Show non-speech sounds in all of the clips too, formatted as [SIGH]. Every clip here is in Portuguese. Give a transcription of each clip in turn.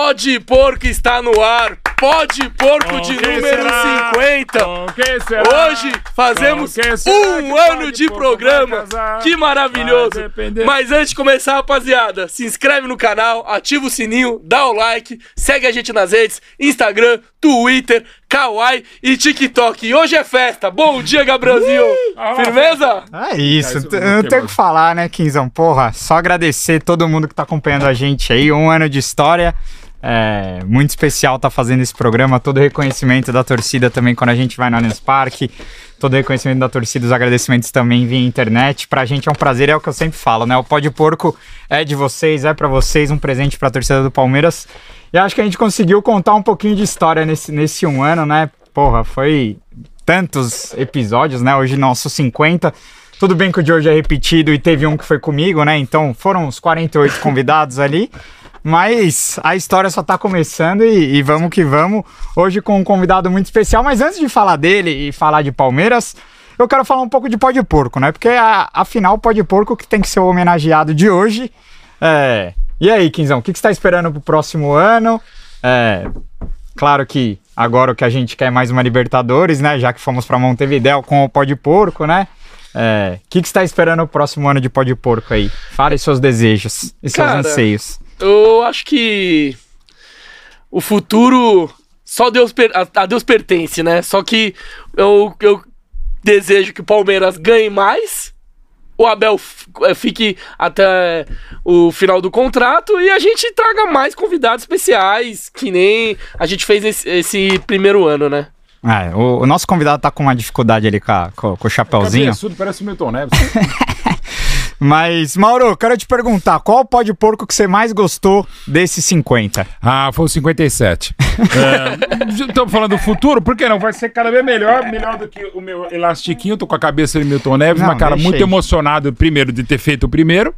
Pode Porco está no ar. Pode Porco de número será? 50. Hoje fazemos um ano de programa. Que maravilhoso. Mas antes de começar, rapaziada, se inscreve no canal, ativa o sininho, dá o like, segue a gente nas redes, Instagram, Twitter, Kawaii e TikTok. E hoje é festa. Bom dia, Gabrielzinho. Firmeza? É isso. não tenho o que falar, né, Quinzão? Porra, só agradecer todo mundo que tá acompanhando a gente aí. Um ano de história. É muito especial estar tá fazendo esse programa, todo reconhecimento da torcida também quando a gente vai no Allianz Parque, todo reconhecimento da torcida, os agradecimentos também via internet. Pra gente é um prazer, é o que eu sempre falo, né? O pó de porco é de vocês, é para vocês, um presente pra torcida do Palmeiras. E acho que a gente conseguiu contar um pouquinho de história nesse, nesse um ano, né? Porra, foi tantos episódios, né? Hoje nosso 50. Tudo bem que o de hoje é repetido e teve um que foi comigo, né? Então foram os 48 convidados ali. Mas a história só tá começando e, e, vamos que vamos. Hoje com um convidado muito especial. Mas antes de falar dele e falar de Palmeiras, eu quero falar um pouco de pó de porco, né? Porque a, afinal, o pó de porco que tem que ser o homenageado de hoje. É... E aí, Quinzão, o que, que você está esperando pro próximo ano? É... Claro que agora o que a gente quer é mais uma Libertadores, né? Já que fomos para Montevidéu com o pó de porco, né? É, o que, que você está esperando o próximo ano de pó de porco aí? Fale seus desejos e seus Cara, anseios. Eu acho que o futuro só Deus a, Deus pertence, né? Só que eu, eu desejo que o Palmeiras ganhe mais, o Abel eh, fique até o final do contrato e a gente traga mais convidados especiais, que nem a gente fez esse, esse primeiro ano, né? É, o, o, nosso convidado tá com uma dificuldade ali com, a, com, com o chapéuzinho. É parece o Milton Neves. [LAUGHS] Mas, Mauro, quero te perguntar, qual pó de porco que você mais gostou desses 50? Ah, foi o 57. [LAUGHS] Estamos é, falando do futuro, por que não? Vai ser cada vez melhor, melhor do que o meu elastiquinho. Tô com a cabeça de Milton Neves, não, uma cara muito aí. emocionado, primeiro, de ter feito o primeiro,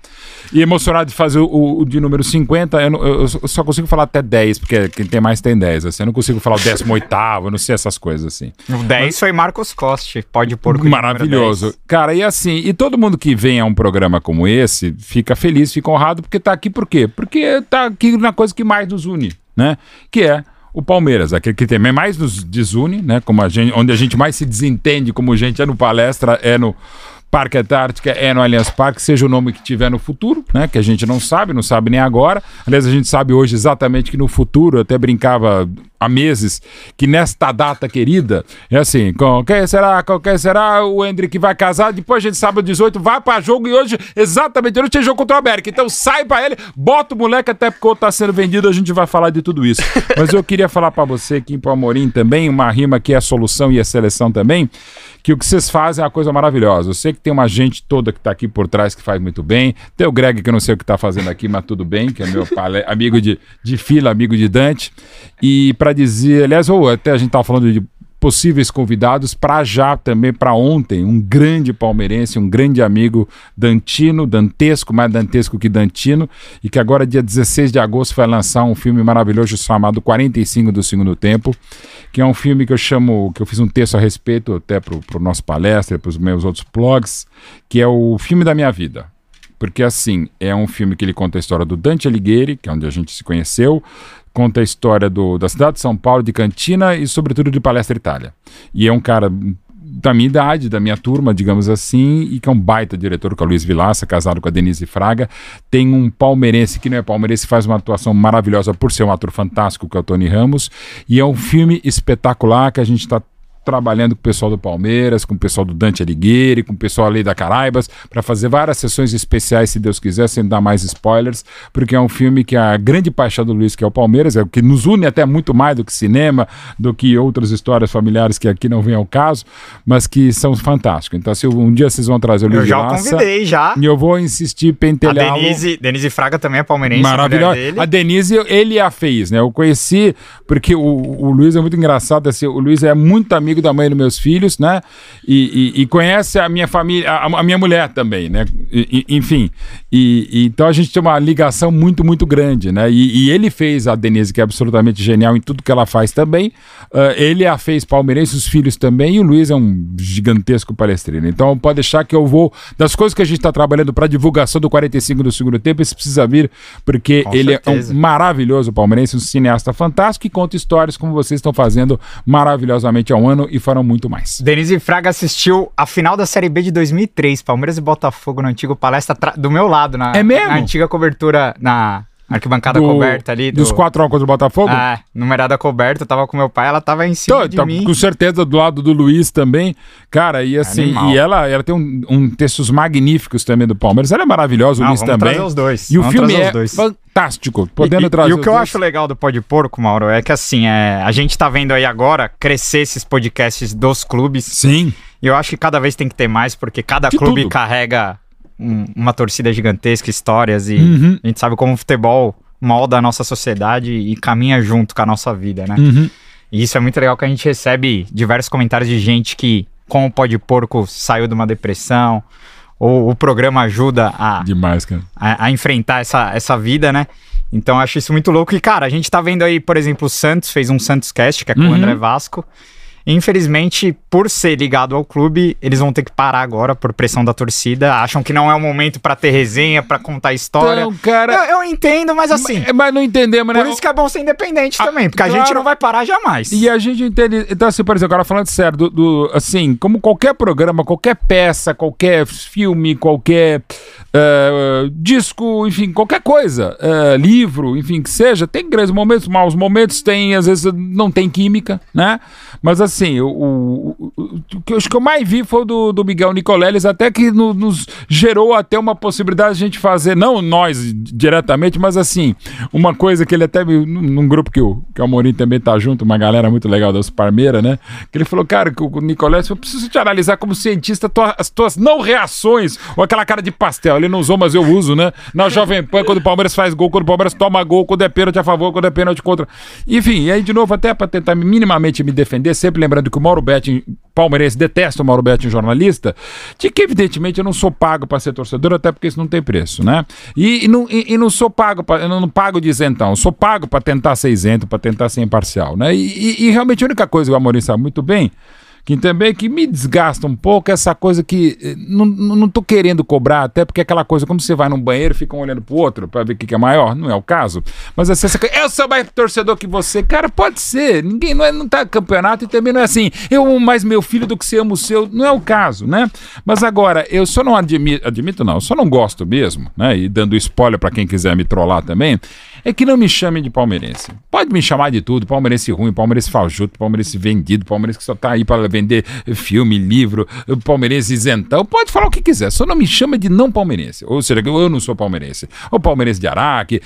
e emocionado de fazer o, o de número 50. Eu, eu, eu, só consigo falar até 10, porque quem tem mais tem 10. Assim, eu não consigo falar o 18, eu não sei essas coisas assim. O 10 Mas, foi Marcos Costa, pó de porco. Maravilhoso. Cara, e assim, e todo mundo que vem a um programa como esse fica feliz, fica honrado, porque está aqui por quê? Porque está aqui na coisa que mais nos une, né? Que é o Palmeiras, aquele que também mais nos desune, né? Como a gente, onde a gente mais se desentende como gente é no palestra, é no Parque Antártica é no Allianz Parque, seja o nome que tiver no futuro, né? Que a gente não sabe, não sabe nem agora. Aliás, a gente sabe hoje exatamente que no futuro, até brincava há meses, que nesta data querida, é assim, com quem será, com quem será o Hendrick vai casar, depois a gente sabe o 18, vai para jogo e hoje, exatamente, hoje tem jogo contra o América. Então sai para ele, bota o moleque até porque o tá sendo vendido, a gente vai falar de tudo isso. [LAUGHS] Mas eu queria falar para você aqui em Palmorim também, uma rima que é a solução e a seleção também, que o que vocês fazem é uma coisa maravilhosa. Eu sei que tem uma gente toda que está aqui por trás que faz muito bem. Tem o Greg, que eu não sei o que está fazendo aqui, mas tudo bem, que é meu amigo de, de fila, amigo de Dante. E para dizer, aliás, ou até a gente estava falando de possíveis convidados para já também para ontem, um grande palmeirense, um grande amigo Dantino, dantesco, mais dantesco que Dantino, e que agora dia 16 de agosto vai lançar um filme maravilhoso chamado 45 do segundo tempo, que é um filme que eu chamo, que eu fiz um texto a respeito até para o nosso palestra, para os meus outros blogs, que é o filme da minha vida. Porque assim, é um filme que ele conta a história do Dante Alighieri, que é onde a gente se conheceu, conta a história do, da cidade de São Paulo, de Cantina e, sobretudo, de Palestra Itália. E é um cara da minha idade, da minha turma, digamos assim, e que é um baita diretor, que é o Luiz Vilaça, casado com a Denise Fraga. Tem um palmeirense que não é palmeirense, faz uma atuação maravilhosa por ser um ator fantástico, que é o Tony Ramos. E é um filme espetacular que a gente está trabalhando com o pessoal do Palmeiras, com o pessoal do Dante Alighieri, com o pessoal ali da Caraibas, para fazer várias sessões especiais, se Deus quiser, sem dar mais spoilers, porque é um filme que a grande paixão do Luiz, que é o Palmeiras, é o que nos une até muito mais do que cinema, do que outras histórias familiares que aqui não vem ao caso, mas que são fantásticos. Então, se um dia vocês vão trazer o Luiz Eu já Laça, convidei, já. E eu vou insistir, pentelhar. A Denise, Denise Fraga também é palmeirense. Maravilhosa. A, a Denise, ele a fez, né? Eu conheci, porque o, o Luiz é muito engraçado, assim, o Luiz é muito amigo amigo da mãe dos meus filhos, né? E, e, e conhece a minha família, a, a minha mulher também, né? E, enfim, e, então a gente tem uma ligação muito, muito grande, né? E, ele fez a Denise, que é absolutamente genial em tudo que ela faz também. Uh, ele a fez palmeirense, os filhos também, e o Luiz é um gigantesco palestrino. Então pode deixar que eu vou, das coisas que a gente está trabalhando para divulgação do 45 do segundo tempo, esse precisa vir, porque Com ele certeza. é um maravilhoso palmeirense, um cineasta fantástico que conta histórias como vocês estão fazendo maravilhosamente há um ano e farão muito mais. Denise Fraga assistiu a final da Série B de 2003, Palmeiras e Botafogo no antigo palestra do meu lado, na, é mesmo? na antiga cobertura na arquibancada do, coberta ali. Do... Dos quatro contra o Botafogo? Ah, numerada coberta, eu tava com meu pai, ela tava em cima então, de tá, mim. Com certeza do lado do Luiz também. Cara, e assim, e ela, ela tem um, um, textos magníficos também do Palmeiras. Ela é maravilhosa, o Luiz vamos também. Trazer os dois. E o filme é fantástico, podendo e, trazer. E o que eu acho legal do Pode Porco, Mauro, é que assim, é, a gente tá vendo aí agora crescer esses podcasts dos clubes. Sim. E eu acho que cada vez tem que ter mais, porque cada de clube tudo. carrega um, uma torcida gigantesca, histórias, e uhum. a gente sabe como o futebol molda a nossa sociedade e caminha junto com a nossa vida, né? Uhum. E isso é muito legal que a gente recebe diversos comentários de gente que, com o pó de porco, saiu de uma depressão, ou o programa ajuda a, Demais, cara. a, a enfrentar essa, essa vida, né? Então eu acho isso muito louco. E, cara, a gente tá vendo aí, por exemplo, o Santos fez um Santos Cast, que é com uhum. o André Vasco. Infelizmente, por ser ligado ao clube, eles vão ter que parar agora por pressão da torcida. Acham que não é o momento para ter resenha, para contar história. Então, cara. Eu, eu, entendo, mas assim. Mas, mas não entendemos, né? Por isso que é bom ser independente a, também, porque claro, a gente não vai parar jamais. E a gente entende. Então, assim, por exemplo, agora falando sério, do, do assim, como qualquer programa, qualquer peça, qualquer filme, qualquer uh, disco, enfim, qualquer coisa, uh, livro, enfim, que seja, tem grandes momentos, maus momentos, tem, às vezes não tem química, né? Mas assim, o, o, o, o que eu acho que eu mais vi foi do, do Miguel Nicoleles, até que no, nos gerou até uma possibilidade de a gente fazer, não nós diretamente, mas assim, uma coisa que ele até, num, num grupo que o, que o Amorim também tá junto, uma galera muito legal das Parmeiras, né? Que ele falou, cara, que o Nicoleles, eu preciso te analisar como cientista tua, as tuas não reações, ou aquela cara de pastel, ele não usou, mas eu uso, né? Na [LAUGHS] Jovem Pan, quando o Palmeiras faz gol, quando o Palmeiras toma gol, quando é pênalti a favor, quando é pênalti contra. Enfim, e aí de novo, até para tentar minimamente me defender, sempre lembrando que o Mauro Betting, palmeirense, detesta o Mauro Betting, jornalista, de que evidentemente eu não sou pago para ser torcedor, até porque isso não tem preço, né? E, e não, e, e, não sou pago, pra, eu não, pago de isentão, sou pago para tentar ser isento, para tentar ser imparcial, né? E, e, realmente a única coisa que o Amorim sabe muito bem que também que me desgasta um pouco essa coisa que eh, não, não tô querendo cobrar, até porque aquela coisa, como você vai num banheiro, fica um olhando pro outro para ver o que, que, é maior, não é o caso. Mas assim, essa coisa, eu sou mais torcedor que você, cara, pode ser. Ninguém não, é, não tá campeonato e também não é assim, eu amo mais meu filho do que você ama o seu, não é o caso, né? Mas agora, eu só não admito, admito não, eu só não gosto mesmo, né? E dando spoiler para quem quiser me trollar também, é que não me chamem de palmeirense. Pode me chamar de tudo, palmeirense ruim, palmeirense fajuto, palmeirense vendido, palmeirense que só tá aí para vender filme, livro, palmeirense isentão. Pode falar o que quiser, só não me chama de não palmeirense. Ou seja, eu não sou palmeirense. Ou palmeirense de Araque.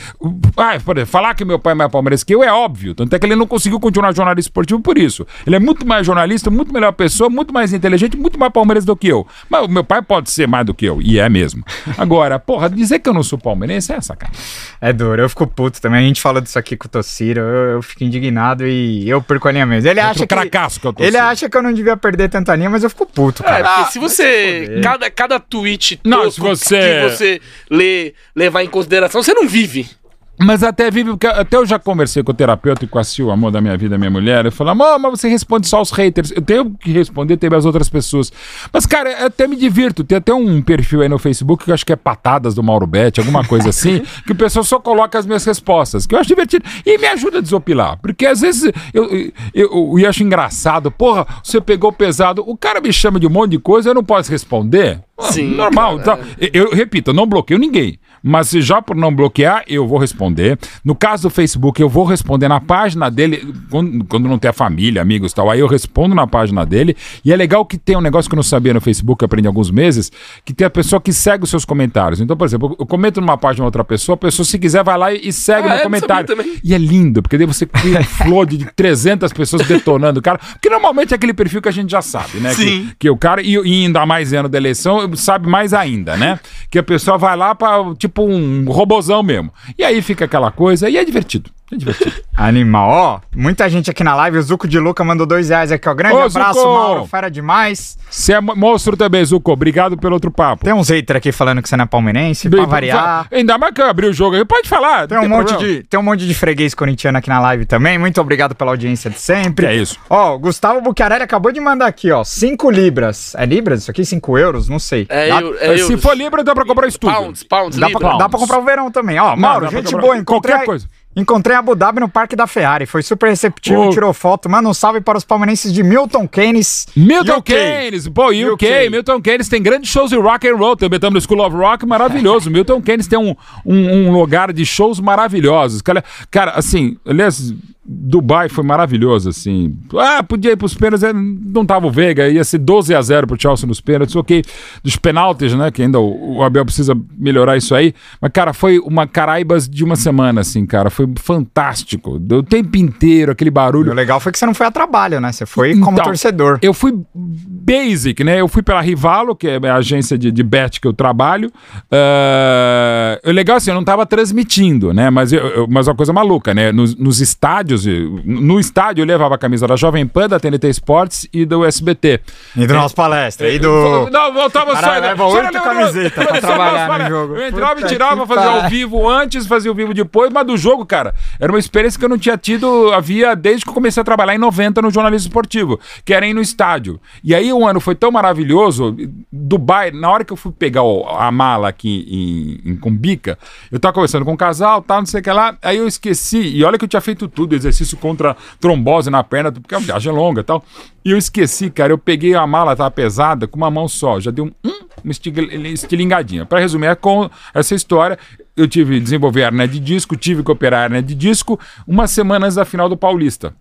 Ah, falar que meu pai é mais palmeirense que eu é óbvio. Tanto é que ele não conseguiu continuar jornalista esportivo por isso. Ele é muito mais jornalista, muito melhor pessoa, muito mais inteligente, muito mais palmeirense do que eu. Mas o meu pai pode ser mais do que eu, e é mesmo. Agora, porra, dizer que eu não sou palmeirense é sacanagem. É duro, eu fico puto também. A gente fala disso aqui com o Tociro, eu, eu fico indignado e eu perco a linha mesmo. Ele acha que, que eu ele acha que eu não devia perder tanta linha, mas eu fico puto, é, cara. É, porque ah, se você. Cada, cada tweet não, se você... que você lê, levar em consideração, você não vive. Mas até vive, porque até eu já conversei com o terapeuta e com a Sil, amor da minha vida, minha mulher. Eu falo, amor, mas você responde só aos haters. Eu tenho que responder também as outras pessoas. Mas, cara, eu até me divirto. Tem até um perfil aí no Facebook que eu acho que é Patadas do Mauro Betti, alguma coisa assim, [LAUGHS] que o pessoal só coloca as minhas respostas, que eu acho divertido. E me ajuda a desopilar. Porque às vezes eu, eu, eu, eu acho engraçado. Porra, você pegou pesado. O cara me chama de um monte de coisa, eu não posso responder. Sim. Normal. Eu, eu repito, eu não bloqueio ninguém. Mas já por não bloquear, eu vou responder. No caso do Facebook, eu vou responder na página dele, quando, quando não tem a família, amigos e tal. Aí eu respondo na página dele. E é legal que tem um negócio que eu não sabia no Facebook, aprendi há alguns meses, que tem a pessoa que segue os seus comentários. Então, por exemplo, eu comento numa página de outra pessoa, a pessoa, se quiser, vai lá e segue ah, no é, comentário. E é lindo, porque daí você cria um [LAUGHS] flow de 300 pessoas detonando o cara. Porque normalmente é aquele perfil que a gente já sabe, né? Sim. Que, que o cara, e, e ainda mais ano da eleição, sabe mais ainda, né? Que a pessoa vai lá para tipo, tipo um robozão mesmo. E aí fica aquela coisa e é divertido. [LAUGHS] Animal. Ó, muita gente aqui na live. O Zuco de Luca mandou dois reais aqui, ó. Grande Ô, abraço, Zuko. Mauro. Fera demais. Você é monstro também, Zuco. Obrigado pelo outro papo. Tem uns haters aqui falando que você não é palmeirense, Bem, pra variar. Ainda mais que eu abri o jogo aí. Pode falar. Tem um, monte de, tem um monte de freguês corintiano aqui na live também. Muito obrigado pela audiência de sempre. É isso. Ó, Gustavo Bucharelli acabou de mandar aqui, ó. 5 libras. É libras isso aqui? 5 euros? Não sei. É, dá, é Se for libra, dá pra comprar estúdio. Pounds, pounds, dá, pra, dá pra comprar o verão também. Ó, Mauro, não, gente boa. Encontrei, qualquer coisa. Encontrei Abu Dhabi no Parque da Ferrari. Foi super receptivo, tirou foto. Manda um salve para os palmeirenses de Milton Keynes. Milton UK. Keynes, pô, UK. UK. Milton Keynes tem grandes shows de rock and roll. Também estamos no School of Rock, maravilhoso. Milton Keynes tem um, um, um, lugar de shows maravilhosos. Cara, cara assim, aliás, Dubai foi maravilhoso, assim. Ah, podia ir pros pênaltis, é, não tava o Veiga, ia ser 12 a 0 pro Chelsea nos pênaltis, ok. Dos penaltis, né, que ainda o, o, Abel precisa melhorar isso aí. Mas, cara, foi uma caraibas de uma semana, assim, cara. Foi fantástico. O tempo inteiro, aquele barulho. O legal foi que você não foi a trabalho, né? Você foi como então, torcedor. Eu fui basic, né? Eu fui pela Rivalo, que é a agência de, de bet que eu trabalho. Uh, o legal, assim, eu não tava transmitindo, né? Mas, eu, eu, mas uma coisa maluca, né? Nos, nos estádios No estádio eu levava a camisa da Jovem Pan, da TNT Esportes e do SBT. E do nosso palestra. E do. Não, voltava só. Leva oito camisetas pra trabalhar no jogo. Eu entrava e tirava, fazia ao vivo antes, fazia o vivo depois, mas do jogo, cara, era uma experiência que eu não tinha tido, havia desde que eu comecei a trabalhar em 90 no jornalismo esportivo, que era ir no estádio. E aí um ano foi tão maravilhoso, Dubai, na hora que eu fui pegar a mala aqui em, em Cumbica, eu tava conversando com um casal, tal, não sei o que lá, aí eu esqueci, e olha que eu tinha feito tudo, exercício contra trombose na perna, porque a viagem é longa e tal. E eu esqueci, cara, eu peguei a mala, tava pesada, com uma mão só, já deu um, uma estilingadinha. Para resumir, é com essa história, eu tive desenvolver hernia de disco, tive que operar hernia de disco uma semana antes da final do Paulista.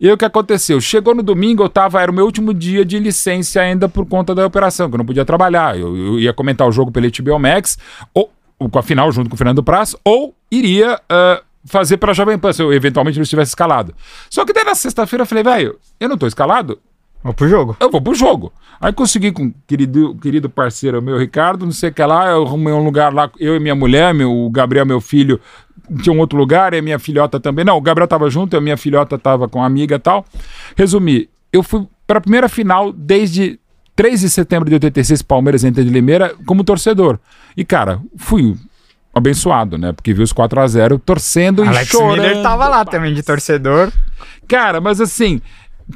E aí o que aconteceu? Chegou no domingo, eu tava, era o meu último dia de licença ainda por conta da operação, que eu não podia trabalhar. Eu, eu ia comentar o jogo pelo HBO Max, ou com a final junto com o Fernando Praz, ou iria uh, fazer para Jovem Pan, se eu eventualmente não estivesse escalado. Só que daí na sexta-feira eu falei, velho, eu não tô escalado. Vou pro jogo. Eu vou pro jogo. Aí consegui com o querido, querido parceiro meu, Ricardo, não sei o que lá, eu arrumei um lugar lá, eu e minha mulher, meu, o Gabriel, meu filho, tinha um outro lugar, e a minha filhota também. Não, o Gabriel tava junto, a minha filhota tava com a amiga e tal. Resumi, eu fui pra primeira final desde 3 de setembro de 86, Palmeiras Inter de Limeira, como torcedor. E, cara, fui abençoado, né? Porque viu os 4 a 0 torcendo Alex e chorando. Miller tava lá também de torcedor. Cara, mas assim,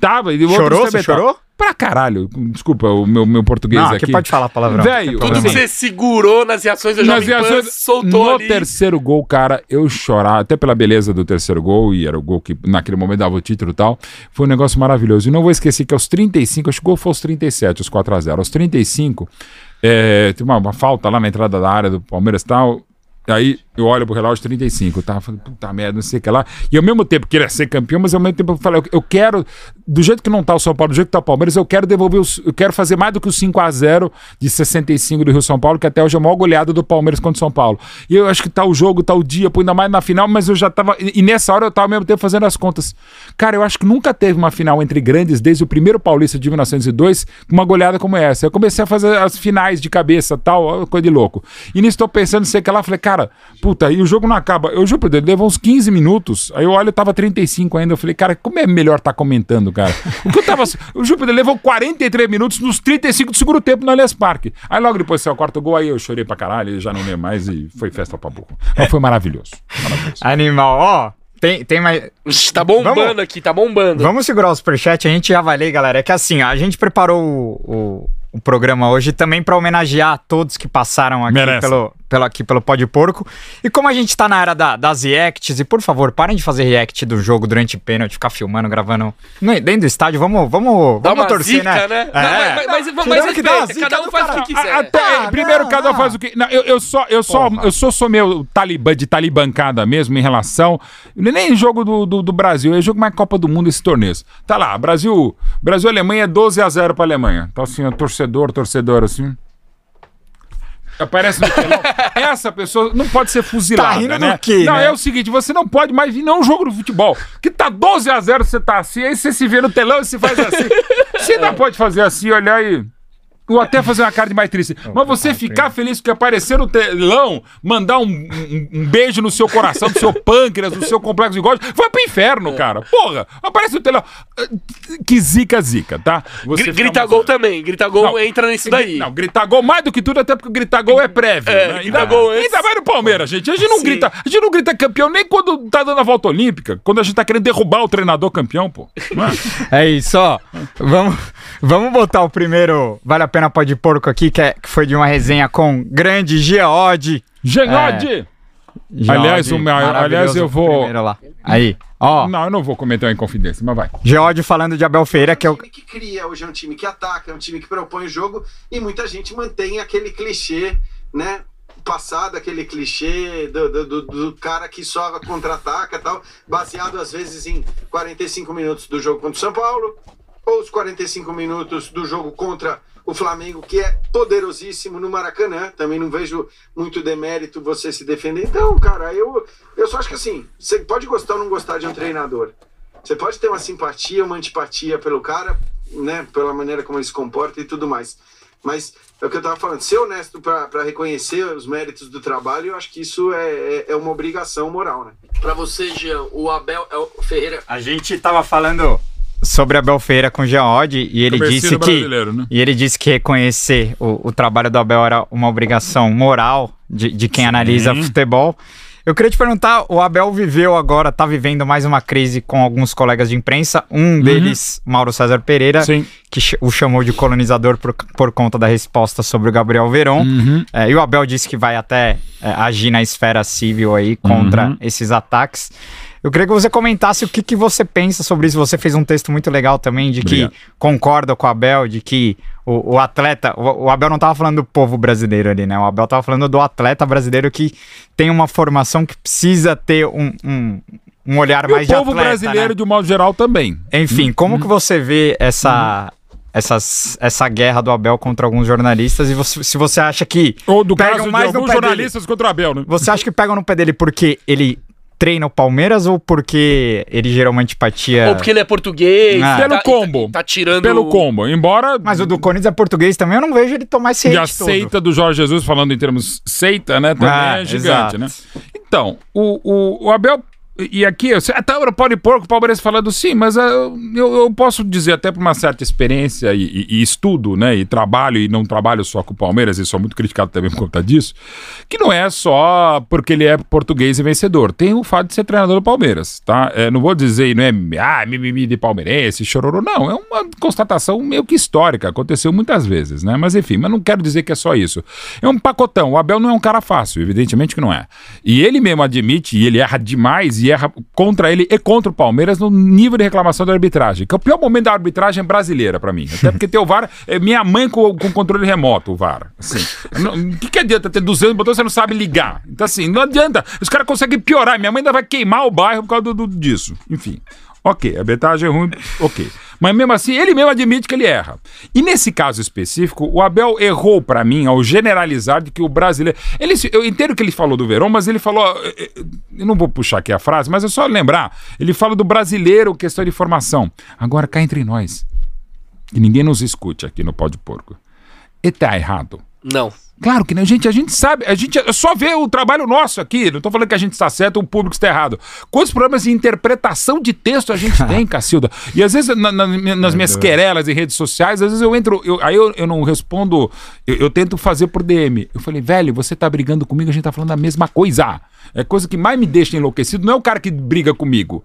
tava. E chorou? Você chorou? Pra caralho. Desculpa o meu, meu português não, aqui. pode falar palavrão. Velho, tudo que você segurou nas reações da Jovem Pan, soltou No ali. terceiro gol, cara, eu chorar, até pela beleza do terceiro gol, e era o gol que naquele momento dava o título e tal, foi um negócio maravilhoso. E não vou esquecer que aos 35, acho que o gol foi aos 37, os 4 a 0 Aos 35, é, tem uma, uma falta lá na entrada da área do Palmeiras e tal, Aí eu olho pro relógio 35, eu tava falando, puta merda, não sei o que lá. E ao mesmo tempo queria ser campeão, mas ao mesmo tempo eu falei, eu quero, do jeito que não tá o São Paulo, do jeito que tá o Palmeiras, eu quero devolver, os, eu quero fazer mais do que o 5 a 0 de 65 do Rio São Paulo, que até hoje é a maior goleada do Palmeiras contra o São Paulo. E eu acho que tá o jogo, tá o dia, pô, ainda mais na final, mas eu já tava. E, nessa hora eu tava ao mesmo tempo fazendo as contas. Cara, eu acho que nunca teve uma final entre grandes desde o primeiro Paulista de 1902 com uma goleada como essa. Eu comecei a fazer as finais de cabeça tal, coisa de louco. E nisso tô pensando, sei que lá, falei, cara Puta, e o jogo não acaba. Eu juro por Deus, levou uns 15 minutos. Aí eu olho, tava 35 ainda. Eu falei, cara, como é melhor tá comentando, cara? [LAUGHS] Porque eu tava. O juro por Deus, levou 43 minutos nos 35 do segundo tempo no Allianz Parque. Aí logo depois saiu o quarto gol, aí eu chorei pra caralho, já não lembro mais e foi festa pra burro. Mas foi maravilhoso. maravilhoso. Animal, ó. Tem, tem mais. Tá bombando vamos, aqui, tá bombando. Vamos segurar o superchat, a gente já vai ler, galera. É que assim, a gente preparou o, o, o programa hoje também para homenagear todos que passaram aqui pelo, pelo, aqui pelo Pó de Porco. E como a gente tá na era da, das reacts, e por favor, parem de fazer react do jogo durante pênalti, ficar filmando, gravando no, dentro do estádio. Vamos, vamos, vamos uma torcer, zica, né? né? É. Não, mas, mas, mas, mas que dá, cada um faz cara, o que quiser. Até, ah, primeiro, não, cada um faz o que. Não, eu, eu só, eu só, eu sou, sou meu talibã de talibancada mesmo em relação. Nem jogo do, do, do Brasil, é jogo mais Copa do Mundo esse torneio. Tá lá, Brasil, Brasil Alemanha 12 a 0 pra Alemanha. Então assim, torcedor, torcedor assim aparece no telão. Essa pessoa não pode ser fuzilada, tá rindo né? Do quê, não, né? é o seguinte, você não pode mais vir não jogo de futebol. Que tá 12 a 0 você tá assim, aí você se vê no telão e se faz assim. [LAUGHS] você não pode fazer assim, olhar e ou até fazer uma cara de mais triste. Mas você ficar feliz porque aparecer no telão, mandar um, um, um, beijo no seu coração, no seu pâncreas, no seu complexo de gosto, vai pro inferno, cara. Porra, aparece no telão. Que zica, zica, tá? Você grita gol também. Grita gol não, entra nisso daí. Não, gritar gol mais do que tudo, até porque gritar gol é prévio. É, né? ainda, gol antes... ainda vai no Palmeiras, gente. A gente não Sim. grita. A gente não grita campeão nem quando tá dando a volta olímpica. Quando a gente tá querendo derrubar o treinador campeão, pô. É? é isso, ó. Vamos, vamos botar o primeiro Vale a Pena Pode Porco aqui, que, é, que foi de uma resenha com grande Geode. Geode! É, aliás, o, aliás, eu vou. Aí, ó. Não, eu não vou comentar em confidência, mas vai. Geode falando de Abel Feira, que é o. time que cria, hoje é um time que ataca, é um time que propõe o jogo e muita gente mantém aquele clichê, né? Passado, aquele clichê do, do, do, do cara que só contra-ataca tal, baseado às vezes em 45 minutos do jogo contra o São Paulo, ou os 45 minutos do jogo contra o Flamengo, que é poderosíssimo no Maracanã. Também não vejo muito demérito você se defender. Então, cara, eu, eu só acho que assim, você pode gostar ou não gostar de um treinador. Você pode ter uma simpatia, uma antipatia pelo cara, né? Pela maneira como ele se comporta e tudo mais. Mas é o que eu estava falando, ser honesto para reconhecer os méritos do trabalho, eu acho que isso é, é, é uma obrigação moral, né? Para você, Jean, o Abel é o Ferreira. A gente estava falando sobre Abel Feira com Geode e ele disse que né? e ele disse que reconhecer o, o, trabalho do Abel era uma obrigação moral de, de quem Sim. analisa futebol. Eu queria te perguntar, o Abel viveu agora, tá vivendo mais uma crise com alguns colegas de imprensa, um uhum. deles, Mauro César Pereira, Sim. que o chamou de colonizador por, por conta da resposta sobre o Gabriel Veron. Uhum. É, e o Abel disse que vai até é, agir na esfera civil aí contra uhum. esses ataques. Eu queria que você comentasse o que, que você pensa sobre isso. Você fez um texto muito legal também de Obrigado. que concorda com o Abel, de que o, o atleta. O, o, Abel não estava falando do povo brasileiro ali, né? O Abel estava falando do atleta brasileiro que tem uma formação que precisa ter um, um um olhar e mais de atleta. O povo brasileiro, né? de um modo geral, também. Enfim, hum, como hum. que você vê essa, hum. essas, essa guerra do Abel contra alguns jornalistas e você, se você acha que. Ou do pegam caso mais de alguns jornalistas dele, contra o Abel, né? Você acha que pegam no pé dele porque ele treina o Palmeiras ou porque ele gerou uma antipatia? Ou porque ele é português. Ah. Pelo tá, combo. Tá, tá, tirando. Pelo combo. Embora. Mas o do Corinthians é português também, eu não vejo ele tomar esse E a seita todo. do Jorge Jesus, falando em termos seita, né? Também ah, é gigante, exato. né? Então, o, o, o Abel e aqui, até o pode pôr o Palmeiras falando sim, mas uh, eu, eu, posso dizer até por uma certa experiência e, e, e, estudo, né, e trabalho, e não trabalho só com o Palmeiras, e sou muito criticado também por conta disso, que não é só porque ele é português e vencedor, tem o fato de ser treinador do Palmeiras, tá? É, não vou dizer, não é, ah, mimimi de palmeirense, chororô, não, é uma constatação meio que histórica, aconteceu muitas vezes, né, mas enfim, mas não quero dizer que é só isso. É um pacotão, o Abel não é um cara fácil, evidentemente que não é. E ele mesmo admite, e ele erra demais, e erra contra ele e contra o Palmeiras no nível de reclamação da arbitragem, que é o pior momento da arbitragem brasileira para mim. Até porque ter o VAR é minha mãe com, com controle remoto, o VAR. Assim, o que, que adianta ter 200 botões você não sabe ligar? Então, assim, não adianta. Os caras conseguem piorar. Minha mãe ainda vai queimar o bairro por causa do, do disso. Enfim. Ok, a arbitragem é ruim, ok. Mas mesmo assim, ele mesmo admite que ele erra. E nesse caso específico, o Abel errou para mim ao generalizar de que o brasileiro. Ele, eu entendo que ele falou do Verão, mas ele falou. Eh, eh, eu não vou puxar aqui a frase, mas é só lembrar. Ele fala do brasileiro, questão de formação. Agora cá entre nós. Que ninguém nos escute aqui no Pó de Porco. E tá errado. Não. Claro que não, gente, a gente sabe, a gente só vê o trabalho nosso aqui, não tô falando que a gente está certo ou o público está errado. Quantos problemas de interpretação de texto a gente [LAUGHS] tem, Cacilda? E às vezes na, na, nas minhas querelas em redes sociais, às vezes eu entro, eu, aí eu, eu não respondo, eu, eu, tento fazer por DM. Eu falei, velho, você tá brigando comigo, a gente tá falando a mesma coisa. É coisa que mais me deixa enlouquecido, não é o cara que briga comigo.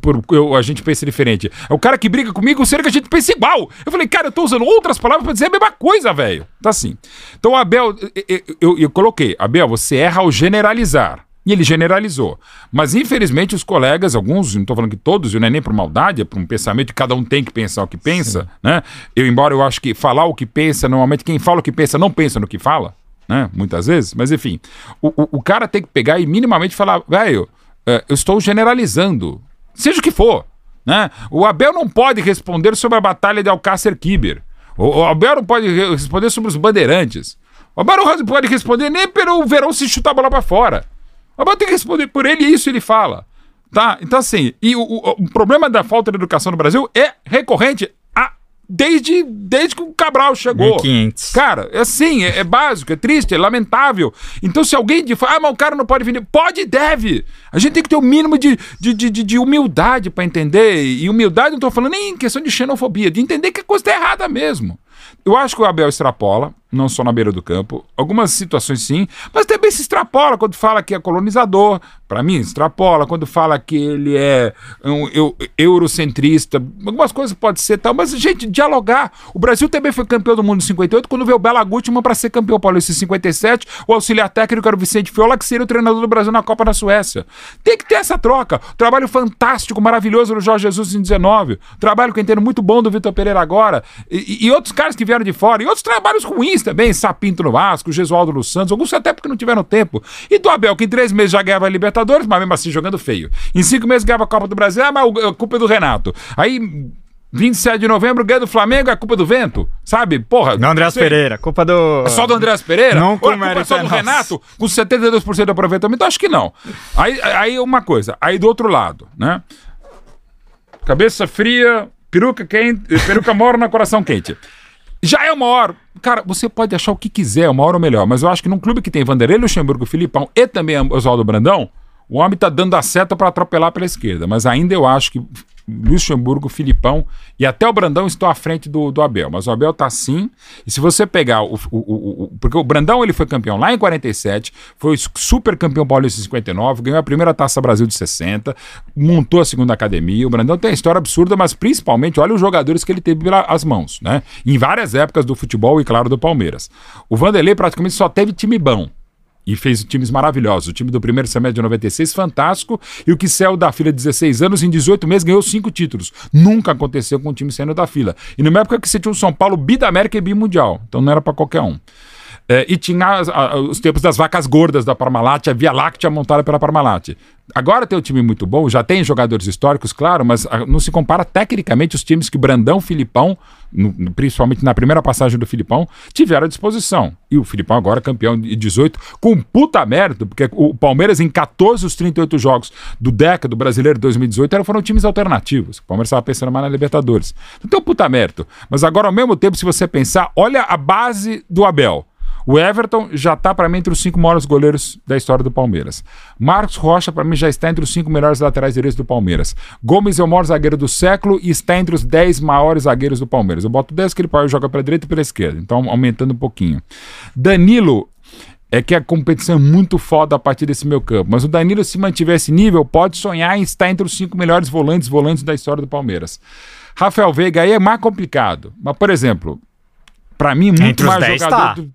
Por, eu, a gente pensa diferente. É o cara que briga comigo, sendo que a gente pensa igual. Eu falei, cara, eu tô usando outras palavras para dizer a mesma coisa, velho. Tá assim. Então, Abel, eu, eu, eu coloquei, Abel, você erra ao generalizar. E ele generalizou. Mas, infelizmente, os colegas, alguns, não estou falando que todos, não é nem por maldade, é por um pensamento que cada um tem que pensar o que pensa, Sim. né? Eu, embora eu acho que falar o que pensa, normalmente quem fala o que pensa não pensa no que fala, né? Muitas vezes, mas enfim. O, o, o cara tem que pegar e minimamente falar, velho, é, eu estou generalizando seja o que for. Né? O Abel não pode responder sobre a batalha de Alcácer Kiber. O, Abel não pode responder sobre os bandeirantes. O Abel não pode responder nem pelo Verão se chutar a bola para fora. O Abel tem que responder por ele e isso ele fala. Tá? Então, assim, e o, o, o problema da falta de educação no Brasil é recorrente desde, desde que o Cabral chegou. 1500. Cara, é assim, é, é, básico, é triste, é lamentável. Então, se alguém diz, ah, mas o cara não pode vender, pode e deve. A gente tem que ter o um mínimo de, de, de, de humildade para entender. E humildade não estou falando nem em questão de xenofobia, de entender que a coisa está errada mesmo. Eu acho que o Abel extrapola, não só na beira do campo. Algumas situações sim, mas também se extrapola quando fala que é colonizador. Para mim, extrapola. Quando fala que ele é um eu, eurocentrista. Algumas coisas pode ser tal, mas, gente, dialogar. O Brasil também foi campeão do mundo em 58 quando veio o Bela Gutmann para ser campeão paulista em 57. O auxiliar técnico era o Vicente Fiola, que seria o treinador do Brasil na Copa da Suécia. Tem que ter essa troca. Trabalho fantástico, maravilhoso do Jorge Jesus em 19. Trabalho que eu entendo muito bom do Vitor Pereira agora. E, e outros caras que vieram de fora. E outros trabalhos ruins também. Sapinto no Vasco, Gesualdo no Santos. Alguns até porque não tiveram tempo. E do Abel, que em três meses já ganhava a Libertadores, mas mesmo assim jogando feio. Em cinco meses ganhava a Copa do Brasil, ah, mas a culpa é do Renato. Aí 27 de novembro, ganha do Flamengo, é culpa do vento, sabe? Porra. Do Andréas Pereira, culpa do. É só do Andréas Pereira? Não com Ou é culpa só do Renato, com 72% de aproveitamento? Acho que não. Aí, aí uma coisa, aí do outro lado, né? Cabeça fria, peruca quente, peruca morna, coração quente. Já é uma hora. Cara, você pode achar o que quiser, uma hora ou melhor, mas eu acho que num clube que tem Vanderlei Luxemburgo, Filipão e também Oswaldo Brandão, o homem tá dando a seta para atropelar pela esquerda. Mas ainda eu acho que Luxemburgo, Filipão e até o Brandão estão à frente do, do Abel. Mas o Abel tá sim. E se você pegar o, o, o, o, Porque o Brandão ele foi campeão lá em 47, foi super campeão paulista em 59, ganhou a primeira taça Brasil de 60, montou a segunda academia. O Brandão tem uma história absurda, mas principalmente olha os jogadores que ele teve pelas mãos, né? Em várias épocas do futebol e, claro, do Palmeiras. O Vanderlei praticamente só teve time bom e fez times maravilhosos. O time do primeiro semestre de 96, fantástico. E o saiu da fila de 16 anos, em 18 meses, ganhou cinco títulos. Nunca aconteceu com o time saindo da fila. E numa época que você tinha um São Paulo bi da América e bi mundial. Então não era para qualquer um. É, e tinha as, a, os tempos das vacas gordas da Parmalat, a Via Láctea montada pela Parmalat. Agora tem um time muito bom, já tem jogadores históricos, claro, mas a, não se compara tecnicamente os times que Brandão, Filipão, no, principalmente na primeira passagem do Filipão, tiveram à disposição. E o Filipão agora campeão de 18, com puta mérito, porque o Palmeiras em 14 dos 38 jogos do DECA, do Brasileiro 2018, foram times alternativos. O Palmeiras estava pensando mais na Libertadores. Então puta mérito. Mas agora, ao mesmo tempo, se você pensar, olha a base do Abel. O Everton já está, para mim, entre os cinco maiores goleiros da história do Palmeiras. Marcos Rocha, para mim, já está entre os cinco melhores laterais direitos do Palmeiras. Gomes é o maior zagueiro do século e está entre os dez maiores zagueiros do Palmeiras. Eu boto 10 que ele jogar pela direita e pela esquerda, então aumentando um pouquinho. Danilo é que a competição é muito foda a partir desse meu campo. Mas o Danilo, se mantiver esse nível, pode sonhar em estar entre os cinco melhores volantes, volantes da história do Palmeiras. Rafael Veiga aí é mais complicado. Mas, por exemplo, para mim, muito Entre mais jogador. Tá. Do...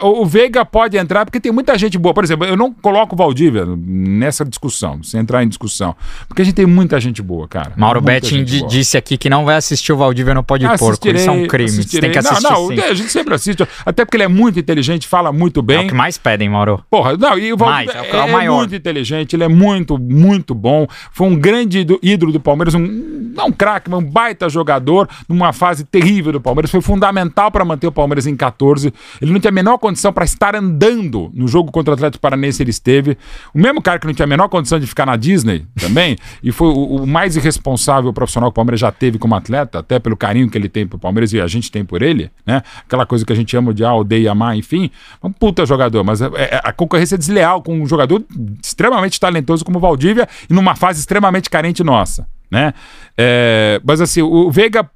O Veiga pode entrar porque tem muita gente boa. Por exemplo, eu não coloco o Valdívia nessa discussão, sem entrar em discussão. Porque a gente tem muita gente boa, cara. Mauro Betting disse aqui que não vai assistir o Valdívia no Pode Porco. Isso é um crime. Você tem que assistir. Não, não, a gente sempre assiste. Até porque ele é muito inteligente, fala muito bem. É o que mais pedem, Mauro. Porra, não, e o Valdívia mais, é, o é, é maior. muito inteligente, ele é muito, muito bom. Foi um grande ídolo do Palmeiras, um, não um craque, mas um baita jogador numa fase terrível do Palmeiras. Foi fundamental para manter o Palmeiras em 14. Ele não tinha a menor condição para estar andando no jogo contra o Atlético Paranense, ele esteve. O mesmo cara que não tinha a menor condição de ficar na Disney também, [LAUGHS] e foi o, o, mais irresponsável profissional que o Palmeiras já teve como atleta, até pelo carinho que ele tem pro Palmeiras e a gente tem por ele, né? Aquela coisa que a gente ama de ah, odeia, amar, enfim. Um puta jogador, mas é, é, a concorrência é desleal com um jogador extremamente talentoso como o Valdívia e numa fase extremamente carente nossa. Né? É, mas assim, o Veiga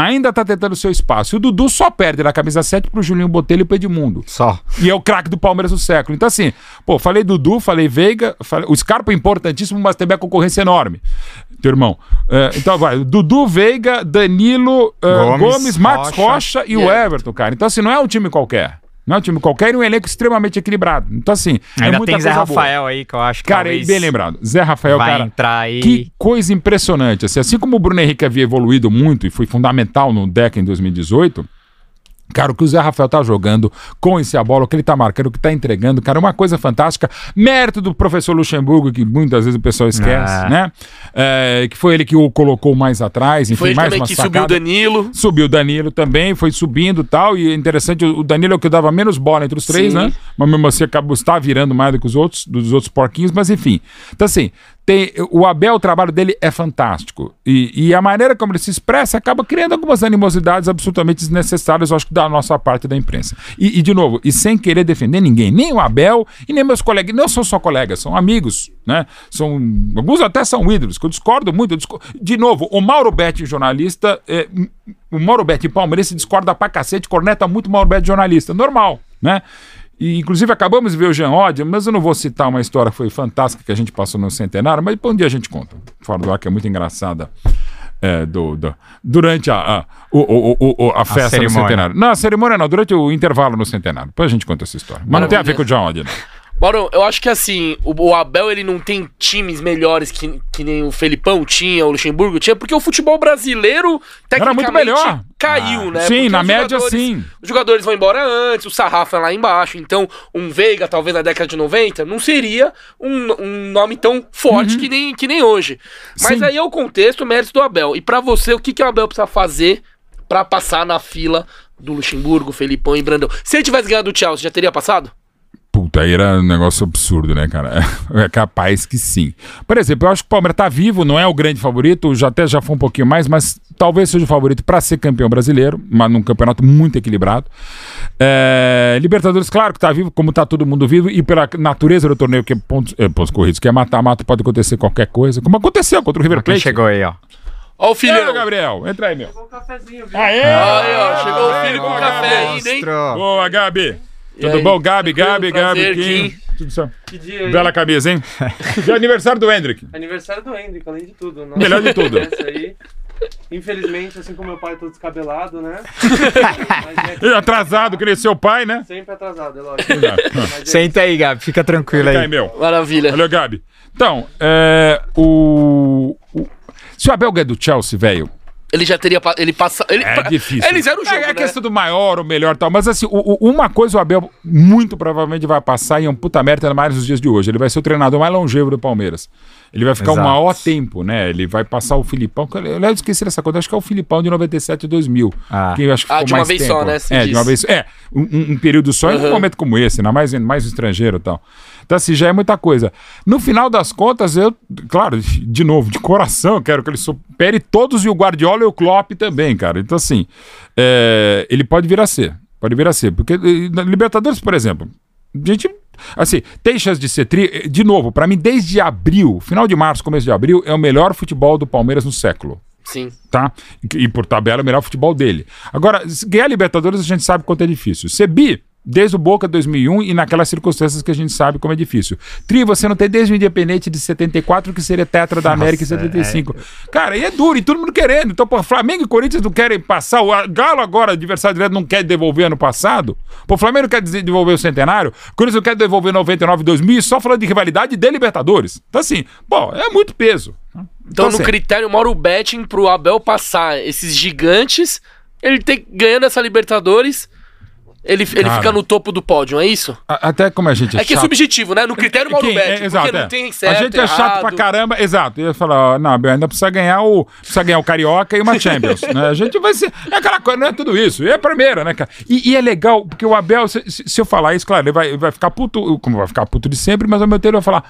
ainda tá tentando seu espaço. E o Dudu só perde na camisa 7 pro Julinho Botelho e pro Edmundo. Só. E é o craque do Palmeiras do século. Então, assim, pô, falei Dudu, falei Veiga, falei... o Scarpa é importantíssimo, mas também a concorrência é enorme. Teu irmão. Uh, então, vai. Dudu, Veiga, Danilo, uh, Gomes, Gomes, Marcos Rocha, Rocha e o Everton, cara. Então, assim, não é um time qualquer. Não é um time qualquer e um elenco extremamente equilibrado. Então, assim. É Ainda é tem Zé Rafael boa. aí, que eu acho que. Cara, bem lembrado. Zé Rafael, vai cara. Entrar aí. Que coisa impressionante. Assim, assim como o Bruno Henrique havia evoluído muito e foi fundamental no DEC em 2018 Cara, o que o Zé Rafael tá jogando com esse a bola, o que ele tá marcando, o que tá entregando, cara, é uma coisa fantástica. Mérito do professor Luxemburgo, que muitas vezes o pessoal esquece, ah. né? É, que foi ele que o colocou mais atrás, enfim, foi ele mais também uma que sacada. subiu o Danilo. Subiu o Danilo também, foi subindo tal, e é interessante, o Danilo é o que dava menos bola entre os três, Sim. né? Mas mesmo assim acabou, está virando mais do que os outros, dos outros porquinhos, mas enfim. Então assim, tem, o Abel, o trabalho dele é fantástico. E, e, a maneira como ele se expressa acaba criando algumas animosidades absolutamente desnecessárias, eu acho que da nossa parte da imprensa. E, e, de novo, e sem querer defender ninguém, nem o Abel e nem meus colegas, não são só colegas, são amigos, né? São, alguns até são ídolos, que eu discordo muito. Eu discordo. De novo, o Mauro Betti, jornalista, é, o Mauro Betti palmeirense discorda pra cacete, corneta muito o Mauro Betti, jornalista. Normal, né? E, inclusive, acabamos de ver o Jean Oddi, mas eu não vou citar uma história que foi fantástica que a gente passou no centenário, mas um dia a gente conta. Fora do ar, que é muito engraçada. É, do, do, durante a, a, o, o, o, a festa a do centenário. Não, a cerimônia não, durante o intervalo no centenário. Depois a gente conta essa história. Mas Maravilha. não tem a ver com o John Oddi, não. Mauro, eu acho que assim, o, Abel ele não tem times melhores que, que nem o Felipão tinha, o Luxemburgo tinha, porque o futebol brasileiro tecnicamente Era muito melhor. caiu, ah, né? Sim, porque na média sim. Os jogadores vão embora antes, o sarrafo é lá embaixo, então um Veiga, talvez na década de 90, não seria um, um nome tão forte uhum. que, nem, que nem hoje. Mas sim. aí é o contexto, o mérito do Abel. E para você, o que, que o Abel precisa fazer para passar na fila do Luxemburgo, Felipão e Brandão? Se ele tivesse ganhado o Chelsea, já teria passado? Puta, aí era um negócio absurdo, né, cara? [LAUGHS] É capaz que sim. Por exemplo, eu acho que o Palmeiras tá vivo, não é o grande favorito, já até já foi um pouquinho mais, mas talvez seja o favorito para ser campeão brasileiro, mas num campeonato muito equilibrado. É, Libertadores, claro que tá vivo, como tá todo mundo vivo, e pela natureza do torneio, que é pontos, é, pontos corridos, que é mata-mata, pode acontecer qualquer coisa, como aconteceu contra o River Plate. chegou aí, ó. Ó o filho. Aí, Gabriel, entra aí, meu. Chegou um cafezinho, viu? Aê! Aí, ó, chegou o filho com café ainda, hein? Boa, Gabi. Tudo aí? bom? Gabi, Gabi, Gabi, Kim. Tudo certo. Que dia aí? Bela camisa, hein? [LAUGHS] dia é aniversário do Hendrick. Aniversário do Hendrick, além de tudo. Nossa, Melhor de tudo. Aí. Infelizmente, assim como meu pai, todo descabelado, né? [LAUGHS] É atrasado, que nem seu pai, né? Sempre atrasado, é lógico. É Senta aí, Gabi, fica tranquilo fica aí. aí meu. Maravilha. Olha, Gabi. Então, é, o, o, se o Abel ganha do Chelsea, velho, ele já teria. Ele passa. Ele, é difícil. Eles eram o jogo. É, é né? questão do maior ou melhor tal. Mas assim, o, o, uma coisa o Abel muito provavelmente vai passar e é um puta merda ainda mais nos dias de hoje. Ele vai ser o treinador mais longevo do Palmeiras. Ele vai ficar o maior tempo, né? Ele vai passar o Filipão. Eu esqueci dessa coisa, acho que é o Filipão de 97 e 2000. Ah, que acho que ah de uma vez tempo. só, né? é, de uma vez É, um, um período só uhum. em um momento como esse, ainda mais, mais estrangeiro e tal. Então, assim, já é muita coisa. No final das contas, eu, claro, de novo, de coração, eu quero que ele supere todos e o Guardiola e o Klopp também, cara. Então, assim, é, ele pode vir a ser. Pode vir a ser. Porque na Libertadores, por exemplo, a gente Assim, tem chance de ser tri. De novo, para mim, desde abril, final de março, começo de abril, é o melhor futebol do Palmeiras no século. Sim. Tá? E, e por tabela, é o melhor futebol dele. Agora, ganhar Libertadores a gente sabe quanto é difícil. Ser bi, desde o Boca 2001 e naquelas circunstâncias que a gente sabe como é difícil. Tri, você não tem desde o Independente de 74, que seria tetra da América em 75. É... Cara, e é duro, e todo mundo querendo. Então, pô, Flamengo e Corinthians não querem passar, o Galo agora, adversário direto, não quer devolver ano passado. Pô, o Flamengo quer devolver o centenário, o Corinthians não quer devolver 99 e 2000, só falando de rivalidade de Libertadores. Então, assim, pô, é muito peso. Então, então no assim, critério Mauro Betting pro Abel passar esses gigantes, ele tem ganhando essa Libertadores ele, ele fica no topo do pódio, é isso? A, até como a gente é É que é subjetivo, né? No critério Mauro Betti, é, exato, não é. tem certo, A gente é chato pra caramba, exato. Eu ia falar, ó, não, ainda precisa ganhar o precisa ganhar o Carioca e uma Champions, né? A gente vai ser, é aquela coisa, não é tudo isso. E é a primeira, né, cara? E, e é legal, porque o Abel, se, se, eu falar isso, claro, ele vai, vai ficar puto, como vai ficar puto de sempre, mas ao meu tempo ele vai falar,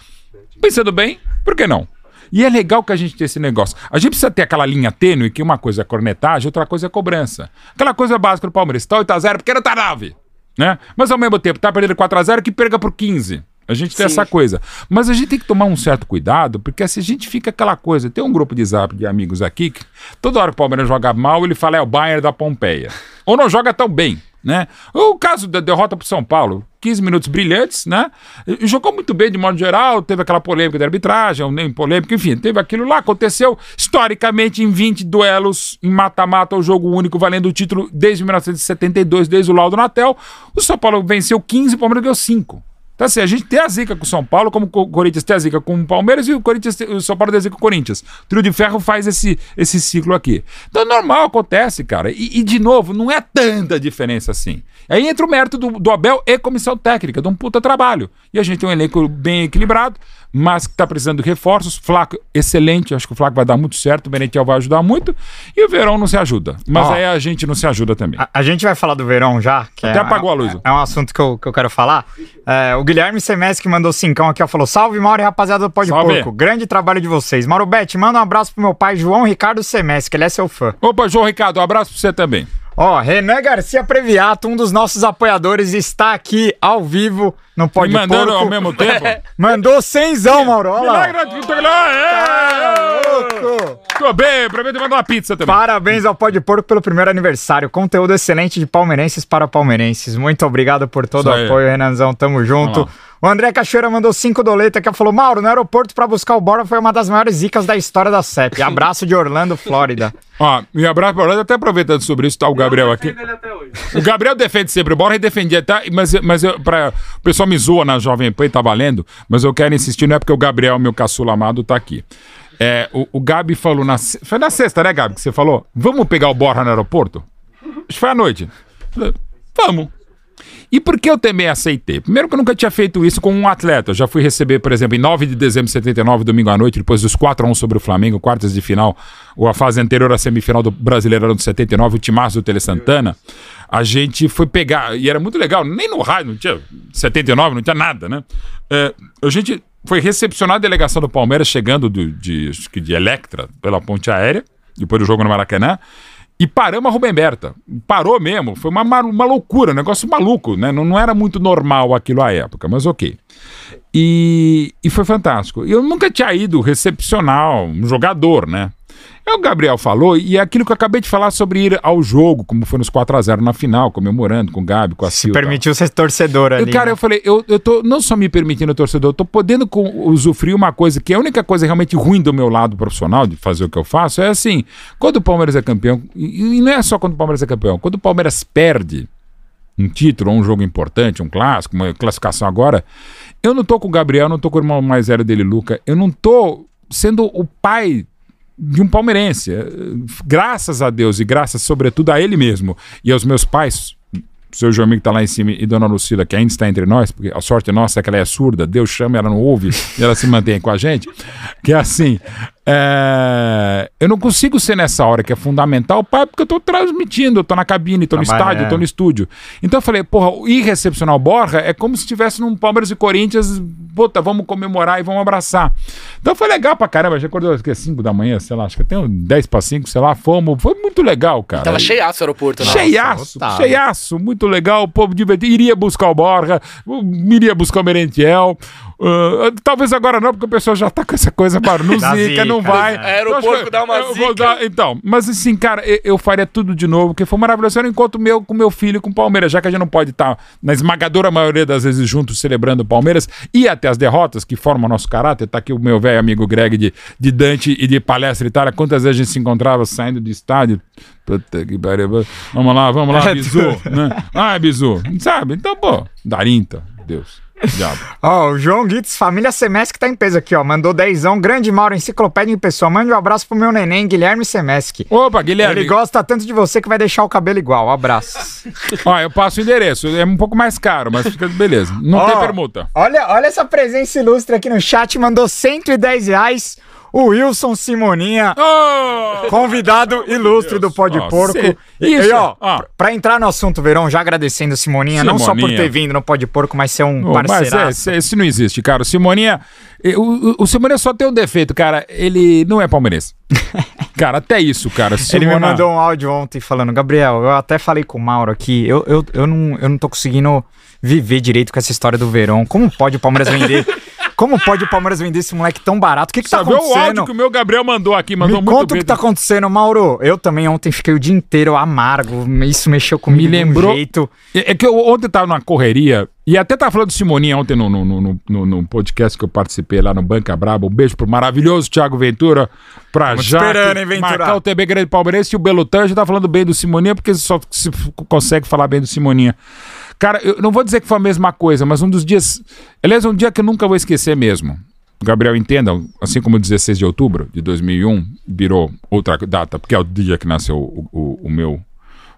pensando bem, por que não? E é legal que a gente tenha esse negócio. A gente precisa ter aquela linha tênue que uma coisa é cornetagem, outra coisa é cobrança. Aquela coisa básica do Palmeiras. Tá 8x0 porque não tá 9. Né? Mas ao mesmo tempo, tá perdendo 4x0 que perca por 15. A gente tem Sim. essa coisa. Mas a gente tem que tomar um certo cuidado, porque se a gente fica aquela coisa. Tem um grupo de zap de amigos aqui que toda hora que o Palmeiras joga mal, ele fala é o Bayern da Pompeia. Ou não joga tão bem né? O caso da derrota para São Paulo, 15 minutos brilhantes, né? Jogou muito bem de modo geral, teve aquela polêmica de arbitragem, nem polêmica, enfim, teve aquilo lá, aconteceu historicamente em 20 duelos em mata-mata, o jogo único valendo o título desde 1972, desde o laudo Natel. O São Paulo venceu 15, o Palmeiras ganhou 5. Então, assim, a gente tem a zica com o São Paulo, como o Corinthians tem a zica com o Palmeiras e o Corinthians tem, o São Paulo tem a zica com o Corinthians. O trio de ferro faz esse, esse ciclo aqui. Então, normal acontece, cara. E, e, de novo, não é tanta diferença assim. Aí entra o mérito do, do Abel e comissão técnica, de um puta trabalho. E a gente tem um elenco bem equilibrado mas que está precisando de reforços. Flaco, excelente, acho que o Flaco vai dar muito certo, o Benetel vai ajudar muito, e o Verão não se ajuda. Mas Ó, aí a gente não se ajuda também. A, a gente vai falar do Verão já, que Até é, apagou a luz. É, é um assunto que eu, que eu quero falar. É, o Guilherme Semestre que mandou cincão aqui, ó, falou: Salve, Mauro e rapaziada do Pó de Salve. Porco. Grande trabalho de vocês. Mauro Bete, manda um abraço pro meu pai, João Ricardo Semestre, que ele é seu fã. Opa, João Ricardo, um abraço pra você também. Ó, Renan Garcia Previato, um dos nossos apoiadores, está aqui ao vivo no Pó Me Porco. ao mesmo tempo. Mandou cenzão, Mauro. Olha lá. Milagre, Vitor Guilherme. Louco. Tô bem, aproveita e manda uma pizza também. Parabéns ao Pó de Porco pelo primeiro aniversário. Conteúdo excelente de palmeirenses para palmeirenses. Muito obrigado por todo o apoio, Renanzão. Tamo junto. O André Cachoeira mandou cinco doleta que falou: Mauro, no aeroporto para buscar o Bora foi uma das maiores zicas da história da CEP. Abraço de Orlando, Flórida. [LAUGHS] Ó, e abraço pra Orlando, até aproveitando sobre isso, tá o Gabriel aqui. Ele até. O Gabriel defende sempre o Borja e defendia, tá? Mas, mas eu, pra, o pessoal me zoa na Jovem Pan e tá valendo, mas eu quero insistir, não é porque o Gabriel, meu caçula amado, tá aqui. É, o, o Gabi falou na. Foi na sexta, né, Gabi, que você falou? Vamos pegar o Borja no aeroporto? Acho que foi à noite. Vamos. E por que eu também aceitei? Primeiro que eu nunca tinha feito isso com um atleta. Eu já fui receber, por exemplo, em 9 de dezembro de 79, domingo à noite, depois dos 4 a 1 sobre o Flamengo, quartas de final, ou a fase anterior à semifinal do Brasileirão de 79, o timaço do Tele Santana, a gente foi pegar, e era muito legal, nem no rádio, não tinha 79, não tinha nada, né? É, a gente foi recepcionar a delegação do Palmeiras chegando do- de, de Electra, pela ponte aérea, depois do jogo no Maracanã, e paramos a Rubem Berta. Parou mesmo. Foi uma, uma, uma loucura, um negócio maluco, né? Não, não era muito normal aquilo à época, mas ok. E, e foi fantástico. Eu nunca tinha ido recepcionar um jogador, né? É o Gabriel falou, e é aquilo que eu acabei de falar sobre ir ao jogo, como foi nos 4x0 na final, comemorando com o Gabi, com a Se Silva. permitiu ser torcedor ali. Eu, cara, né? eu falei, eu, eu tô não só me permitindo torcedor, eu tô podendo com, usufruir uma coisa que é a única coisa realmente ruim do meu lado profissional, de fazer o que eu faço, é assim, quando o Palmeiras é campeão, e, e não é só quando o Palmeiras é campeão, quando o Palmeiras perde um título, ou um jogo importante, um clássico, uma classificação agora, eu não tô com o Gabriel, não tô com o irmão mais velho dele, Luca, eu não tô sendo o pai de um palmeirense. Graças a Deus e graças, sobretudo, a ele mesmo e aos meus pais, seu João que está lá em cima e Dona Lucila, que ainda está entre nós, porque a sorte nossa é que ela é surda, Deus chama, ela não ouve e ela se mantém com a gente. Que é assim, é, eu não consigo ser nessa hora que é fundamental, pai, porque eu estou transmitindo, eu estou na cabine, estou no Trabalhando. estádio, estou no estúdio. Então eu falei, porra, ir recepcionar o Borja é como se estivesse num Palmeiras e Corinthians, puta, vamos comemorar e vamos abraçar. Então foi legal pra caramba, já acordou, acho que é 5 da manhã, sei lá, acho que tem 10 para 5, sei lá, fomos, foi muito legal, cara. Tava cheiaço o aeroporto, né? Cheiaço, lotado. cheiaço, muito legal, o povo divertido. Iria buscar o Borja, o- iria buscar o Merentiel. Uh, talvez agora não, porque o pessoal já tá com essa coisa, para não zica, zica, não vai. Aeroporto Eu acho que dá uma zica. dar- então, mas assim, cara, eu, eu faria tudo de novo, porque foi maravilhoso. Era um encontro meu com meu filho, com o Palmeiras, já que a gente não pode estar na esmagadora maioria das vezes juntos celebrando o Palmeiras e até as derrotas que formam o nosso caráter. Tá aqui o meu velho amigo Greg de, de Dante e de Palestra Itália. Quantas vezes a gente se encontrava saindo do estádio? Puta que pariu. Vamos lá, vamos lá, Bizu. [LAUGHS] né? Ah, Bizu. Sabe? Então, pô, Darinta, Deus. [LAUGHS] Ó, o João Guitz, família Semesc tá em peso aqui, ó. Mandou dezão, grande Mauro, enciclopédia em pessoa. Mande um abraço pro meu neném, Guilherme Semesc. Opa, Guilherme. Ele gosta tanto de você que vai deixar o cabelo igual. Abraços. [LAUGHS] Ó, eu passo o endereço. É um pouco mais caro, mas fica beleza. Não Ó, tem permuta. Olha, olha essa presença ilustre aqui no chat, mandou 110 reais. O Wilson Simoninha, Oh! convidado ilustre do Pó de Ó, Porco. cê- E, isso, e, ó, ó. pr- pra entrar no assunto, Verão, já agradecendo o Simoninha, não só por Simoninha. ter vindo no Pó de Porco, mas ser um Oh, mas parceiraço. é, esse não existe, cara. O Simoninha. O, o, o Simoninha só tem um defeito, cara. Ele não é palmeirense. [LAUGHS] cara, até isso, cara. Ele Simona- me mandou um áudio ontem falando, Gabriel, eu até falei com o Mauro aqui, eu, eu, eu, não, eu não tô conseguindo viver direito com essa história do Verão. Como pode o Palmeiras vender? Como pode o Palmeiras vender esse moleque tão barato? O que que tá Sabe o áudio acontecendo? que o meu Gabriel mandou aqui, mandou Me muito conta o bem. que tá acontecendo, Mauro. Eu também ontem fiquei o dia inteiro amargo. Isso mexeu comigo Me lembrou. de um jeito. É é que eu ontem tava numa correria, e até tava falando do Simoninha ontem no, no, no, no, no podcast que eu participei lá no Banca Braba. Um beijo pro maravilhoso Thiago Ventura, pra Jaque, esperando, hein, Ventura? marcar o TB Grande Palmeirense e o Belutan já tá falando bem do Simoninha, porque só se consegue falar bem do Simoninha. Cara, eu não vou dizer que foi a mesma coisa, mas um dos dias. Aliás, um dia que eu nunca vou esquecer mesmo. Gabriel entenda, assim como o 16 de outubro de 2001 virou outra data, porque é o dia que nasceu o, o, o meu,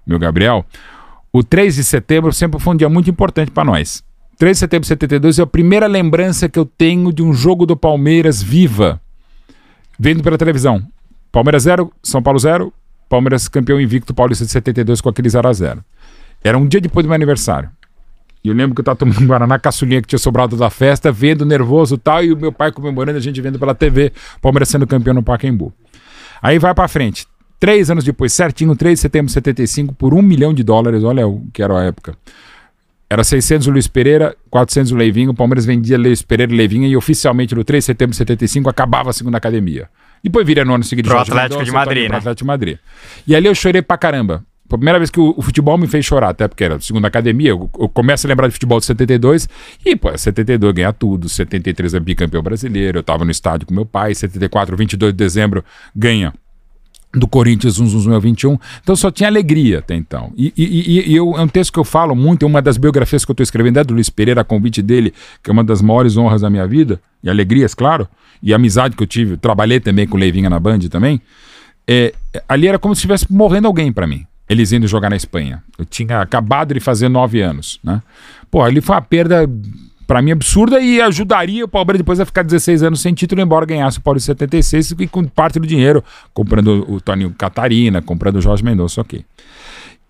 meu Gabriel. O 3 de setembro sempre foi um dia muito importante para nós. 3 de setembro de 72 é a primeira lembrança que eu tenho de um jogo do Palmeiras viva, vendo pela televisão. Palmeiras 0, São Paulo 0, Palmeiras campeão invicto paulista de 72 com aquele 0 a 0 Era um dia depois do meu aniversário. E eu lembro que eu tava tomando um Guaraná caçulinha que tinha sobrado da festa, vendo nervoso e tal, e o meu pai comemorando, a gente vendo pela TV, Palmeiras sendo campeão no Pacaembu. Aí vai pra frente. Três anos depois, certinho, 3 de setembro de 75, por um milhão de dólares, olha o que era a época. Era 600 o Luiz Pereira, 400 o Leivinho, o Palmeiras vendia Luiz Pereira e Leivinho, e oficialmente no 3 de setembro de 75 acabava a segunda academia. Depois vira no ano seguinte Pro Atlético Mendonça, de Madrid, Tony, pro né? Atlético de Madrid. E ali eu chorei pra caramba. Foi a primeira vez que o, o futebol me fez chorar, até porque era segunda academia. Eu, eu começo a lembrar de futebol de 72 e, pô, 72 ganhar tudo, 73 é bicampeão brasileiro. Eu tava no estádio com meu pai, 74, 22 de dezembro ganha do Corinthians 1 Então só tinha alegria até então. E, e- e- eu, é um texto que eu falo muito, é uma das biografias que eu estou escrevendo é do Luiz Pereira, a convite dele, que é uma das maiores honras da minha vida, e alegrias, claro, e amizade que eu tive. Trabalhei também com o Leivinha na Band também. É, ali era como se estivesse morrendo alguém para mim. Eles indo jogar na Espanha. Eu tinha acabado de fazer nove anos, né? Pô, ali foi uma perda para mim absurda e ajudaria o Palmeiras depois a ficar 16 anos sem título, embora ganhasse o Paulo 76 e com parte do dinheiro, comprando o Toninho Catarina, comprando o Jorge Mendonça, ok.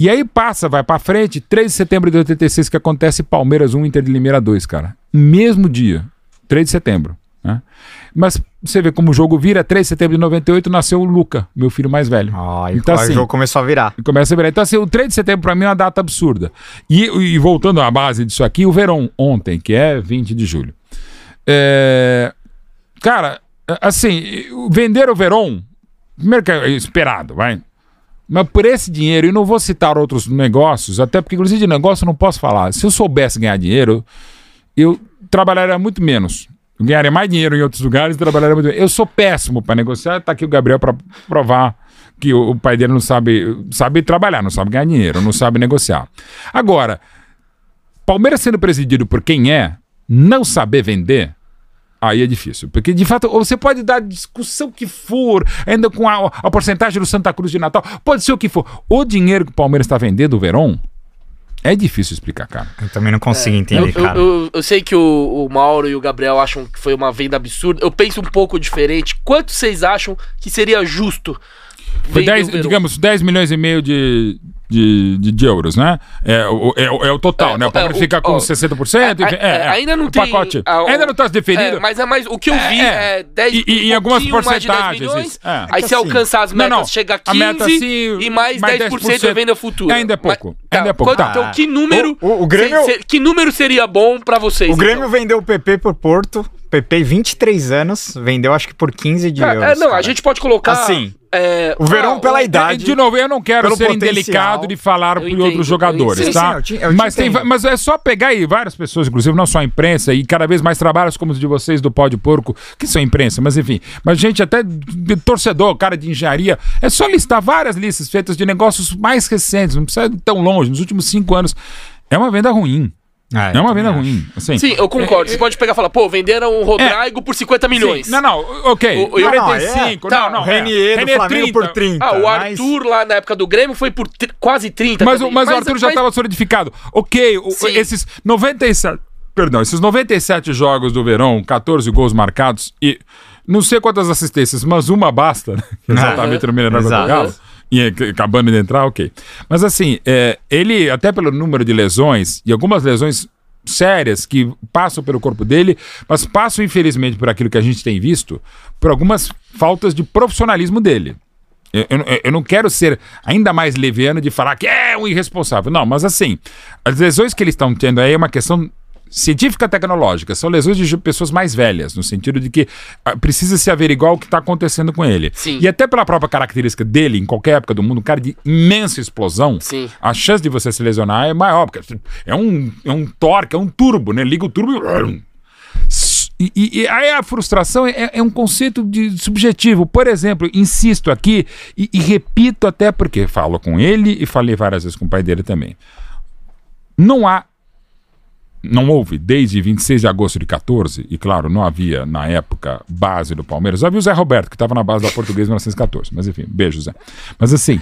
E aí passa, vai pra frente, 3 de setembro de 86 que acontece Palmeiras 1, Inter de Limeira 2, cara. Mesmo dia, 3 de setembro. Né? Mas você vê como o jogo vira, 3 de setembro de 98 nasceu o Luca, meu filho mais velho. Ó, e Então, o assim, jogo começou a virar. começa a virar. Então, assim, o 3 de setembro pra mim é uma data absurda. E, e voltando à base disso aqui, o Verão, ontem, que é 20 de julho. É, Cara, assim, vender o Verón, primeiro que é esperado, vai. Mas por esse dinheiro, e não vou citar outros negócios, até porque, inclusive, de negócio eu não posso falar. Se eu soubesse ganhar dinheiro, eu trabalharia muito menos. Ganharia mais dinheiro em outros lugares e trabalharia muito menos. Eu sou péssimo para negociar, tá aqui o Gabriel para provar que o, o pai dele não sabe, sabe trabalhar, não sabe ganhar dinheiro, não sabe negociar. Agora, Palmeiras sendo presidido por quem é, não saber vender, aí é difícil. Porque, de fato, você pode dar discussão que for, ainda com a, a porcentagem do Santa Cruz de Natal, pode ser o que for. O dinheiro que o Palmeiras está vendendo, o Verón, é difícil explicar, cara. Eu também não consigo Eu, entender, eu- cara. eu- eu sei que o, o Mauro e o Gabriel acham que foi uma venda absurda. Eu penso um pouco diferente. Quanto vocês acham que seria justo? Foi vender 10, o Verón? digamos, 10 milhões e meio de, de, de- de euros, né? É o, é, o- é o total, É, né? O é, o- fica com ó, 60%. enfim, É, é, ainda não o tem. pacote. ah, o- ainda não está definido. É, mas é mais. O que eu vi É, é, 10 e- e em um algumas pouquinho mais de 10 porcentagens, milhões, isso, é. Aí É que se assim, alcançar as Não, metas, não. chega a A 15 meta, assim, e mais, mais 10% é venda futura. Ainda é pouco, Mas, ainda é pouco, quanto- tá. Então, que número. O- o- o Grêmio- se- se- que número seria bom pra vocês? O Grêmio então? vendeu o PP por Porto. PP, 23 anos, vendeu acho que por 15 de Cara, euros. é, não, a cara. gente pode colocar. Assim, é, o Verão ah, pela o- É, idade. de novo, eu não quero ser potencial. indelicado de falar por outros jogadores, tá? Sim, sim, eu te- eu te mas, tem, mas é só pegar aí várias pessoas, inclusive não só a imprensa, e cada vez mais trabalhos como os de vocês do Pó de Porco, que são imprensa, mas enfim. Mas gente até de torcedor, cara de engenharia, é só listar várias listas feitas de negócios mais recentes, não precisa ir tão longe, nos últimos cinco anos. É uma venda ruim. É uma venda ruim. Assim, Sim, eu concordo. Você pode pegar e falar, pô, venderam o Rodrigo por 50 milhões. Sim, Não, não, ok. O- o- Não, não, 45, é. não, Tá, não. O Renier do Renier Flamengo 30. por 30. Ah, o mas- Arthur lá na época do Grêmio foi por quase 30. Mas, o, também. mas, o Arthur já mas- estava solidificado. Ok, o- esses 97. Perdão, esses 97 jogos do Verão, 14 gols marcados e não sei quantas assistências, mas uma basta, né? Exatamente no Mineirão. Galo. E é, acabando de entrar, ok. Mas assim, é, ele, até pelo número de lesões, e algumas lesões sérias que passam pelo corpo dele, mas passam, infelizmente, por aquilo que a gente tem visto, por algumas faltas de profissionalismo dele. Eu, eu- eu não quero ser ainda mais leviano de falar que é um irresponsável. Não, mas assim, as lesões que eles estão tendo aí é uma questão científica tecnológica. São lesões de pessoas mais velhas, no sentido de que ah, precisa se averiguar o que está acontecendo com ele. Sim. E até pela própria característica dele, em qualquer época do mundo, um cara de imensa explosão, Sim. a chance de você se lesionar é maior, porque é um, é um torque, é um turbo, né? Liga o turbo e... E, e- e aí a frustração é, é um conceito de subjetivo. Por exemplo, insisto aqui e, e repito até porque falo com ele e falei várias vezes com o pai dele também. Não há, não houve desde 26 de agosto de 14, e claro, não havia na época base do Palmeiras. Havia o Zé Roberto, que estava na base da Portuguesa em 1914. Mas enfim, beijo, Zé. Mas assim,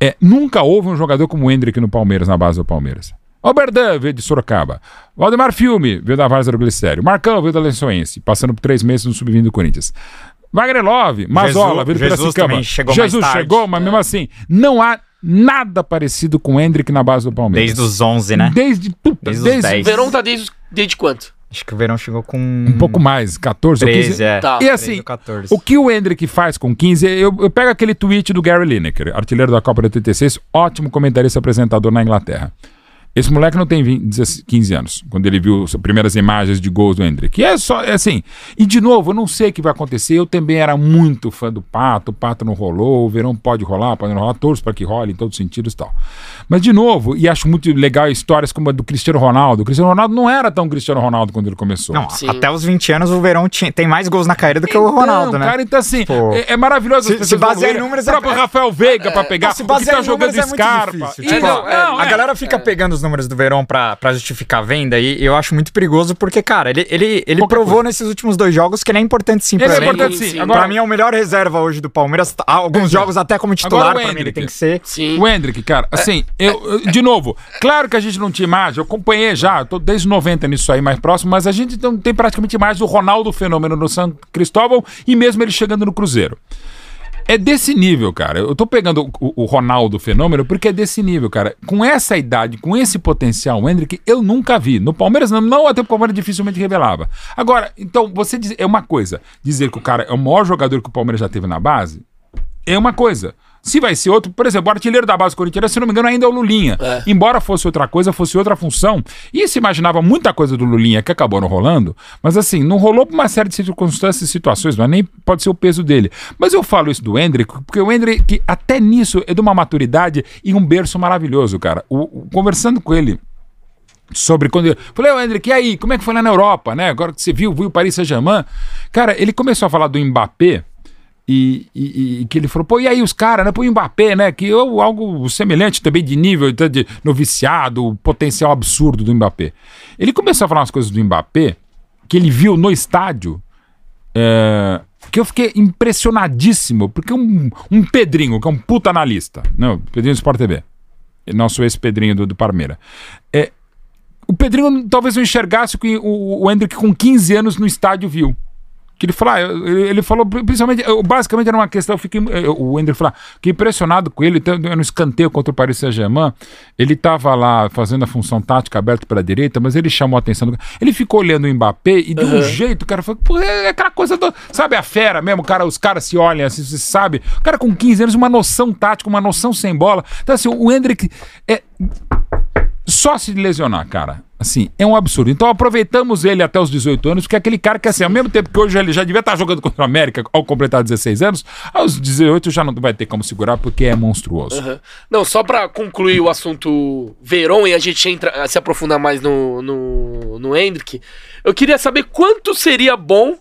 é, nunca houve um jogador como o Hendrick no Palmeiras, na base do Palmeiras. Alberdan veio de Sorocaba. Valdemar Filme veio da Várzea do Glicério. Marcão veio da Lençoense, passando por três meses no sub-20 do Corinthians. Wagner Love, Mazola, veio do Jesus Piracicaba. chegou mais Jesus chegou, mas mesmo assim, não há nada parecido com o Hendrick na base do Palmeiras. Desde os 11, né? Desde, puta, Desde os desde, 10. O Verão tá desde, desde quanto? Acho que o Verão chegou com... um pouco mais, 14 ou 13, 15. é. Tá. E 13 assim, ou 14. o que o Hendrick faz com 15, eu, eu pego aquele tweet do Gary Lineker, artilheiro da Copa de 86, ótimo comentarista apresentador na Inglaterra. Esse moleque não tem 20, 16, 15 anos, quando ele viu as primeiras imagens de gols do Hendrick. E é só, é assim. E de novo, eu não sei o que vai acontecer. Eu também era muito fã do Pato, o Pato não rolou, o Verão pode rolar, pode não rolar, torço para que role em todos os sentidos e tal. Mas de novo, e acho muito legal histórias como a do Cristiano Ronaldo. O Cristiano Ronaldo não era tão Cristiano Ronaldo quando ele começou. Não, Sim. até os 20 anos o Verão tinha, tem mais gols na carreira do que o Ronaldo, então, né? Cara, então assim, é, é maravilhoso. Se- se basear em números, o próprio é- Rafael Veiga pra pegar, se o que tá em jogando é muito Scarpa. difícil. E Tipo, não, não, a é. galera fica pegando os números do Verão pra, pra justificar a venda e eu acho muito perigoso porque, cara, ele, ele, ele provou coisa. nesses últimos dois jogos que ele é importante sim Ele pra é importante sim. sim. Agora, Pra mim é o melhor reserva hoje do Palmeiras. Há Alguns jogos até como titular, Agora o pra mim ele tem que ser. Sim. O Hendrick, cara, assim, eu, de novo, claro que a gente não tinha imagem, eu acompanhei já, eu tô desde 90 nisso aí mais próximo, mas a gente não tem praticamente imagem do Ronaldo Fenômeno no São Cristóvão e mesmo ele chegando no Cruzeiro. É desse nível, cara. Eu tô pegando o, o Ronaldo Fenômeno porque é desse nível, cara. Com essa idade, com esse potencial, o Hendrick, eu nunca vi. No Palmeiras, não, não até o Palmeiras dificilmente revelava. Agora, então, você diz, é uma coisa, dizer que o cara é o maior jogador que o Palmeiras já teve na base, é uma coisa. Se vai ser outro, por exemplo, o artilheiro da base corintiana, se não me engano, ainda é o Lulinha. É. Embora fosse outra coisa, fosse outra função. E se imaginava muita coisa do Lulinha que acabou não rolando, mas assim, não rolou por uma série de circunstâncias e situações, não é nem pode ser o peso dele. Mas eu falo isso do Hendrick, porque o Hendrick, até nisso, é de uma maturidade e um berço maravilhoso, cara. O- o- conversando com ele sobre quando eu falei, ô Hendrick, e aí, como é que foi lá na Europa, né? Agora que você viu, viu o Paris Saint-Germain. Cara, ele começou a falar do Mbappé e, e- e que ele falou, pô, e aí os caras, né? Pô, o Mbappé, né? Que eu, algo semelhante também de nível tá, de noviciado, o potencial absurdo do Mbappé. Ele começou a falar umas coisas do Mbappé que ele viu no estádio é, que eu fiquei impressionadíssimo, porque um, um Pedrinho, que é um puta analista, não, Pedrinho do Sport TV, nosso ex-Pedrinho do, do Parmeira, é, o Pedrinho talvez não enxergasse o que o, o Hendrick com 15 anos no estádio viu. Que ele falou, ah, ele, falou, principalmente, eu- basicamente era uma questão, eu fiquei, eu- o Hendrick falou, fiquei impressionado com ele, então, no escanteio contra o Paris Saint-Germain, ele estava lá fazendo a função tática aberta para a direita, mas ele chamou a atenção do Ele ficou olhando o Mbappé e de um jeito, o cara falou, pô, é aquela coisa do, sabe a fera mesmo, cara, os caras se olham assim, você sabe, o cara com 15 anos, uma noção tática, uma noção sem bola. Então assim, o Hendrick é só se lesionar, cara. Assim, é um absurdo. Então aproveitamos ele até os 18 anos, porque aquele cara que, assim, ao mesmo tempo que hoje ele já devia estar jogando contra o América ao completar 16 anos, aos 18 já não vai ter como segurar, porque é monstruoso. Aham. Não, só pra concluir o assunto Veron e a gente entra, se aprofundar mais no, no, no Hendrick, eu queria saber quanto seria bom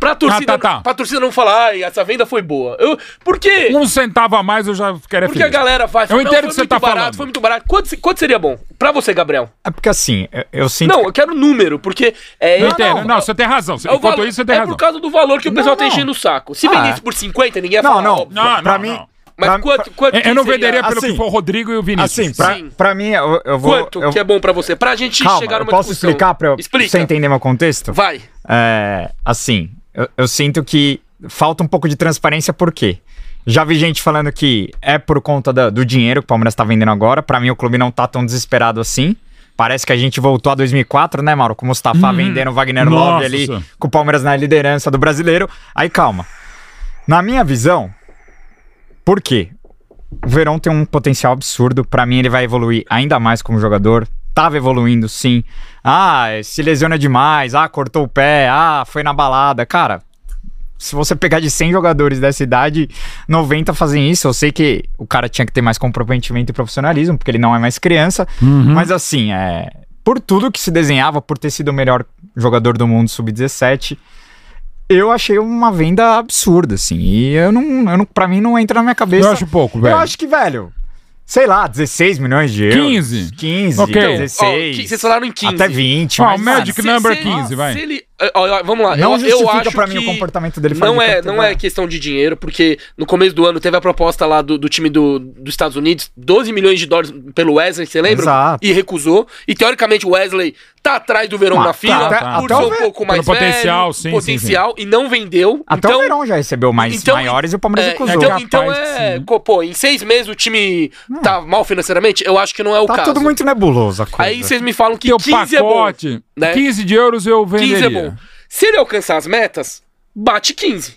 pra torcida, tá, tá. Pra torcida não falar, ai, essa venda foi boa. Eu, por quê? Um centavo a mais eu já ficaria Porque a feliz. galera faz. Eu "Não, entendo que você muito tá barato, falando. Foi muito barato. Quanto, quanto seria bom? Pra você, Gabriel. É porque assim, eu, eu sinto. Não, eu quero número, porque. É, Não, é- entendo. Não, você tem razão. é Enquanto valor- isso, você tem é razão. por causa do valor que o pessoal tá não. enchendo o saco. Se Ah, vendesse é. por 50, ninguém ia Não, falar. não. óbvio. Não, pra não, mim. não. Mas pra- quanto, quanto Eu que eu não seria? venderia pelo Assim, que for o Rodrigo e o Vinícius. Assim, pra, Sim. pra mim, eu, eu vou. Quanto eu, que é bom pra você? Pra gente calma, chegar eu numa posso discussão. explicar pra, eu- pra Explica. você entender meu contexto? Vai. É, assim, eu, eu sinto que falta um pouco de transparência, por quê? Já vi gente falando que é por conta da- do dinheiro que o Palmeiras tá vendendo agora. Pra mim, o clube não tá tão desesperado assim. Parece que a gente voltou a 2004, né, Mauro? Com o Mustafa vendendo o Wagner Love ali, com o Palmeiras na liderança do brasileiro. Aí, calma. Na minha visão, por quê? O Verão tem um potencial absurdo. Pra mim, ele vai evoluir ainda mais como jogador. Tava evoluindo, sim. Ah, se lesiona demais. Ah, cortou o pé. Ah, foi na balada. Cara, se você pegar de 100 jogadores dessa idade, 90 fazem isso. Eu sei que o cara tinha que ter mais comprometimento e profissionalismo, porque ele não é mais criança. Mas assim, é. Por tudo que se desenhava, por ter sido o melhor jogador do mundo sub-17, eu achei uma venda absurda, assim. E eu não, eu não. Pra mim, não entra na minha cabeça. Eu acho pouco, velho. Eu acho que, velho. Sei lá, 16 milhões de euros. 15. 15, Ok. Ó, 16. que- vocês falaram em 15. Até 20. Ó, mas, o Magic Se- Number se- 15, vai. se ele- ó, ó, vamos lá. Não eu, eu acho pra mim que o comportamento dele fora Não é, não é questão de dinheiro, porque no começo do ano teve a proposta lá do, do time do, dos Estados Unidos, 12 milhões de dólares pelo Wesley, você lembra? Exato. E recusou. E teoricamente o Wesley tá atrás do Verão Ah, na fila, tá, tá. Até um Ver- pouco mais pelo potencial, velho, sim, potencial, e não vendeu. Até então, o Verão já recebeu mais então, maiores e o Palmeiras é, recusou. então, então é, sim. pô, em seis meses o time tá mal financeiramente? Eu acho que não é o tá caso. tudo muito nebuloso a coisa. Aí vocês me falam que Teu 15 é bom. Né? 15 de euros eu venderia. 15 é bom. Se ele alcançar as metas, bate 15.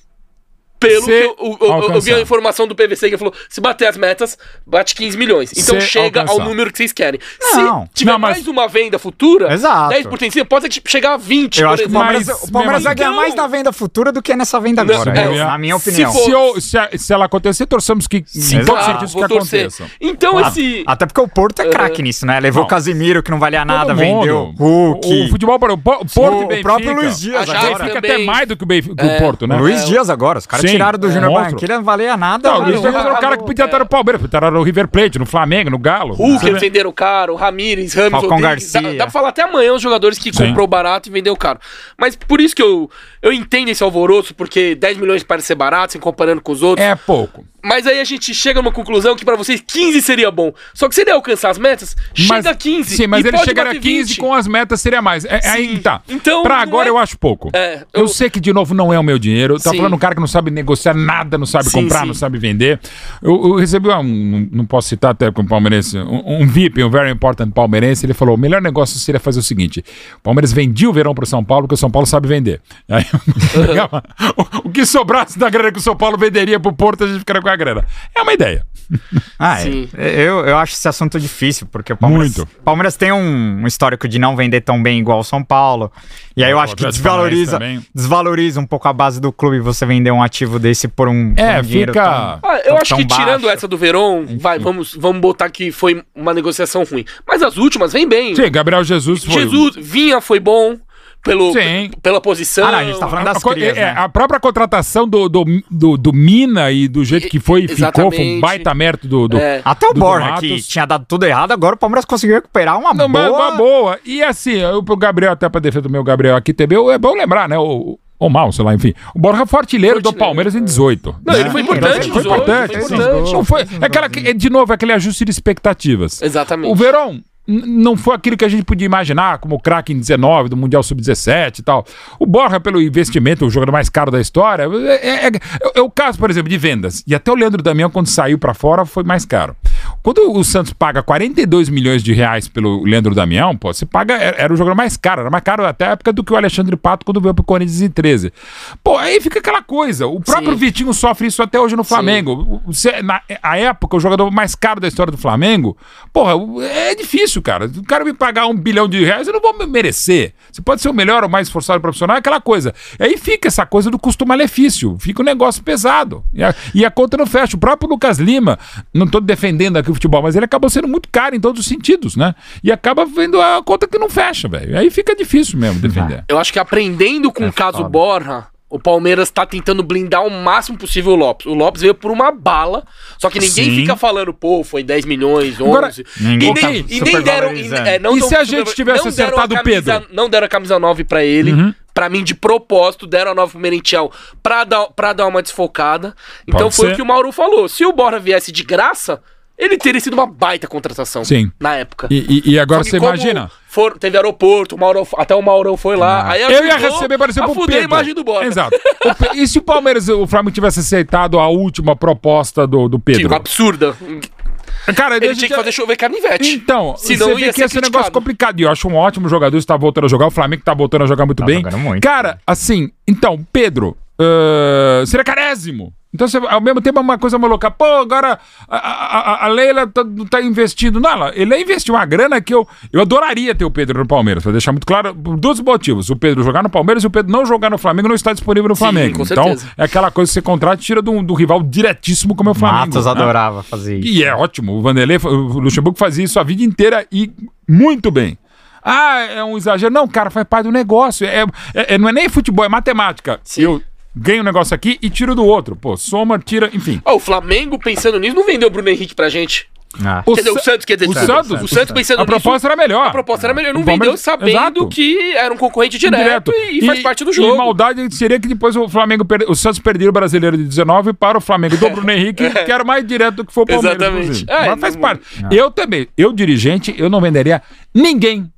Pelo Se que eu, eu- eu- eu vi a informação do PVC que falou: se bater as metas, bate 15 milhões. Então Se chega ao alcançar. número que vocês querem. Não. Se tiver Não, mas- mais uma venda futura, Exato. 10% em cima, pode chegar a 20, Eu acho que o. Palmeiras, Mas o Palmeiras vai ganhar então- mais na venda futura do que nessa venda Não, agora, é, eu- na minha se opinião. for- Se, eu- se a- se ela acontecer, torçamos que todos os Ah, sentidos que aconteça. Então esse. Até porque o Porto é craque nisso, né? Levou o Não. Casimiro, que não valia nada, Todo vendeu mundo. Hulk. O, o futebol, o, Po- o Porto O- e o próprio Luiz Dias A agora. Benfica até mais do que o, Benfica, que o É. Porto, né? Luiz Dias agora, os caras Sim, tiraram do é. Júnior Monstro. Barranquilla, não valia nada. Não, o. Dias era o cara que podia estar no Palmeiras, podia estar no River Plate, no Flamengo, no Galo. Hulk, eles venderam caro, Ramires, Ramos, Falcão. Dá, Garcia. dá pra falar até amanhã os jogadores que Sim. comprou barato e vendeu caro. Mas por isso que eu, eu entendo esse alvoroço, porque 10 milhões parece ser barato, se comparando com os outros. É pouco. Mas aí a gente chega numa conclusão que pra vocês 15 seria bom. Só que se ele alcançar as metas, chega a 15. Sim, mas e ele pode chegaria a bater 15 20. com as metas seria mais. É, é aí tá. Então, pra agora é- eu acho pouco. É, eu... eu- sei que, de novo, não é o meu dinheiro. Tá Sim. falando um cara que não sabe negociar nada, não sabe Sim, comprar, não sabe vender. Eu, eu recebi um, não- posso citar até com o palmeirense, um, um VIP, um very important palmeirense, ele falou, o melhor negócio seria fazer o seguinte, o Palmeiras vendia o verão pro São Paulo, porque o São Paulo sabe vender. Aí, [LAUGHS] pegava o, o que sobrasse da grana que o São Paulo venderia pro Porto, a gente ficaria com a grana. É uma ideia. [LAUGHS] Ah, é. Eu, eu acho esse assunto difícil, porque o Palmeiras, Muito. Palmeiras tem um, um histórico de não vender tão bem igual o São Paulo. E aí eu O acho que desvaloriza, desvaloriza um pouco a base do clube você vender um ativo desse por um, por É, um dinheiro fica- tão- Ah, eu tão- acho tão que tirando baixo. essa do Verón, vai, vamos, vamos botar que foi uma negociação ruim. Mas as últimas vem bem. Sim, Gabriel Jesus foi... Jesus, Vinha foi bom pelo, Sim. pela posição. Ah, não, a gente tá falando das A crias, é, né? A própria contratação do, do, do, do Mina e do jeito que foi e ficou, foi um baita mérito do. do É. Até o Borja, que tinha dado tudo errado, agora o Palmeiras conseguiu recuperar uma Não, boa... uma boa. E assim, eu, pro Gabriel, até pra defesa do meu Gabriel aqui também, é bom lembrar, né? O, ou mal, sei lá, enfim. O Borja foi artilheiro do Palmeiras em 18. Não, ele foi importante, Foi 18, importante. foi importante. Não foi, é aquela, que- é, de novo, aquele ajuste de expectativas. Exatamente. O Verón n- não foi aquilo que a gente podia imaginar, como o craque em 19 do Mundial Sub-17 e tal. O Borja, pelo investimento, o jogador mais caro da história, é, é- é- é o caso, por exemplo, de vendas. E até o Leandro Damião, quando saiu pra fora, foi mais caro. Quando o Santos paga 42 milhões de reais pelo Leandro Damião, pô, você paga, era, era o jogador mais caro, era mais caro até a época do que o Alexandre Pato quando veio pro Corinthians em 13. Pô, aí fica aquela coisa. O próprio Sim. Vitinho sofre isso até hoje no Flamengo. Se- Na a época, o jogador mais caro da história do Flamengo, porra, é difícil, cara. O cara me pagar um bilhão de reais, eu não vou me merecer. Você pode ser o melhor ou mais esforçado profissional, é aquela coisa. Aí fica essa coisa do custo-malefício. Fica um negócio pesado. E a, e a conta não fecha. O próprio Lucas Lima, não tô defendendo aqui o futebol, mas ele acabou sendo muito caro em todos os sentidos, né? E acaba vendo a conta que não fecha, velho. Aí fica difícil mesmo defender. Eu acho que aprendendo com É o caso foda. Borja, o Palmeiras tá tentando blindar o máximo possível o Lopes. O Lopes veio por uma bala, só que ninguém Sim. fica falando, pô, foi 10 milhões, 11. Agora, ninguém e, tá nem, e nem deram. E, é, não E se a gente tivesse acertado a o Pedro? Uhum. Não deram a camisa 9 pra ele. Pra mim, de propósito, deram a 9 pro Merentiel pra dar, pra dar uma desfocada. Então Pode foi ser. o que o Mauro falou. Se o Borja viesse de graça, ele teria sido uma baita contratação. Sim. Na época. E, e- e agora você imagina. for- teve aeroporto, o Mauro, até o Maurão foi lá. aí Eu ia receber, por exemplo, a o fuder Pedro. a imagem do Borja. Exato. O E se o Palmeiras, o Flamengo tivesse aceitado a última proposta do, do Pedro? Tipo, absurda. Cara, Ele tinha que fazer chover canivete. Então, Senão você vê que esse negócio complicado. E eu acho um ótimo jogador, está voltando a jogar. O Flamengo está voltando a jogar muito Tá bem. muito. Cara, assim, então, Pedro, ah, seria carésimo. Então, você, ao mesmo tempo, é uma coisa maluca. Pô, agora a, a, a- Leila tá, tá investindo. Não, ela, ele investiu uma grana que eu, eu adoraria ter o Pedro no Palmeiras, pra deixar muito claro, por dois motivos. O Pedro jogar no Palmeiras e o Pedro não jogar no Flamengo não está disponível no Sim, Flamengo. então, certeza. é aquela coisa que você contrata e tira do, do rival diretíssimo como é o Flamengo. Matos né? adorava fazer isso. E é ótimo. O Vanderlei, o Luxemburgo fazia isso a vida inteira e muito bem. Ah, é um exagero. Não, cara, faz parte do negócio. É, é- é- não é nem futebol, é matemática. Sim. Eu ganho um negócio aqui e tiro do outro. Pô, soma, tira, enfim. Ó, o Flamengo, pensando nisso, não vendeu o Bruno Henrique pra gente. Ah. O dizer, o Sa- Santos, quer dizer, o desculpa, Santos? o Santos pensando A proposta era melhor. A proposta era melhor. Não vendeu sabendo Exato. que era um concorrente direto, e, faz parte do jogo. E maldade seria que depois o Flamengo perde, o Santos perderia o brasileiro de 19 para o Flamengo do Bruno Henrique, [LAUGHS] que era mais direto do que foi o Palmeiras. Exatamente. É, Mas faz não- parte. Eu também, eu dirigente, eu não venderia ninguém,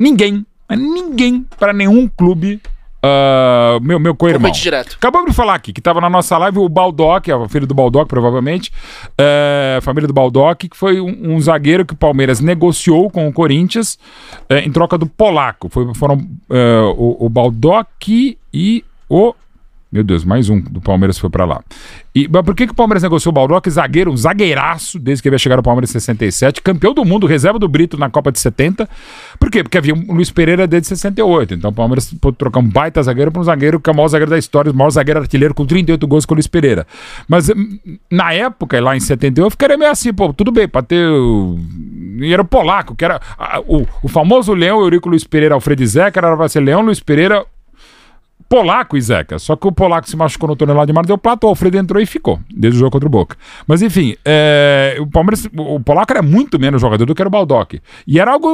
ninguém ninguém para nenhum clube Uh, meu, meu co-irmão. direto. Acabamos de falar aqui que estava na nossa live o Baldock, a filha do Baldock, provavelmente, uh, família do Baldock, que foi um, um, zagueiro que o Palmeiras negociou com o Corinthians uh, em troca do polaco. Foi, foram uh, o, o Baldock e o meu Deus, mais um do Palmeiras foi para lá. E mas por que, que o Palmeiras negociou o Baldock? Zagueiro, um zagueiraço, desde que ele ia chegar ao Palmeiras em 67, campeão do mundo, reserva do Brito na Copa de 70. Por quê? Porque havia o Luiz Pereira desde 68. Então o Palmeiras pôde trocar um baita zagueiro para um zagueiro que é o maior zagueiro da história, o maior zagueiro artilheiro com 38 gols com o Luiz Pereira. Mas hum, na época, lá em 71, eu ficaria meio assim, pô, tudo bem, para ter. E era o polaco, que era o, o famoso Leão, Eurico Luiz Pereira, Alfredo Zeca, era para ser Leão, Luiz Pereira, Polaco e Zeca. Só que o Polaco se machucou no lá de Mar del Plata, o Alfredo entrou e ficou, desde o jogo contra o Boca. Mas enfim, é, o Palmeiras, o Polaco era muito menos jogador do que era o Baldock. E era algo,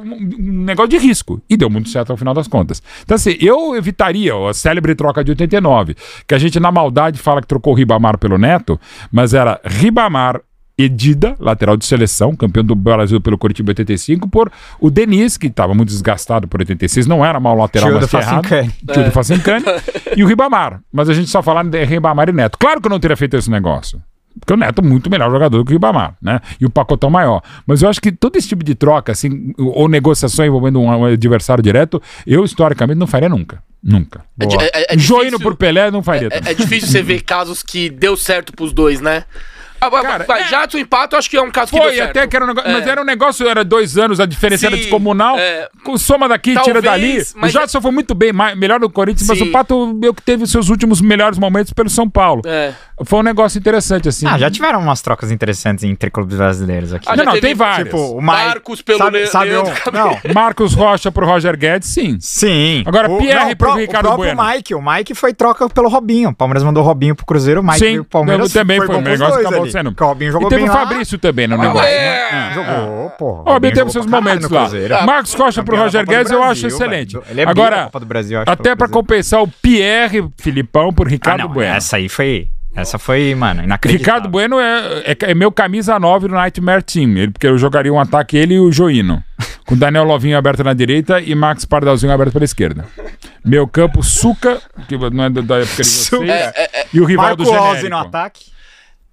um negócio de risco. E deu muito certo ao final das contas. Então assim, eu evitaria a célebre troca de 89, que a gente na maldade fala que trocou o Ribamar pelo Neto, mas era Ribamar, Edida, lateral de seleção, campeão do Brasil pelo Curitiba 85, por o Denis, que estava muito desgastado por 86, não era mal lateral, Tio mas tinha errado. Tio é. do Facincani. [LAUGHS] e o Ribamar. Mas a gente só fala de Ribamar e Neto. Claro que eu não teria feito esse negócio. Porque o Neto é muito melhor jogador do que o Ribamar, né? E o pacotão maior. Mas eu acho que todo esse tipo de troca, assim, ou negociação envolvendo um adversário direto, eu historicamente não faria nunca. Nunca. É, é, é Joino por Pelé não faria. É, é, difícil você ver casos que deu certo pros dois, né? Ah, Cara, vai, é... Jadson empate, eu acho que é um caso Foi, que deu até que era um negócio, é. mas era um negócio, era dois anos, a diferença Sim, era descomunal. É... Com soma daqui, Talvez, tira dali. O Jadson foi muito bem, mais, melhor no Corinthians, Sim. mas o Pato meio que teve os seus últimos melhores momentos pelo São Paulo. É. Foi um negócio interessante, assim. Ah, já tiveram umas trocas interessantes entre clubes brasileiros aqui. Ah, não, não, tem vários. Tipo, o Marcos pelo sabe, sabe Não, [LAUGHS] Marcos Rocha pro Roger Guedes, sim. Sim. Agora, o, Pierre não, pro, pro Ricardo o próprio Bueno. Mike, o Mike foi troca pelo Robinho. O Palmeiras mandou o Robinho pro Cruzeiro, o Mike sim, o Palmeiras também foi, foi um negócio que acabou. O Robinho jogou teve o Fabrício também no negócio. É. Né? Jogou, pô. O Robinho teve seus momentos lá. Marcos Costa pro Roger Guedes eu acho excelente. É Agora, até pra compensar o Pierre Filipão por Ricardo ah, Bueno. Essa aí foi... Essa foi, mano, inacreditável. Ricardo Bueno é, é, é, meu camisa 9 no Nightmare Team, ele, porque eu jogaria um ataque ele e o Joino. [LAUGHS] Com Daniel Lovinho aberto na direita e Max Pardalzinho aberto pela esquerda. Meu campo, Suca, que não é da época de vocês, é, é, é, e o rival Marco do genérico. no ataque.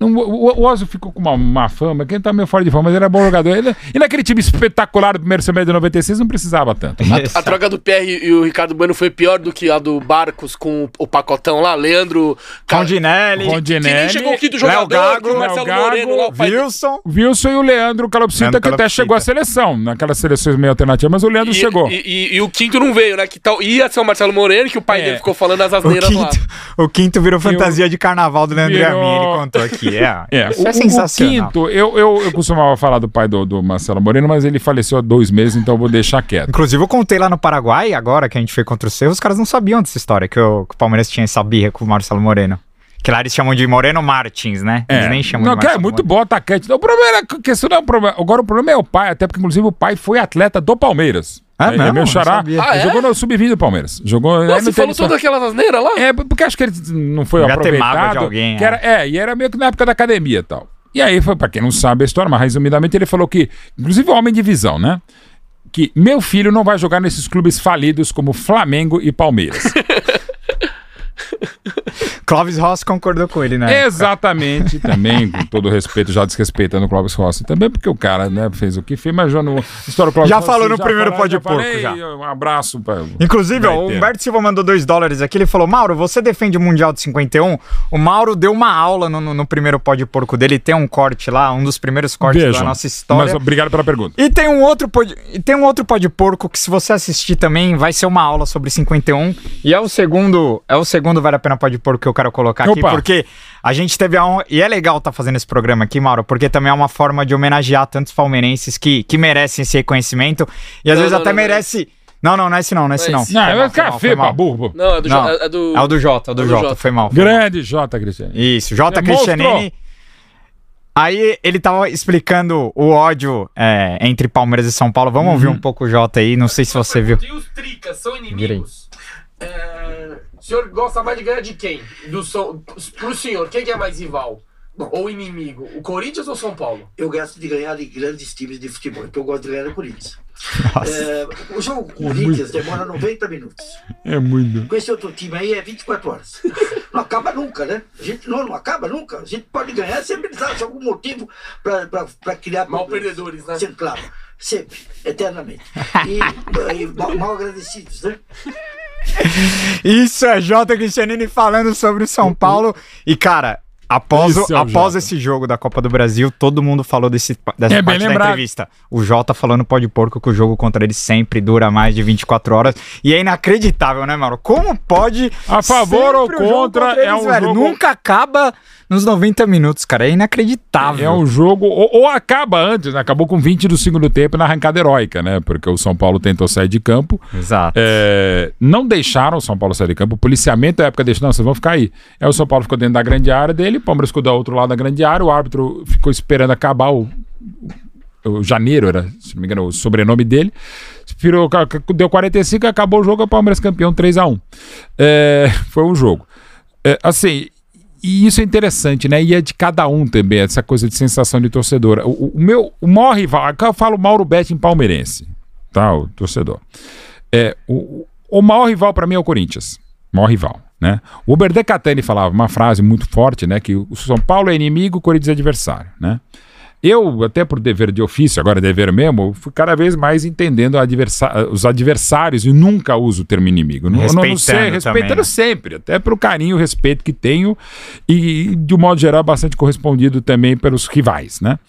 O, Oso ficou com uma má fama, quem tá meio fora de fama, mas ele era bom jogador. Ele, e naquele time espetacular do primeiro semestre de 96 não precisava tanto. A, a, troca do Pierre e o Ricardo Bueno foi pior do que a do Barcos com o pacotão lá, Leandro Rondinelli, Rondinelli que nem chegou o quinto jogador, Gago, o Marcelo Gago, Moreno lá, o Wilson. Wilson e o Leandro Calopsita, que até chegou à seleção, naquelas seleções meio alternativas, mas o Leandro e, chegou. E, e, e, o quinto não veio, né? Que tal, ia ser o Marcelo Moreno, que o pai é. dele ficou falando as asneiras lá. O quinto virou fantasia de carnaval do Leandro virou... Amin, ele contou aqui. [LAUGHS] É, é. O, é sensacional. O quinto, eu, eu, eu costumava falar do pai do, do Marcelo Moreno, mas ele faleceu há dois meses, então eu vou deixar quieto. Inclusive, eu contei lá no Paraguai, agora que a gente foi contra o Cerro, os caras não sabiam dessa história, que, o, que o Palmeiras tinha essa birra com o Marcelo Moreno. Que lá eles chamam de Moreno Martins, né? É. Eles nem chamam não, de Marcelo é muito Moreno. bom atacante. O problema é que isso não é um problema. Agora o problema é o pai, até porque inclusive o pai foi atleta do Palmeiras. Ah, é, não, é meu xará. Ah, é? Jogou no sub-20 do Palmeiras. Jogou. Nossa, você falou todas aquelas asneiras lá? É, porque acho que ele não foi Devia aproveitado. De alguém, que é. Era, é, e era meio que na época da academia e tal. E aí, foi, para quem não sabe a história, mas resumidamente, ele falou que, inclusive o homem de visão, né? Que meu filho não vai jogar nesses clubes falidos como Flamengo e Palmeiras. [LAUGHS] Clóvis Rossi concordou com ele, né? Exatamente, também, com todo respeito, já desrespeitando o Clóvis Rossi também, porque o cara né, fez o que fez, mas já no. História Clóvis já Rossi, falou no já primeiro pó de porco. Já. Um abraço pra. Inclusive, ó, o Humberto Silva mandou dois dólares aqui. Ele falou: Mauro, você defende o Mundial de 51? O Mauro deu uma aula no, no, no primeiro pó de porco dele. Tem um corte lá, um dos primeiros cortes Vejam, da nossa história. Mas obrigado pela pergunta. E tem um outro pó de, e tem um outro pó de porco que, se você assistir também, vai ser uma aula sobre 51. E é o segundo, é o segundo Vale a Pena Pó de Porco que eu quero colocar Opa. aqui porque a gente teve a honra, e é legal estar tá fazendo esse programa aqui, Mauro, porque também é uma forma de homenagear tantos palmeirenses que, que merecem esse reconhecimento e às não, vezes não, até não, merece. Não, não, não é esse não, não é esse não. Não, é café, babu. Não, é do, não, é do... É o do Jota, é o do, é do Jota, foi mal. Foi Grande Jota Cristianini. Isso, Jota é Cristianini. Aí ele tava explicando o ódio é, entre Palmeiras e São Paulo. Vamos uhum. ouvir um pouco o Jota aí, não sei se você viu. E os tricas são inimigos. É, o senhor gosta mais de ganhar de quem? Do so... Pro senhor, quem que é mais rival? Bom, ou inimigo? O Corinthians ou São Paulo? Eu gosto de ganhar de grandes times de futebol. Então eu gosto de ganhar o Corinthians. É, o jogo com o Corinthians demora 90 minutos. É muito. Com esse outro time aí é 24 horas. Não acaba nunca, né? A gente não, não acaba nunca. A gente pode ganhar sempre de algum motivo para criar Mal perdedores, né? Sempre, claro. Sempre, eternamente. E, e mal, mal agradecidos, né? Isso é Jota Cristianini falando sobre o São Paulo. E, cara, Após, o, Esse é o após Jota. esse jogo da Copa do Brasil, todo mundo falou desse, dessa É, parte da entrevista. O Jota falando pode porco que o jogo contra ele sempre dura mais de 24 horas. E é inacreditável, né, Mauro? Como pode. A favor ou jogo contra, é um velho? jogo- Nunca acaba nos 90 minutos, cara. É inacreditável. É um jogo, ou, ou acaba antes, né? acabou com 20 do segundo tempo na arrancada heróica, né? Porque o São Paulo tentou sair de campo. Exato. É, não deixaram o São Paulo sair de campo. O policiamento da época deixou, não, vocês vão ficar aí. Aí o São Paulo ficou dentro da grande área dele, o Palmeiras ficou do outro lado da grande área, o árbitro ficou esperando acabar o. O Janeiro era, se não me engano, o sobrenome dele. Virou, deu 45, acabou o jogo, o Palmeiras campeão 3x1. É, [LAUGHS] foi um jogo. É, assim, e isso é interessante, né? E é de cada um também, essa coisa de sensação de torcedor. O, o- meu, o maior rival, eu falo Mauro Betti em palmeirense, tá? O torcedor. É, o, o maior rival para mim é o Corinthians. Maior rival, né? O Uber Catani falava uma frase muito forte, né? Que o São Paulo é inimigo, o Corinthians é adversário, né? Eu, até por dever de ofício, agora é dever mesmo, fui cada vez mais entendendo adversa- os adversários e nunca uso o termo inimigo. Não, não, não sei, Respeitando respeitando também, né? sempre, até pelo carinho e respeito que tenho e, de um modo geral, bastante correspondido também pelos rivais, né?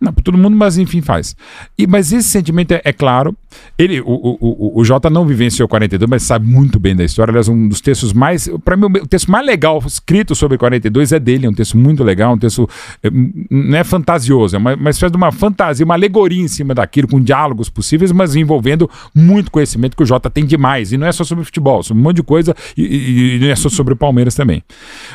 Não, por todo mundo, mas enfim faz. E, mas esse sentimento é, é claro. Ele, o, o, o, o Jota não vivenciou 42, mas sabe muito bem da história. Aliás, um dos textos mais. Para mim, o texto mais legal escrito sobre 42 é dele. É um texto muito legal, um texto. é, não é fantasioso, é uma, mas faz uma fantasia, uma alegoria em cima daquilo, com diálogos possíveis, mas envolvendo muito conhecimento que o Jota tem demais. E não é só sobre futebol, sobre um monte de coisa, e, e- e não é só sobre o Palmeiras também.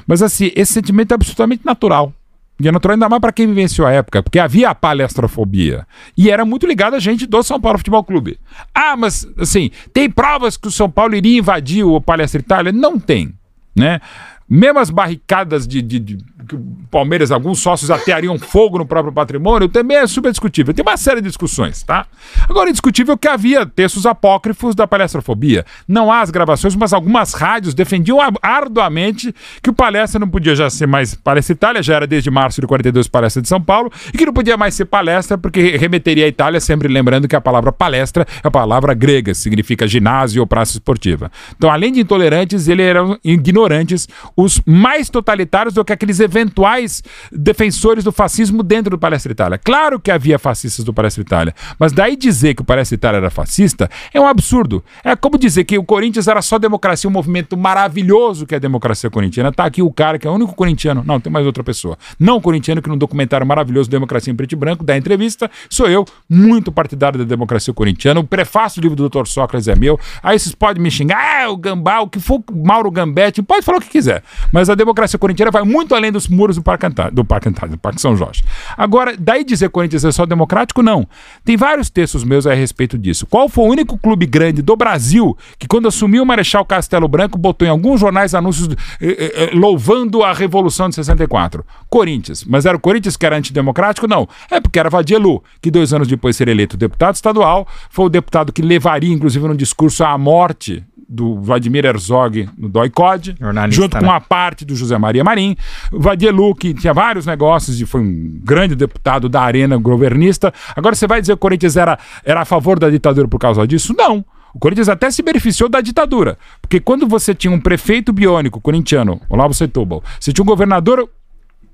Mas assim, esse sentimento é absolutamente natural. E é natural ainda mais para quem vivenciou a época, porque havia a palestrofobia. E era muito ligado a gente do São Paulo Futebol Clube. Ah, mas assim, tem provas que o São Paulo iria invadir o Palestra Itália? Não tem, né? Mesmo as barricadas de, de- de- que o Palmeiras, alguns sócios ateariam fogo no próprio patrimônio, também é super discutível. Tem uma série de discussões, tá? Agora, é indiscutível que havia textos apócrifos da palestrofobia. Não há as gravações, mas algumas rádios defendiam ar- arduamente que o palestra não podia já ser mais Palestra Itália, já era desde março de 42 Palestra de São Paulo, e que não podia mais ser palestra porque remeteria à Itália, sempre lembrando que a palavra palestra é a palavra grega, significa ginásio ou praça esportiva. Então, além de intolerantes, eles eram ignorantes, os mais totalitários do que aqueles eventuais defensores do fascismo dentro do Palestra Itália. Claro que havia fascistas do Palestra Itália, mas daí dizer que o Palestra Itália era fascista é um absurdo. É como dizer que o Corinthians era só democracia, um movimento maravilhoso que é a democracia corintiana. Tá aqui o cara que é o único corintiano. Não, tem mais outra pessoa. Não corintiano que num documentário maravilhoso Democracia em Preto e Branco, da entrevista, sou eu, muito partidário da democracia corintiana. O prefácio do livro do Dr. Sócrates é meu. Aí vocês podem me xingar, ah, o Gambá, o que for Mauro Gambetti, pode falar o que quiser. Mas a democracia corintiana vai muito além dos muros do Parque Antártico, do Parque Antártico, do Parque São Jorge. Agora, daí dizer Corinthians é só democrático, não. Tem vários textos meus a respeito disso. Qual foi o único clube grande do Brasil que, quando assumiu o Marechal Castelo Branco, botou em alguns jornais anúncios eh, eh, eh, louvando a Revolução de 64? Corinthians. Mas era o Corinthians que era antidemocrático? Não. É porque era Vadielu, que dois anos depois de ser eleito deputado estadual, foi o deputado que levaria, inclusive, num discurso à morte do Vladimir Herzog no DOI-COD, junto com né? a parte do José Maria Marim. O Vadielu, que tinha vários negócios e foi um grande deputado da arena governista. Agora você vai dizer que o Corinthians era, era a favor da ditadura por causa disso? Não. O Corinthians até se beneficiou da ditadura. Porque quando você tinha um prefeito biônico corintiano, Olavo Setúbal, você tinha um governador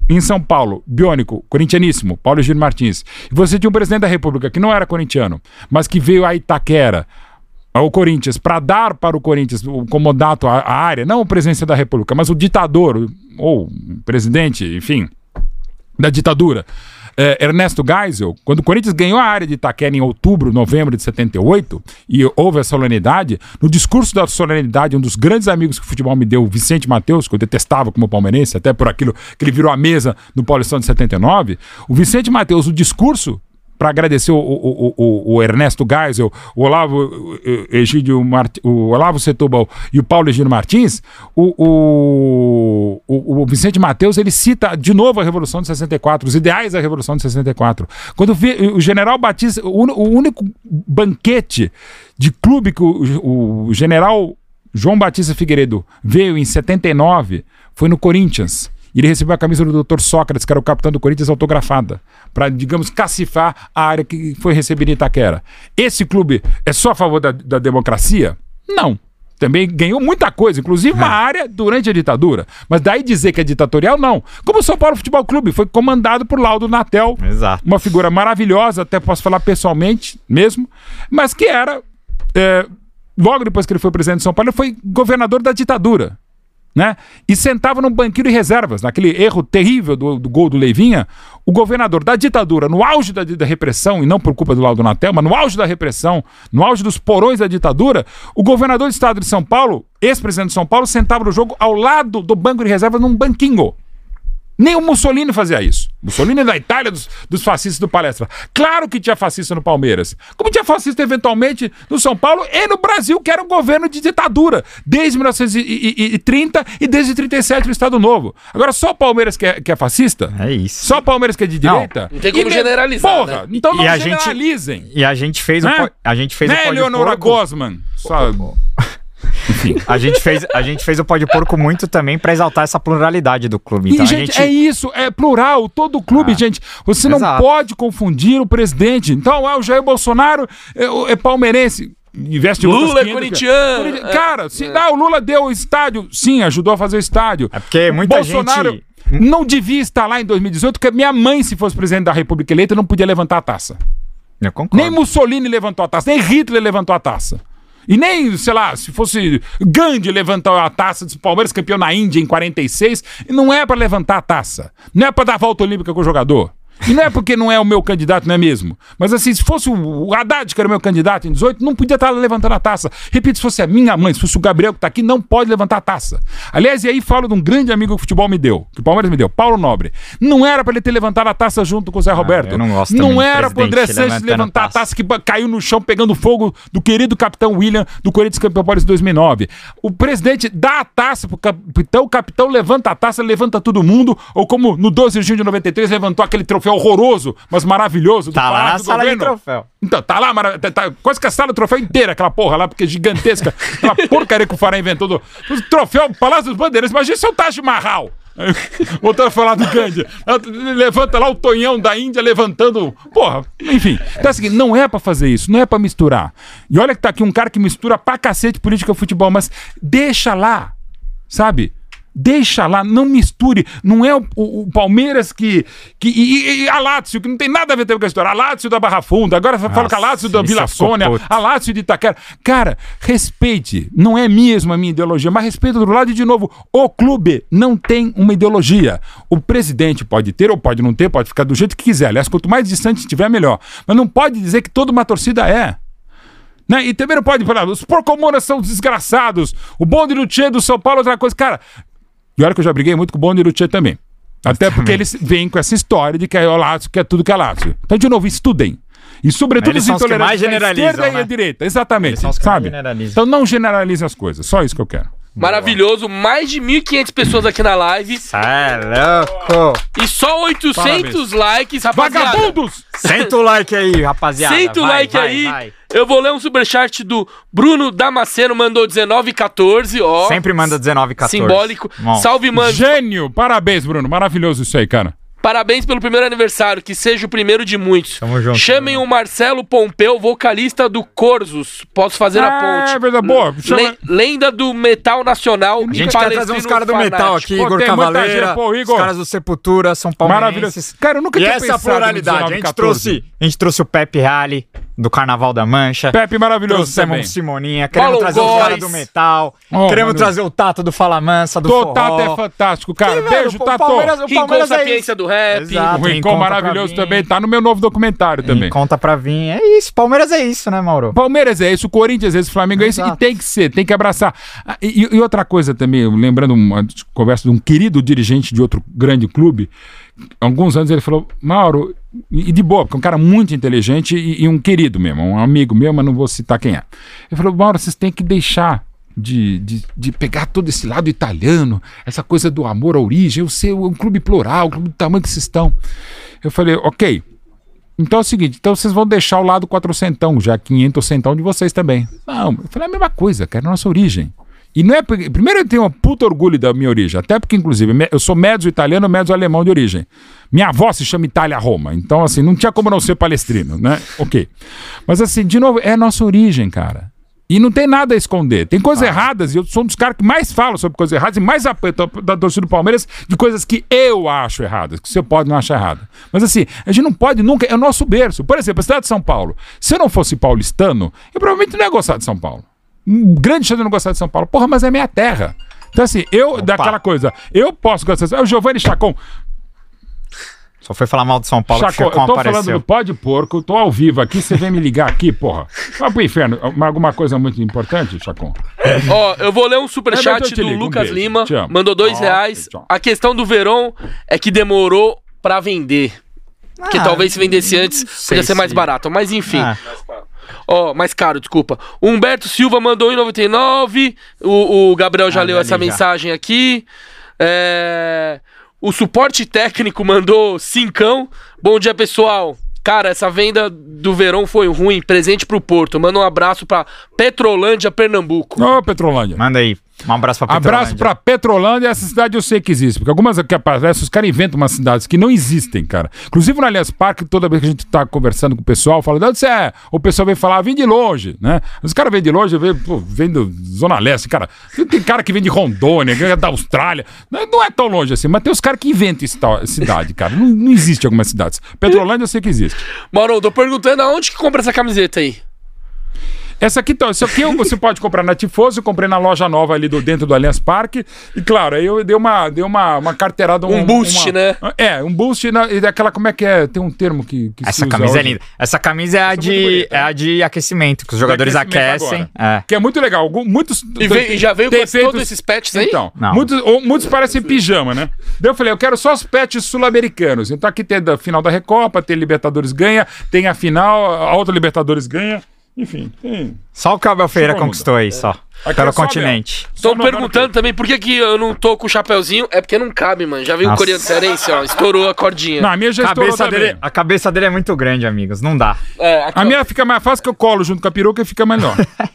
em São Paulo, biônico, corintianíssimo, Paulo Gil Martins, e você tinha um presidente da República que não era corintiano, mas que veio a Itaquera, ao Corinthians, para dar para o Corinthians o comodato à, à área, não o presidente da República, mas o ditador, ou presidente, enfim, da ditadura. eh, Ernesto Geisel, quando o Corinthians ganhou a área de Itaquera em outubro, novembro de 78, e houve a solenidade, no discurso da solenidade, um dos grandes amigos que o futebol me deu, Vicente Mateus, que eu detestava como palmeirense, até por aquilo que ele virou a mesa no Paulistão de 79, o Vicente Mateus, o discurso para agradecer o, o, o, o, Ernesto Geisel, o Olavo Egídio Mart... o Olavo Setúbal e o Paulo Egídio Martins, o, o, Vicente Mateus ele cita de novo a Revolução de 64, os ideais da Revolução de 64. Quando o general Batista, o único banquete de clube que o, o general João Batista Figueiredo veio em 79 foi no Corinthians. E ele recebeu a camisa do Dr. Sócrates, que era o capitão do Corinthians, autografada, para, digamos, cacifar a área que foi recebida em Itaquera. Esse clube é só a favor da, da democracia? Não. Também ganhou muita coisa, inclusive uma é. área durante a ditadura. Mas daí dizer que é ditatorial, não. Como o São Paulo Futebol Clube foi comandado por Laudo Natel. Exato. Uma figura maravilhosa, até posso falar pessoalmente mesmo, mas que era. É, logo depois que ele foi presidente de São Paulo, ele foi governador da ditadura né? E sentava num banquinho de reservas, naquele erro terrível do, do gol do Leivinha, o governador da ditadura, no auge da, da, repressão, e não por culpa do Laudo Natel, mas no auge da repressão, no auge dos porões da ditadura, o governador do estado de São Paulo, ex-presidente de São Paulo, sentava no jogo ao lado do banco de reservas num banquinho. Nem o Mussolini fazia isso. Mussolini é da Itália, dos, dos, fascistas do palestra. Claro que tinha fascista no Palmeiras. Como tinha fascista, eventualmente, no São Paulo e no Brasil, que era um governo de ditadura, desde 1930 e desde 37 no Estado Novo. Agora, só o Palmeiras que é, que é fascista? É isso. Só o Palmeiras que é de direita? Não, não tem como e generalizar. Porra, né? então não e generalizem. Gente, e a gente fez né? o. A gente fez né, o Leonora Gosman? Só. Enfim, a gente fez, a gente fez o Pode Porco muito também para exaltar essa pluralidade do clube. Então, e, gente, gente, é isso, é plural, todo clube, ah, gente. Você não exato. pode confundir o presidente. Então, ah, o Jair Bolsonaro é, é palmeirense investe Lula é corintiano. Cara, se, é. ah, o Lula deu o estádio, sim, ajudou a fazer o estádio. É porque muita Bolsonaro gente... não devia estar lá em 2018, porque minha mãe, se fosse presidente da República eleita, não podia levantar a taça. Eu concordo. Nem Mussolini levantou a taça, nem Hitler levantou a taça. E nem, sei lá, se fosse Gandhi levantar a taça do Palmeiras campeão na Índia em 46, não é para levantar a taça. Não é para dar volta olímpica com o jogador. E não é porque não é o meu candidato, não é mesmo? Mas assim, se fosse o Haddad, que era o meu candidato em 18, não podia estar levantando a taça. Repito, se fosse a minha mãe, se fosse o Gabriel que está aqui, não pode levantar a taça. Aliás, e aí falo de um grande amigo que o futebol me deu, que o Palmeiras me deu, Paulo Nobre. Não era para ele ter levantado a taça junto com o Zé ah, Roberto. não gosto não era para o André Sanches levantar a taça. a taça que caiu no chão pegando fogo do querido capitão William do Corinthians Campeão Paulista 2009. O presidente dá a taça pro capitão, o capitão levanta a taça, levanta todo mundo, ou como no 12 de junho de 93 levantou aquele troféu horroroso mas maravilhoso. tá lá na sala governo. de troféu. Então, tá lá, tá, tá, quase que a sala do troféu inteira, aquela porra lá, porque é gigantesca. [LAUGHS] aquela porcaria que o Fará inventou do, do troféu Palácio dos Bandeiras. Imagina se é o Taj Mahal. Voltando a falar do Gandhi. Levanta lá o Tonhão da Índia levantando. Porra, enfim. Então, é o seguinte, não é pra fazer isso, não é pra misturar. E olha que tá aqui um cara que mistura pra cacete política e futebol, mas deixa lá, sabe? Deixa lá, não misture. Não é o, o, o Palmeiras que. que e, e, a Lácio, que não tem nada a ver com a história. A Lácio da Barra Funda, agora Nossa, fala com a Lácio da Vila Sônia, a Lácio de Itaquera. Cara, respeite. Não é mesmo a minha ideologia, mas respeite do lado e, de novo, o clube não tem uma ideologia. O presidente pode ter ou pode não ter, pode ficar do jeito que quiser. Aliás, quanto mais distante estiver, melhor. Mas não pode dizer que toda uma torcida é. Né? E também não pode falar, os porcomonas são desgraçados, o bonde do Tchê do São Paulo é outra coisa. Cara, e olha que eu já briguei muito com o Luthier também. Até porque eles vêm com essa história de que é o Lazio, que é tudo que é Lazio. Então, de novo, estudem. E sobretudo os intolerantes da esquerda né? e a direita. Exatamente. sabe? Então não generalize as coisas. Só isso que eu quero. Maravilhoso, mais de 1.500 pessoas aqui na live. É louco! E só 800 Parabéns. likes, rapaziada. Vagabundos! Senta o [LAUGHS] like aí, rapaziada. Senta o vai, like vai, aí. Vai. Eu vou ler um superchat do Bruno Damasceno, mandou 1914, ó. Sempre manda 1914. Simbólico. Bom. Salve, mano. Gênio! Parabéns, Bruno. Maravilhoso isso aí, cara. Parabéns pelo primeiro aniversário, que seja o primeiro de muitos. Tamo junto. Chamem o Marcelo Pompeu, vocalista do Corzos. Posso fazer ah, a ponte. É verdade, boa. Chama... Lenda do metal nacional. A gente quer trazer uns caras do metal aqui, pô, Igor Cavaleira, pô, Igor. os caras do Sepultura, São Paulo. Maravilhoso. Cara, eu nunca e tinha essa pluralidade. A gente, trouxe, a gente trouxe o Pepe Rally do Carnaval da Mancha. Pepe maravilhoso também. Simoninha. Queremos Paulo trazer Góes. os caras do metal. Oh, queremos mano. trazer o Tato do Fala Mansa, do Tô, Tato é fantástico, cara. Que, Beijo, Tato. Palmeiras, o Palmeiras é Sapiência do Rap. Exato, o Rincon maravilhoso também. Tá no meu novo documentário também. Conta pra vir. É isso. Palmeiras é isso, né, Mauro? Palmeiras é isso. O Corinthians é isso. O Flamengo é isso. E tem que ser. Tem que abraçar. Ah, e, e outra coisa também, lembrando uma conversa de um querido dirigente de outro grande clube, alguns anos ele falou, Mauro, e de boa, porque é um cara muito inteligente e, e um querido mesmo, um amigo meu, mas não vou citar quem é. Ele falou, Mauro, vocês têm que deixar de, de, de, pegar todo esse lado italiano, essa coisa do amor à origem, o seu um clube plural, um clube do tamanho que vocês estão. Eu falei, ok. Então é o seguinte, então vocês vão deixar o lado quatrocentão, já 500 centão de vocês também. Não, eu falei a mesma coisa, cara, é a nossa origem. E não é. Primeiro eu tenho um puto orgulho da minha origem, até porque, inclusive, eu sou médio italiano, médio alemão de origem. Minha avó se chama Itália Roma, então, assim, não tinha como não ser palestrino, né? Ok. Mas, assim, de novo, é a nossa origem, cara. E não tem nada a esconder. Tem coisas ah. erradas, e eu sou um dos caras que mais fala sobre coisas erradas e mais apoio da torcida do Palmeiras de coisas que eu acho erradas, que você pode não achar errada. Mas assim, a gente não pode nunca. É o nosso berço. Por exemplo, a cidade de São Paulo. Se eu não fosse paulistano, eu provavelmente não ia gostar de São Paulo. Um grande chance de não gostar de São Paulo. Porra, mas é minha terra. Então, assim, eu, Opa. daquela coisa, eu posso gostar de São Paulo. É o Giovanni Chacon. Só foi falar mal de São Paulo Chaco, que eu tô apareceu. falando do pó de porco, eu tô ao vivo aqui, você vem me ligar aqui, porra. Vai pro inferno. Alguma coisa muito importante, Chacon? Ó, eu vou ler um superchat do ligo, Lucas um Lima. Mandou dois oh, reais. A questão do Verão é que demorou pra vender. Ah, que talvez se vendesse antes, podia ser mais barato. Mas enfim. Ah. Ó, oh, mais caro, desculpa. O Humberto Silva mandou 1,99. O, o Gabriel já ah, leu essa já. mensagem aqui. É... O suporte técnico mandou cincão. Bom dia, pessoal. Cara, essa venda do verão foi ruim. Presente pro Porto. Manda um abraço pra Petrolândia, Pernambuco. Ô, Petrolândia. Manda aí. Um abraço pra Petrolândia. Abraço pra Petrolândia, essa cidade eu sei que existe. Porque algumas que aparecem, os caras inventam umas cidades que não existem, cara. Inclusive no Aliás Parque, toda vez que a gente tá conversando com o pessoal, fala, de onde você é? O pessoal vem falar, vem de longe, né? Os caras vêm de longe, vem, pô, vem do Zona Leste, cara. Tem cara que vem de Rondônia, que é da Austrália. Não é tão longe assim, mas tem os caras que inventam cidade, cara. Não, não existe algumas cidades. Petrolândia eu sei que existe. Mauro, tô perguntando aonde que compra essa camiseta aí? Essa aqui, então, isso aqui você pode comprar na Tifoso, eu comprei na loja nova ali do, dentro do Allianz Parque. E claro, aí eu dei uma, dei uma, uma carteirada. Um, um boost, uma, né? É, um boost na, e daquela, como é que é? Tem um termo que, que Essa camisa é hoje. é linda. Essa camisa é a, é de, é a de aquecimento, que os jogadores aquecem. É. Que é muito legal. Muitos. E, veio, já veio com todos esses patches aí? Então, Não. muitos, muitos parecem pijama, né? Daí eu falei, eu quero só os patches sul-americanos. Então aqui tem a final da Recopa, tem Libertadores ganha, tem a final, a outra Libertadores ganha. Enfim, tem. Só o Cabel Feira conquistou aí, só. Aqui Pelo é continente. Estão perguntando também por que, que eu não tô com o chapéuzinho. É porque não cabe, mano. Já viu Nossa. o coreano cearense, ó. Estourou a cordinha. Não, a minha já cabeça estourou dele, A cabeça dele é muito grande, amigos. Não dá. É, a, a minha fica mais fácil que eu colo junto com a peruca e fica melhor. [LAUGHS]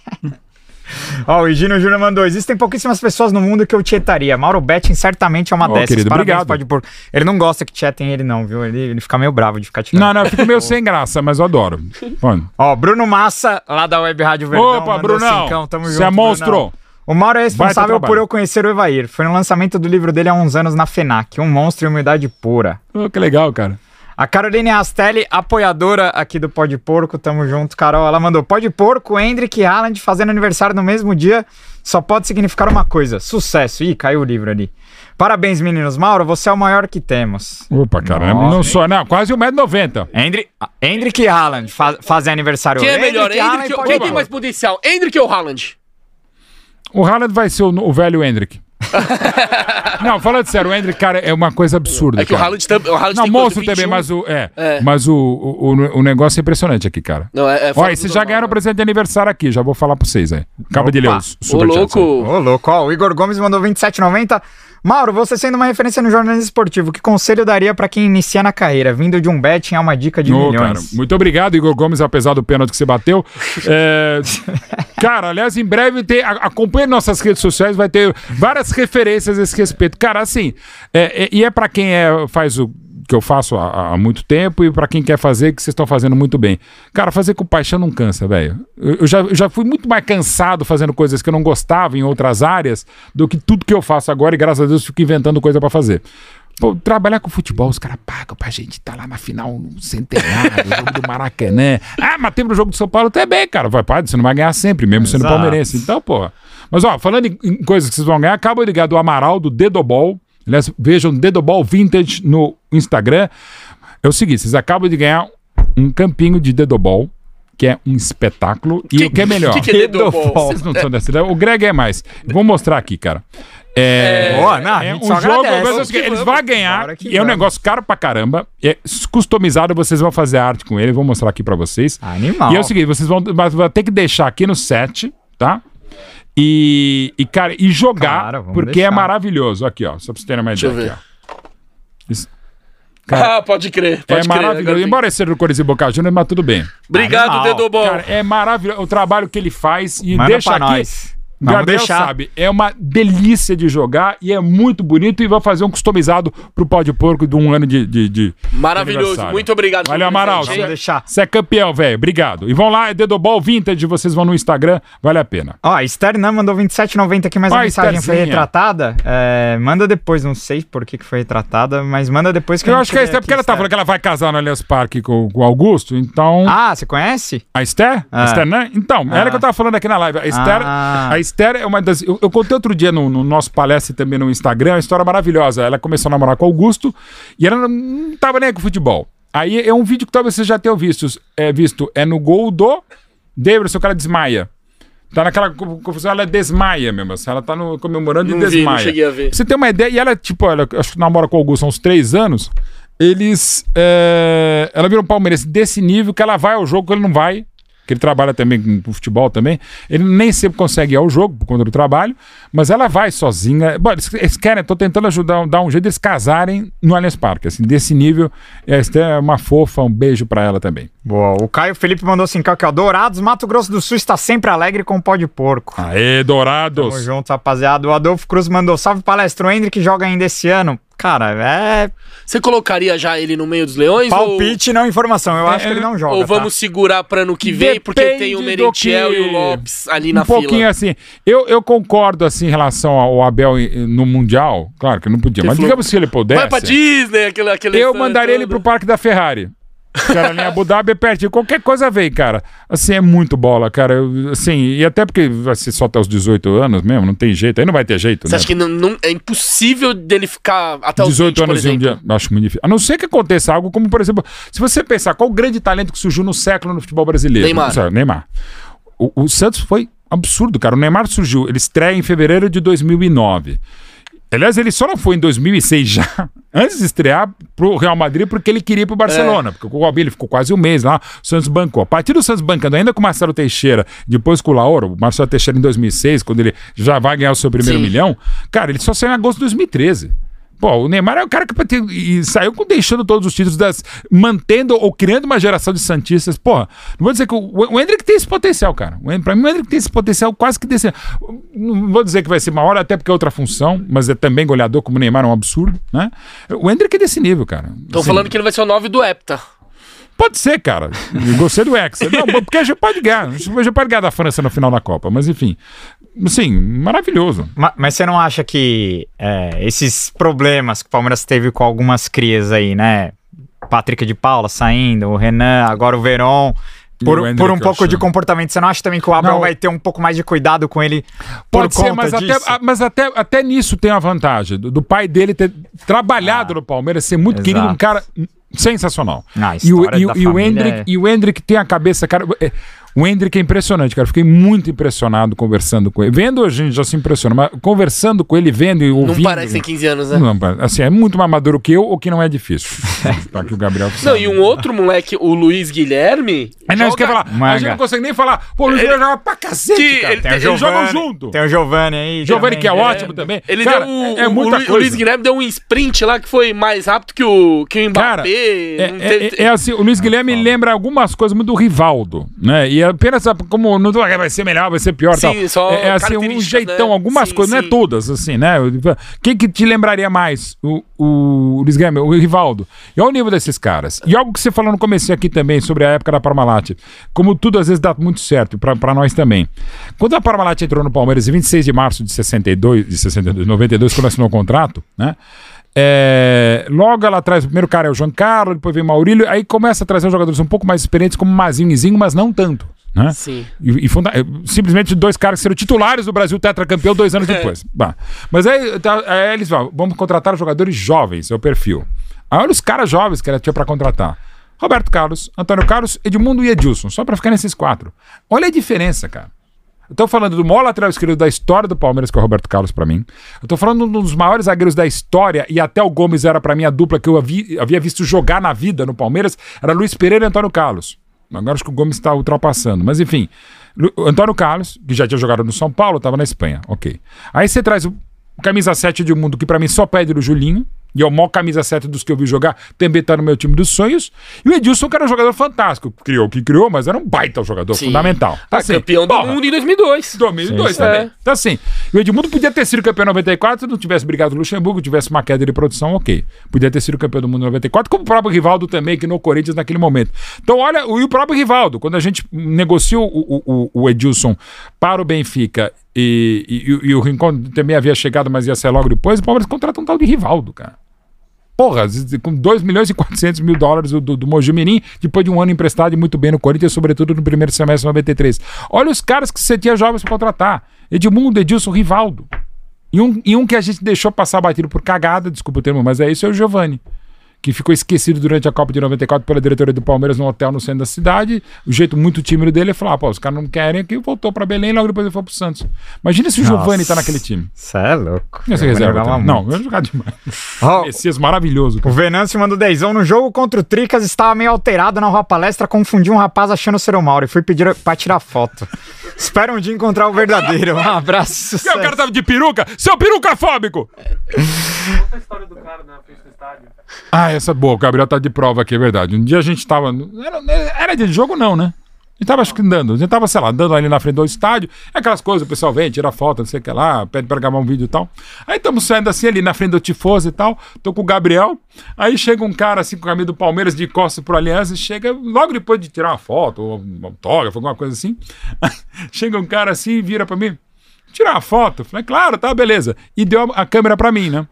[LAUGHS] Ó, o Higino Júnior mandou: existem pouquíssimas pessoas no mundo que eu tietaria. Mauro Betting certamente é uma oh, dessas. Querido, Parabéns, obrigado. pode pôr. Ele não gosta que tietem ele, não, viu? Ele, ele fica meio bravo de ficar tirando. Não, não, eu fico meio sem graça, mas eu adoro. [LAUGHS] Ó, Bruno Massa, lá da Web Rádio Verdão. Opa, Brunão! Você é monstro! O Mauro é responsável por eu conhecer o Evair. Foi no lançamento do livro dele há uns anos na FENAC. Um monstro e humildade pura. Oh, que legal, cara. A Caroline Rastelli, apoiadora aqui do Pode Porco, tamo junto, Carol. Ela mandou: Pode Porco, Hendrick e Haaland fazendo aniversário no mesmo dia só pode significar uma coisa: sucesso. Ih, caiu o livro ali. Parabéns, meninos. Mauro, você é o maior que temos. Opa, caramba, não sou, não, quase 1,90m. Hendrick, Hendrick e Haaland faz, fazem aniversário Quem é melhor? Hendrick, Hendrick, Hendrick quem tem mais potencial? Hendrick ou Haaland? O Haaland vai ser o, o velho Hendrick. [LAUGHS] não, falando sério, o Hendrick, cara, é uma coisa absurda. É que cara. o Haaland, o Haaland não, tem monstro também, mas o, é, é. mas o, o, o, negócio é impressionante aqui, cara. Não, é, é Olha, vocês já ganharam o presente de aniversário aqui, já vou falar pra vocês aí. Acaba Opa. de ler os super Ô, louco. Ô, louco. Ó, o Igor Gomes mandou 27,90. Mauro, você sendo uma referência no jornalismo esportivo, que conselho daria para quem inicia na carreira? Vindo de um betting é uma dica de oh, milhões. Cara, muito obrigado, Igor Gomes, apesar do pênalti que você bateu. [LAUGHS] É... cara, aliás, em breve tem, acompanhe nossas redes sociais, vai ter várias referências a esse respeito. Cara, assim, é, é, e é para quem é, faz o que eu faço há, há muito tempo e para quem quer fazer, que vocês estão fazendo muito bem. Cara, fazer com paixão não cansa, velho. Eu, eu, já, eu já fui muito mais cansado fazendo coisas que eu não gostava em outras áreas do que tudo que eu faço agora e graças a Deus fico inventando coisa para fazer. Pô, trabalhar com futebol, os caras pagam pra gente estar tá lá na final no centenário, jogo do Maracanã. Ah, mas temos o jogo do São Paulo também, cara. Vai, padre, você não vai ganhar sempre, mesmo Exato. sendo palmeirense. Então, pô. Mas, ó, falando em, em coisas que vocês vão ganhar, acabo de ligar do Amaral, do Dedobol. Aliás, vejam Dedobol Vintage no Instagram. É o seguinte, vocês acabam de ganhar um campinho de Dedobol, que é um espetáculo. Que, e o que é melhor? O [LAUGHS] que, que é Dedobol? Vocês não são dessa ideia. O Greg é mais. Vou mostrar aqui, cara. É, Boa, não, é um jogo, mas é o seguinte, eles vão ganhar, e é um negócio caro pra caramba, é customizado, vocês vão fazer arte com ele, vou mostrar aqui pra vocês. Animal. E é o seguinte, vocês vão, mas vai ter que deixar aqui no set, tá? E, e cara, e jogar, Claro, porque é deixar. maravilhoso. Aqui, ó, só pra vocês terem uma Deixa eu ideia ver. aqui. Isso- Cara, Ah, pode crer. é Pode crer. maravilhoso. Embora seja do Corinthians e Boca Juniors, mas tudo bem. Obrigado, Animal. Dedo Bom. Cara, é maravilhoso o trabalho que ele faz e Manda deixa aqui. nós. Vamos Gabriel deixar. sabe, é uma delícia de jogar e é muito bonito e vai fazer um customizado pro pó de porco de um ano de, de, de Maravilhoso. Muito obrigado. Valeu, Amaral. Vamos hein? deixar. Você é campeão, velho. Obrigado. E vão lá, é Dedobol Vintage, vocês vão no Instagram, vale a pena. Ó, a Esther Nan mandou 27,90 aqui, mas Ó, a mensagem foi retratada. É, manda depois, não sei por que, que foi retratada, mas manda depois que Eu a acho que a gente Esther, porque ela tá falando que ela vai casar no Allianz Parque com, o Augusto, então. Ah, você conhece? A Esther? A Ah. Esther, né? Então, era Ah. que eu tava falando aqui na live. A Esther, Ah. a Esther é uma das. Eu, eu contei outro dia no, no nosso palestra e também no Instagram, uma história maravilhosa. Ela começou a namorar com o Augusto e ela não, tava nem com futebol. Aí é um vídeo que talvez vocês já tenham visto. É, visto. é no gol do Davidson, o cara desmaia. Tá naquela co- confusão, ela desmaia mesmo. assim, Ela tá no, comemorando Não e vi, não desmaia. cheguei a ver. Você tem uma ideia, e ela, tipo, ela acho que namora com o Augusto há uns três anos. Eles. é, ela virou um palmeirense desse nível que ela vai ao jogo, que ele não vai. Que ele trabalha também com, futebol também. Ele nem sempre consegue ir ao jogo por conta do trabalho, mas ela vai sozinha. Bom, eles, querem, tô tentando ajudar, dar um jeito deles casarem no Allianz Parque. Assim, desse nível, e a Esther é uma fofa, um beijo pra ela também. Boa. O Caio Felipe mandou assim, aqui, ó. Dourados, Mato Grosso do Sul está sempre alegre com o pó de porco. Aê, Dourados! Tamo junto, rapaziada. O Adolfo Cruz mandou, salve palestra, o Hendrick joga ainda esse ano. Cara, é Você colocaria já ele no meio dos leões? palpite, não informação. Eu acho que ele não joga, Ou, ou vamos tá? segurar pra ano que vem, porque Depende tem o Merentiel que- e o Lopes ali um na pouquinho fila. assim. Eu, eu concordo assim em relação ao Abel no Mundial. Claro que não podia, Você mas falou- digamos se ele pudesse. Vai pra Disney, aquele, aquele eu mandaria ele pro parque da Ferrari. Em Abu Dhabi é pertinho. Qualquer coisa vem, cara. Assim, é muito bola, cara. Eu, assim, e até porque ser só até os 18 anos mesmo, não tem jeito. Aí não vai ter jeito, Você né? acha que não, não- é impossível dele ficar até os 18 20, por anos e um exemplo? Acho muito difícil. A não ser que aconteça algo como, por exemplo, se você pensar qual o grande talento que surgiu no século no futebol brasileiro. Neymar. Neymar. O, o Santos foi absurdo, cara. O Neymar surgiu, ele estreia em fevereiro de 2009. Aliás, ele só não foi em 2006 já, [LAUGHS] antes de estrear pro Real Madrid, porque ele queria ir pro Barcelona. Porque o Albino ficou quase um mês lá, o Santos bancou. A partir do Santos bancando, ainda com o Marcelo Teixeira, depois com o Lauro, o Marcelo Teixeira em 2006, quando ele já vai ganhar o seu primeiro Sim. milhão, cara, ele só saiu em agosto de 2013. Pô, o Neymar é o cara que e saiu com- deixando todos os títulos, das, mantendo ou criando uma geração de Santistas. Porra, não vou dizer que o, o Hendrick tem esse potencial, cara. O, pra mim, o Hendrick tem esse potencial quase que desse. Não vou dizer que vai ser maior, até porque é outra função, mas é também goleador, como o Neymar é um absurdo, né? O Hendrick é desse nível, cara. Estão Assim, falando que ele vai ser o 9 do Hepta. Pode ser, cara. Eu gostei do Hexa. Não, porque já pode ganhar. Já pode ganhar da França no final da Copa. Mas enfim. Sim, maravilhoso. Ma- Mas você não acha que é, esses problemas que o Palmeiras teve com algumas crias aí, né? Patrick de Paula saindo, o Renan, agora o Veron. Por, por um pouco de comportamento, você não acha também que o Abel Não. vai ter um pouco mais de cuidado com ele Pode por ser, conta mas, até, disso? ah, mas até, até nisso tem a vantagem. Do, do pai dele ter trabalhado no Palmeiras, ser muito exato. querido, um cara sensacional. Ah, e, o, e, e o Hendrick, é- e o Hendrick tem a cabeça, cara. O Hendrick é impressionante, cara. Fiquei muito impressionado conversando com ele. Vendo, a gente já se impressiona, mas conversando com ele, vendo e ouvindo. Não parece em 15 anos, né? Não, assim, é muito mais maduro que eu, o que não é difícil. [LAUGHS] tá aqui o Gabriel. Não, sabe. e um outro moleque, o Luiz Guilherme. É, não, isso joga- quer falar. A Manga. gente não consegue nem falar. Pô, o Luiz Guilherme joga pra cacete, Que cara. ele- Tem o Eles jogam junto. Tem o Giovanni aí. Giovanni, que é ótimo também. Ele Cara, deu um, é o, muita o coisa. Luiz Guilherme deu um sprint lá que foi mais rápido que o, que o Mbappé. Cara, é, é- teve- é- é assim, o Luiz Guilherme lembra algumas coisas muito do Rivaldo, né? E apenas como não tô- vai ser melhor, vai ser pior, Sim, tal. é, é assim um jeitão, né? algumas Sim, coisas, não é sim. todas, assim, né? Quem que te lembraria mais? O, o Luiz Guilherme, o Rivaldo. E olha o nível desses caras. E algo que você falou no começo aqui também sobre a época da Parmalat, como tudo às vezes dá muito certo pra nós também. Quando a Parmalat entrou no Palmeiras em 26 de março de 62, de 62, 92, quando assinou o contrato, né? É, logo ela traz, o primeiro cara é o João Carlos, depois vem o Maurílio, aí começa a trazer jogadores um pouco mais experientes, como Mazinho e Zinho, mas não tanto. Né? Sim. E, e funda- eh, simplesmente dois caras que serão titulares do Brasil tetracampeão dois anos [LAUGHS] depois. Bah. Mas aí, tá, aí eles vão, vamos contratar jogadores jovens, é o perfil. Aí olha os caras jovens que ela tinha pra contratar. Roberto Carlos, Antônio Carlos, Edmundo e Edilson, só pra ficar nesses quatro. Olha a diferença, cara. Eu tô falando do maior lateral esquerdo da história do Palmeiras, que é o Roberto Carlos para mim. Eu tô falando de um dos maiores zagueiros da história, e até o Gomes era para mim a dupla que eu havia, havia visto jogar na vida no Palmeiras, era Luiz Pereira e Antônio Carlos. Agora acho que o Gomes está ultrapassando, mas enfim. Antônio Carlos, que já tinha jogado no São Paulo, estava na Espanha, ok. Aí você traz o camisa 7 de mundo, que para mim só pede o Julinho, e é o maior camisa 7 dos que eu vi jogar, também tá no meu time dos sonhos. E o Edilson, que era um jogador fantástico. Criou o que criou, mas era um baita jogador Sim. fundamental. Tá assim, campeão do porra, mundo em 2002. 2002 Sim, também. É. Então assim, o Edmundo podia ter sido campeão em 94 se não tivesse brigado com o Luxemburgo, tivesse uma queda de produção, ok. Podia ter sido campeão do mundo em 94, como o próprio Rivaldo também, que no Corinthians naquele momento. Então olha, e o próprio Rivaldo, quando a gente negociou o, o, o Edilson para o Benfica e, e, e, o Rincon também havia chegado, mas ia ser logo depois, o Palmeiras contrata um tal de Rivaldo, cara. Porra, com 2 milhões e 400 mil dólares do, do Mojimirim, depois de um ano emprestado e muito bem no Corinthians, sobretudo no primeiro semestre de 93. Olha os caras que você tinha jovens para contratar. Edmundo, Edilson, Rivaldo. E um, e um que a gente deixou passar batido por cagada, desculpa o termo, mas é isso, é o Giovanni que ficou esquecido durante a Copa de 94 pela diretoria do Palmeiras no hotel no centro da cidade. O jeito muito tímido dele é falar: ah, pô, os caras não querem aqui, voltou para Belém e logo depois ele foi pro Santos. Imagina se o Giovanni tá naquele time. Você é louco. Essa reserva tá? Não, eu jogar demais. [LAUGHS] Oh, Messias maravilhoso. Cara. O Venâncio mandou dezão no jogo contra o Tricas, estava meio alterado na rua palestra, confundiu um rapaz achando ser o Mauro e fui pedir pra tirar foto. [LAUGHS] Espero um dia encontrar o verdadeiro. Um abraço. [LAUGHS] o cara tava de peruca? Seu perucafóbico! Conta a história do cara na frente do estádio. Ah, essa é boa. O Gabriel tá de prova aqui, é verdade. Um dia a gente tava. Era, era de jogo, não, né? A gente tava acho que andando. A gente tava, sei lá, andando ali na frente do estádio. Aquelas coisas, o pessoal vem, tira foto, não sei o que lá, pede pra gravar um vídeo e tal. Aí estamos saindo assim ali na frente do Tifoso e tal. Tô com o Gabriel. Aí chega um cara assim com o caminho do Palmeiras de costas pro Aliança e chega logo depois de tirar uma foto, ou um autógrafo, alguma coisa assim. [LAUGHS] chega um cara assim e vira pra mim. Tirar uma foto? Falei, claro, tá, beleza. E deu a, a câmera pra mim, né?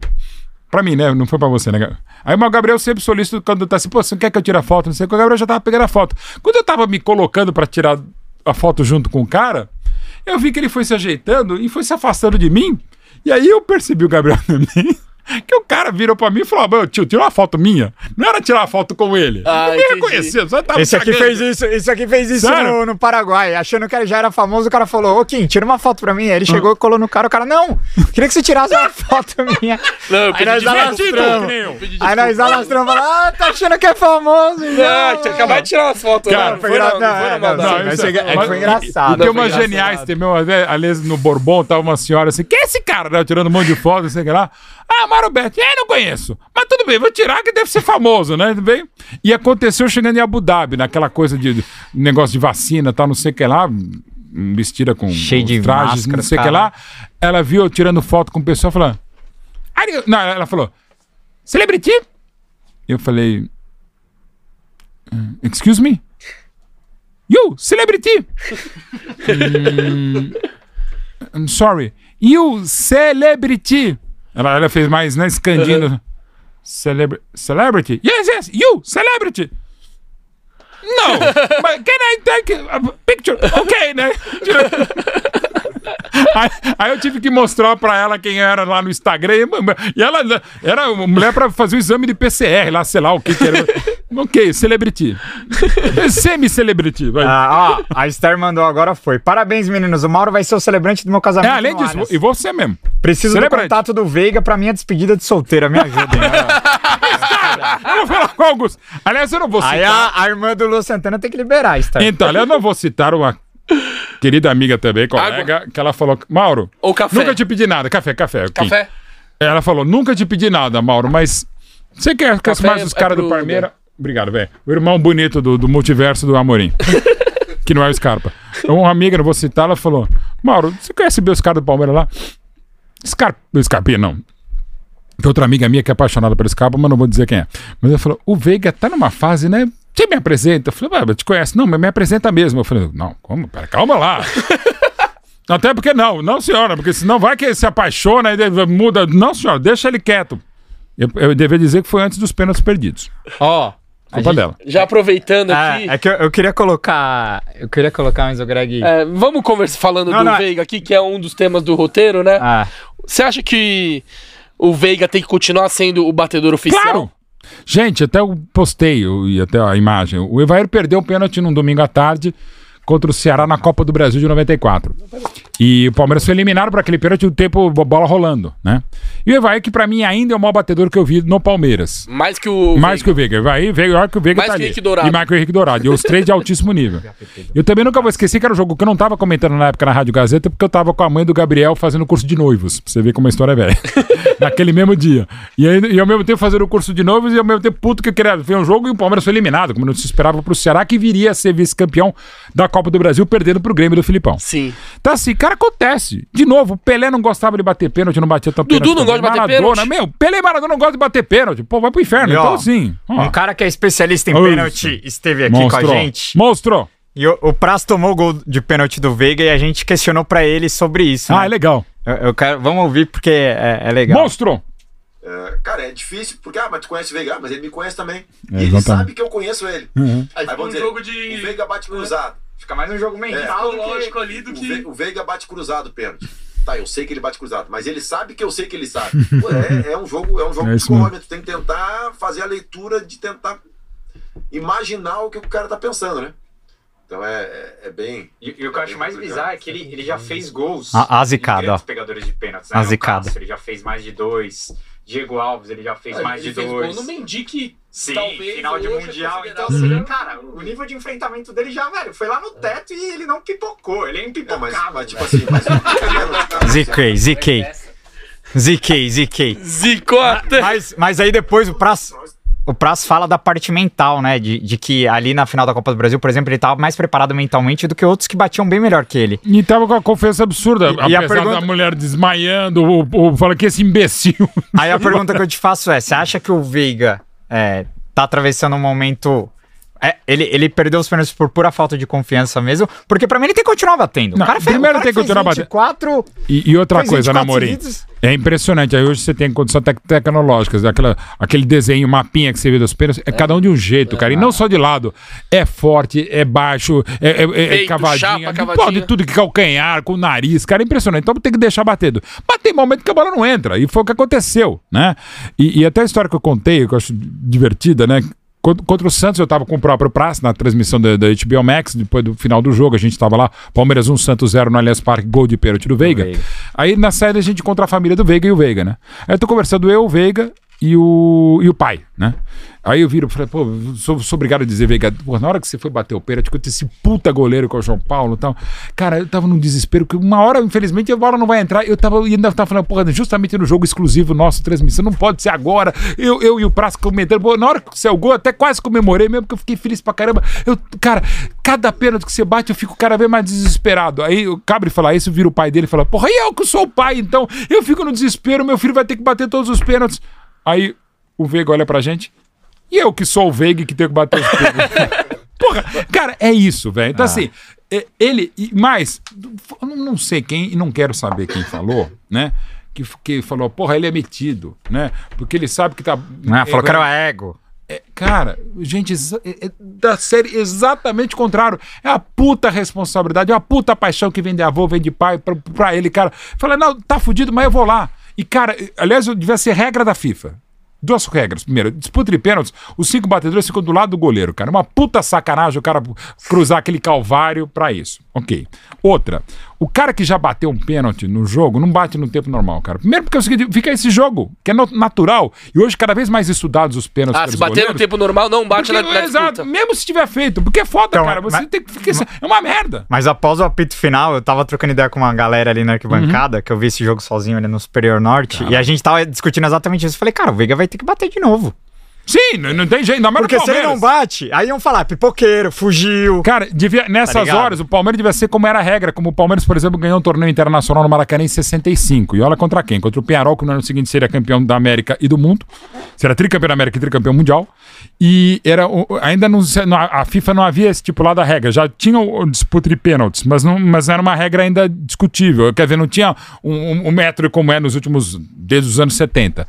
Pra mim, né? Não foi pra você, né? Aí o Gabriel sempre solicita quando tá assim, pô, você quer que eu tire a foto? Não sei o que, o Gabriel já tava pegando a foto. Quando eu tava me colocando para tirar a foto junto com o cara, eu vi que ele foi se ajeitando e foi se afastando de mim. E aí eu percebi o Gabriel [LAUGHS] também. Que o cara virou pra mim e falou: Meu tio, tira uma foto minha. Não era tirar uma foto com ele. Ah, não me reconhecia, só tava Esse aqui fez isso, esse aqui fez isso no, no, Paraguai. Achando que ele já era famoso, o cara falou: Ô Kim, tira uma foto pra mim. Aí ele chegou e colou no cara, o cara, não, queria que você tirasse uma [LAUGHS] foto minha. Não, aí nós alastramos. Aí nós alastramos e ah, tá achando que é famoso. Não, tinha acabado de tirar umas fotos. Cara, foi, não, não, foi engraçado. Tem umas geniais, tem meu, aliás, no Bourbon, tava uma senhora assim, que é esse cara, né, tirando um monte de fotos, sei lá. Ah, Mário Betti, é, não conheço. Mas tudo bem, vou tirar que deve ser famoso, né? Bem? E aconteceu chegando em Abu Dhabi, naquela coisa de, de negócio de vacina, tal, não sei o que lá, vestida com Cheio de trajes, não sei o que lá. Ela viu eu tirando foto com o pessoal falando. Não, ela falou, celebrity? Eu falei, hum, excuse me? You, celebrity? mm, [LAUGHS] I'm sorry. You, celebrity? Ela, ela fez mais, né? Escandindo. Uhum. Celebra celebrity? Yes, yes, you, celebrity. No, but can I take a picture? Ok, né? [LAUGHS] Aí, aí, eu tive que mostrar pra ela quem era lá no Instagram. E ela era uma mulher pra fazer o exame de PCR, lá, sei lá o que que era. ok, celebrity. Semi-celebrity. Ah, ó, a Esther mandou agora foi. Parabéns, meninos. O Mauro vai ser o celebrante do meu casamento. É, além disso, e você mesmo. Preciso celebrante. do contato do Veiga pra minha despedida de solteira. Me ajudem. [LAUGHS] [LAUGHS] eu vou falar com o Augusto. Aliás, eu não vou citar. Aí a, a irmã do Lu Santana tem que liberar, Esther. Então, eu não vou citar uma querida amiga também, colega, Água. que ela falou: Mauro, Ou café. nunca te pedi nada. Café, café. Café? Ela falou: nunca te pedi nada, Mauro, mas você quer que mais os é caras do Parmeira. Obrigado, velho. O irmão bonito do, do multiverso do Amorim. [LAUGHS] que não é o Scarpa. Uma amiga, não vou citar, ela falou: Mauro, você conhece bem os caras do Palmeiras lá? Scarpa. Scarpinha, não. Tem outra amiga minha que é apaixonada pelo Scarpa, mas não vou dizer quem é. Mas ela falou: o Veiga tá numa fase, né? Você me apresenta? Eu falei, ah, te conhece? Não, mas me apresenta mesmo. Eu falei, não, como? Pera, calma lá. [LAUGHS] Até porque não, não, senhora, porque senão vai que ele se apaixona e muda. Não, senhora, deixa ele quieto. Eu, eu devia dizer que foi antes dos pênaltis perdidos. Ó. Oh. Culpa gente, dela. Já aproveitando ah, aqui. É que eu, eu, queria colocar. Eu queria colocar, mas o Greg. É, vamos conversar falando não, do não, Veiga aqui, que é um dos temas do roteiro, né? Ah. Você acha que o Veiga tem que continuar sendo o batedor oficial? Claro! Gente, até eu postei e até a imagem. O Evair perdeu um pênalti num domingo à tarde contra o Ceará na Copa do Brasil de 94. E o Palmeiras foi eliminado para aquele pênalti o tempo bola rolando, né? E o Evaí, que para mim ainda é o maior batedor que eu vi no Palmeiras. Mais que o. Mais Veiga. que o Veiga. Evaí, Veiga, que o Veiga Mais tá que ali. Henrique Dourado. E mais que o Henrique Dourado. E os três de altíssimo nível. Eu também nunca vou esquecer que era um jogo que eu não tava comentando na época na Rádio Gazeta, porque eu tava com a mãe do Gabriel fazendo curso de noivos. Pra você ver como a história é velha. [LAUGHS] Naquele mesmo dia. E, aí, e ao mesmo tempo fazendo o curso de noivos e ao mesmo tempo puto que eu queria ver um jogo e o Palmeiras foi eliminado, como não se esperava pro Ceará, que viria a ser vice-campeão da Copa do Brasil, perdendo pro Grêmio do Filipão. Sim. Tá assim, cara, acontece. De novo, Pelé não gostava de bater pênalti, não batia tanto Dudu pênalti. não gosta de bater Maradona, pênalti. Meu, Pelé e Maradona não gostam de bater pênalti. Pô, vai pro inferno. E, ó, então, assim. ó. Um cara que é especialista em pênalti esteve aqui Monstro. com a gente. Monstro. E o, o Praz tomou o gol de pênalti do Veiga e a gente questionou pra ele sobre isso. Ah, né? é legal. eu, eu quero, vamos ouvir porque é, é legal. Monstro. É, cara, é difícil, porque, ah, mas tu conhece o Veiga, Ah, mas ele me conhece também. É, e ele sabe que eu conheço ele. Uhum. Aí, vamos um dizer, jogo de- o Veiga bate cruzado. Fica mais um jogo mental. É. Psicológico ali do O, que. Ve- o Veiga bate cruzado, pênalti. Tá, eu sei que ele bate cruzado, mas ele sabe que eu sei que ele sabe. [LAUGHS] Pô, é, é um jogo, é um jogo É psicológico. Tu tem que tentar fazer a leitura de tentar imaginar o que o cara tá pensando, né? Então é, é, é bem. E, e o que eu acho mais bizarro é que ele, ele já fez gols. A- zicada, pegadores de pênaltis. Né? A No zicada. Cássio, Ele já fez mais de dois. Diego Alves, ele já fez mais ele de fez dois. gol no Mendy que Sim, talvez final de é Mundial. Então, assim, cara, o nível de enfrentamento dele já, velho, foi lá no teto e ele não pipocou. Ele é É, impipocável. mas, mas tipo assim, mas, ZK, ZK. ZK, ZK. Zicou até. Mas, mas aí depois o Praz, o Praz fala da parte mental, né? De, de que ali na final da Copa do Brasil, por exemplo, ele tava mais preparado mentalmente do que outros que batiam bem melhor que ele. E tava com a confiança absurda. E- e a pergunta- da mulher desmaiando, o, o, fala que esse imbecil. Aí a pergunta que eu te faço é: você acha que o Veiga é, tá atravessando um momento. É, ele, ele perdeu os pênaltis por pura falta de confiança mesmo? Porque pra mim ele tem que continuar batendo. Não, primeiro o cara tem que fez continuar batendo. 24, E, e outra fez coisa, 24 Namorim. seguidos. É impressionante. Aí hoje você tem condições tec tecnológicas, aquela, aquele desenho, mapinha que você vê dos pênaltis, é, cada um de um jeito, cara. E não só de lado. É forte, é baixo, é, é- é Peito, cavadinha, chapa, cavadinha. de tudo que calcanhar, com o nariz, cara. É impressionante. Então tem que deixar batendo. Mas tem momento que a bola não entra. E foi o que aconteceu, né? E, e até a história que eu contei, que eu acho divertida, né? Contra o Santos, eu tava com o próprio Praça na transmissão da, da HBO Max, depois do final do jogo, a gente tava lá, Palmeiras 1, Santos 0 no Allianz Parque, gol de pênalti do Veiga. Veiga. Aí na saída a gente encontra a família do Veiga e o Veiga, né? Aí eu tô conversando eu, o Veiga e o, e o pai, né? Aí eu viro e falei, pô, sou, sou obrigado a dizer, Veiga, pô, na hora que você foi bater o pênalti, com esse puta goleiro que é o João Paulo e tal, cara, eu tava num desespero, que uma hora, infelizmente, a bola não vai entrar, eu tava, e ainda tava falando, porra, justamente no jogo exclusivo nosso, transmissão, não pode ser agora, eu, eu e o Praça comentando, pô, na hora que saiu o gol, eu até quase comemorei mesmo, porque eu fiquei feliz pra caramba, eu, cara, cada pênalti que você bate, eu fico cada vez mais desesperado, aí o Cabre fala isso, vira o pai dele e fala, porra, e eu que sou o pai, então, eu fico no desespero, meu filho vai ter que bater todos os pênaltis, aí o Veiga olha pra gente, e eu que sou o Veiga que tenho que bater os pênaltis. [LAUGHS] Porra, cara, é isso, velho. Então, assim, é- ele. mais, eu não- sei quem, e não quero saber quem falou, né? Que, que falou, porra, ele é metido, né? Porque ele sabe que tá. Ah, falou que era o é, ego. é, Cara, gente, é- é da série exatamente o contrário. É a puta responsabilidade, é a puta paixão que vem de avô, vem de pai pra, pra ele, cara. Fala, não, tá fudido, mas eu vou lá. E, cara, aliás, devia ser regra da FIFA. Duas regras. Primeiro, disputa de pênaltis, os cinco batedores ficam do lado do goleiro, cara. Uma puta sacanagem o cara cruzar aquele calvário pra isso. Ok. Outra, o cara que já bateu um pênalti no jogo não bate no tempo normal, cara. Primeiro porque é o seguinte, fica esse jogo, que é no- natural. E hoje, cada vez mais estudados os pênaltis Ah, pelos se bater no goleiros. tempo normal, não bate Porque- na, na exato, mesmo se tiver feito, porque é foda, Então, cara. Você mas- tem que ficar. É uma merda. Mas após o apito final, eu tava trocando ideia com uma galera ali na arquibancada, que eu vi esse jogo sozinho ali no Superior Norte, e a gente tava discutindo exatamente isso. Eu falei, cara, o Veiga vai ter que bater de novo. Sim, não, não tem jeito, ainda mais Porque se ele não bate, aí iam falar, pipoqueiro, fugiu. Cara, devia, nessas Tá horas, o Palmeiras devia ser como era a regra. Como o Palmeiras, por exemplo, ganhou um torneio internacional no Maracanã em 65. E olha contra quem? Contra o Penharol, que no ano seguinte seria campeão da América e do mundo. Seria tricampeão da América e tricampeão mundial. E era ainda não, não- a FIFA não havia estipulado a regra. Já tinha o, disputa de pênaltis, mas, não, mas era uma regra ainda discutível. Quer dizer, não tinha um, um- um metro como é nos últimos. desde os anos 70.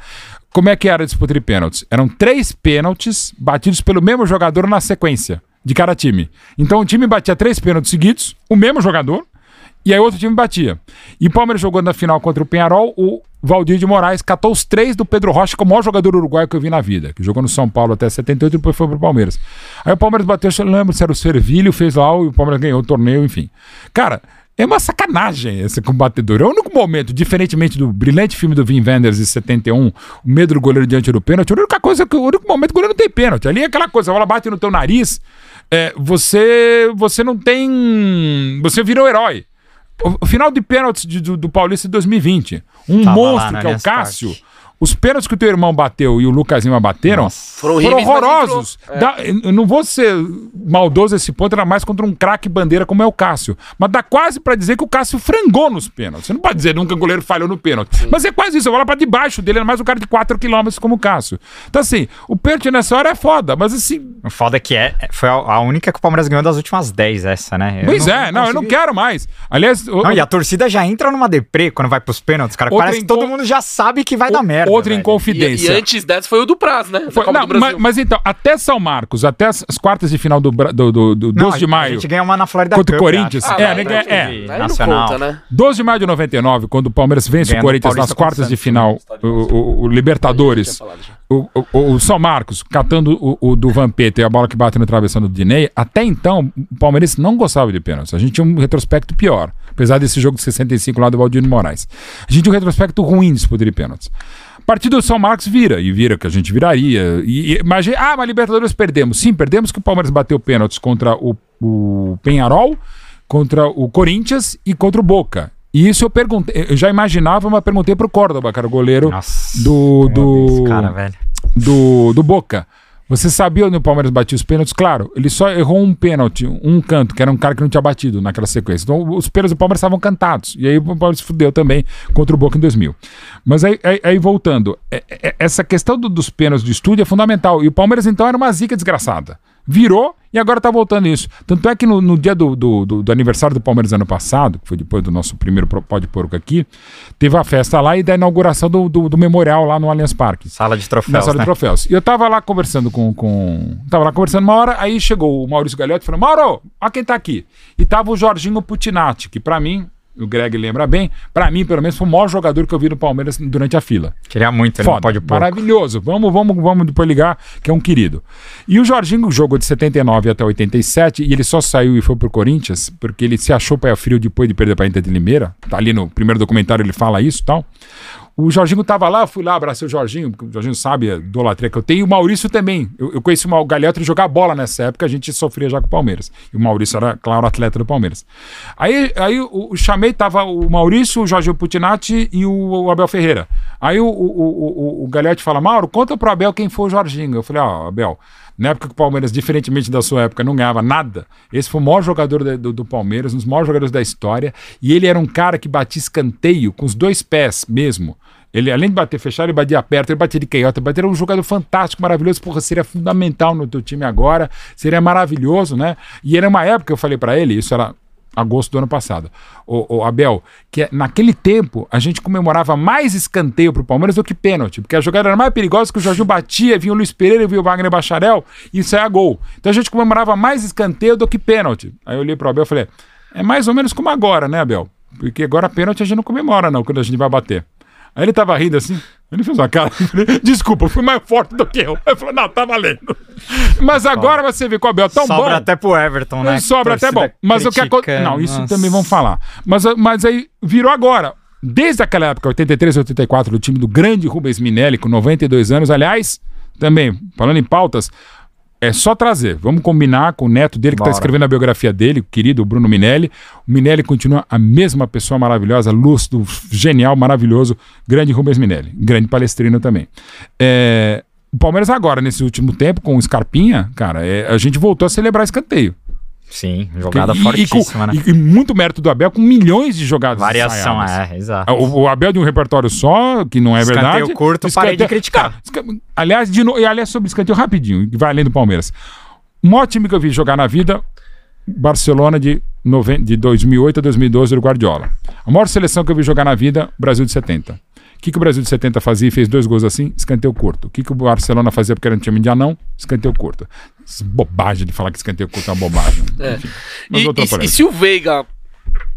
Como é que era a disputa de pênaltis? Eram três pênaltis batidos pelo mesmo jogador na sequência de cada time. Então o time batia três pênaltis seguidos, o mesmo jogador, e aí outro time batia. E o Palmeiras jogou na final contra o Penharol, o Valdir de Moraes catou os três do Pedro Rocha, que é o maior jogador uruguaio que eu vi na vida, que jogou no São Paulo até 78 e depois foi pro Palmeiras. Aí o Palmeiras bateu, eu lembro se era o Servilho, fez lá e o Palmeiras ganhou o torneio, enfim. Cara, é uma sacanagem esse combatedor. É o único momento, diferentemente do brilhante filme do Vin Wenders de 71, o medo do goleiro diante do pênalti, a única coisa que o único momento que o goleiro não tem pênalti. Ali é aquela coisa, a bola bate no teu nariz, é, você você não tem. Você vira o herói. O, o final de pênaltis do, do Paulista de 2020. Um Tava monstro lá, que é o né, Cássio. Os pênaltis que o teu irmão bateu e o Lucas Lima bateram Foram foram horríveis, mas horrorosos. É. Eu não vou ser maldoso esse ponto, era mais contra um craque bandeira como é o Cássio. Mas dá quase pra dizer que o Cássio frangou nos pênaltis. Você não pode dizer nunca o goleiro falhou no pênalti. Mas é quase isso. A bola pra debaixo dele, era mais um cara de 4 km como o Cássio. Então, assim, o pênalti nessa hora é foda, mas assim. O foda é que é, foi a, única que o Palmeiras ganhou das últimas 10, essa, né? Eu pois é, não, eu não consegui- quero mais. Aliás, o- Não, e a torcida já entra numa deprê quando vai pros pênaltis, cara. Outra Parece que todo mundo já sabe que vai dar merda. Outra velho. inconfidência. E, e antes dessa foi o do Praz, né? Foi- não, mas, mas então, até São Marcos, até as, as quartas de final do, do, do, do Não, 12 de maio. A gente ganha uma na Florida Contra o Cup, Corinthians? acho. É, Ah, né, vai, é. vai, Aí não Nacional. conta, né? 12 de maio de 99, quando o Palmeiras vence Ganha o do Corinthians nas quartas de final, o, o- o Libertadores, o, o- o São Marcos catando o, o do Vampeta e a bola que bate no travessão do Dinei, até então o Palmeiras não gostava de pênaltis. A gente tinha um retrospecto pior, apesar desse jogo de 65 lá do Valdir Moraes. A gente tinha um retrospecto ruim de disputa de pênaltis. A partir do São Marcos vira, e vira que a gente viraria. E, e, mas, ah, mas Libertadores perdemos. Sim, perdemos que o Palmeiras bateu pênaltis contra o, o Penharol, contra o Corinthians e contra o Boca. E isso eu perguntei, eu já imaginava, mas perguntei pro Córdoba, cara, o goleiro Nossa, do, do, cara, velho. do, do Boca. Você sabia onde o Palmeiras batia os pênaltis? Claro, ele só errou um pênalti, um canto, que era um cara que não tinha batido naquela sequência. Então os pênaltis do Palmeiras estavam cantados. E aí o Palmeiras fudeu também contra o Boca em 2000. Mas aí, aí- aí voltando, é- é- essa questão do- dos pênaltis de estúdio é fundamental. E o Palmeiras então era uma zica desgraçada. Virou e agora tá voltando isso. Tanto é que no, no dia do, do, do- do aniversário do Palmeiras ano passado, que foi depois do nosso primeiro pro- Pó de Porco aqui, teve a festa lá e da inauguração do, do, memorial lá no Allianz Parque. Sala de troféus, Na sala né? de troféus. E eu tava lá conversando com, com. Tava lá conversando uma hora, aí chegou o Maurício Gagliotti e falou: Mauro, olha quem tá aqui. E tava o Jorginho Putinati, que pra mim, o Greg lembra bem, pra mim, pelo menos, foi o maior jogador que eu vi no Palmeiras durante a fila. Queria muito, não Foda, pode pôr. maravilhoso. Vamos, vamos, vamos depois ligar, que é um querido. E o Jorginho jogou de 79 até 87 e ele só saiu e foi pro Corinthians porque ele se achou pé frio depois de perder pra Inter de Limeira. Tá ali no primeiro documentário ele fala isso e tal. O Jorginho tava lá, fui lá, abracei o Jorginho, porque o Jorginho sabe a idolatria que eu tenho, e o Maurício também. Eu, eu conheci o Mau- o Galhotti jogar bola nessa época, a gente sofria já com o Palmeiras. E o Maurício era, claro, atleta do Palmeiras. Aí, aí o, o chamei, tava o Maurício, o Jorginho Putinati e o, o Abel Ferreira. Aí o, o, o, o, fala, Mauro, conta pro Abel quem foi o Jorginho. Eu falei, ó, Abel, na época que o Palmeiras, diferentemente da sua época, não ganhava nada, esse foi o maior jogador da- do, do Palmeiras, um dos maiores jogadores da história, e ele era um cara que batia escanteio com os dois pés mesmo. Ele, além de bater fechado, ele batia perto, ele batia de canhota, era um jogador fantástico, maravilhoso. Porra, seria fundamental no teu time agora, seria maravilhoso, né? E era uma época que eu falei pra ele, isso era agosto do ano passado, o, Abel, que é- naquele tempo a gente comemorava mais escanteio pro Palmeiras do que pênalti, porque a jogada era mais perigosa que o Jorginho batia, vinha o Luiz Pereira, vinha o Wagner Bacharel e saia gol. Então a gente comemorava mais escanteio do que pênalti. Aí eu olhei pro Abel e falei, é mais ou menos como agora, né, Abel? Porque agora pênalti a gente não comemora, não, quando a gente vai bater. Aí ele tava rindo assim, ele fez uma cara, eu [LAUGHS] falei, desculpa, eu fui mais forte do que eu. Aí falou, não, tá valendo. Mas agora você vê com o Abel tão Sobra bom. até pro Everton, né? Sobra até bom. Mas o que acontece. Não, isso nossa. também vamos falar. Mas, mas aí virou agora. Desde aquela época, 83, 84, do time do grande Rubens Minelli, com 92 anos. Aliás, também, falando em pautas, é só trazer. Vamos combinar com o neto dele que está escrevendo a biografia dele, o querido Bruno Minelli. O Minelli continua a mesma pessoa maravilhosa, lúcido, genial, maravilhoso, grande Rubens Minelli, grande palestrino também. É, o Palmeiras agora, nesse último tempo, com o Scarpinha, cara, é, a gente voltou a celebrar escanteio. Sim, jogada E- e, fortíssima, com- né? e- e muito mérito do Abel, com milhões de jogadas Variação, ensaiadas. é, exato. O, o Abel de um repertório só, que não é Escanteio verdade. curto, parei de criticar. Tá, aliás, de no... e aliás, sobre escanteio rapidinho, que vai além do Palmeiras. O maior time que eu vi jogar na vida, Barcelona de, noven... de 2008 a 2012 do Guardiola. A maior seleção que eu vi jogar na vida, Brasil de 70. O que, que o Brasil de 70 fazia e fez dois gols assim? Escanteio curto. O que, que o Barcelona fazia porque era um time de anão? Escanteio curto. Bobagem de falar que escanteio curto é uma bobagem. É. Enfim. Mas E, e- e se o Veiga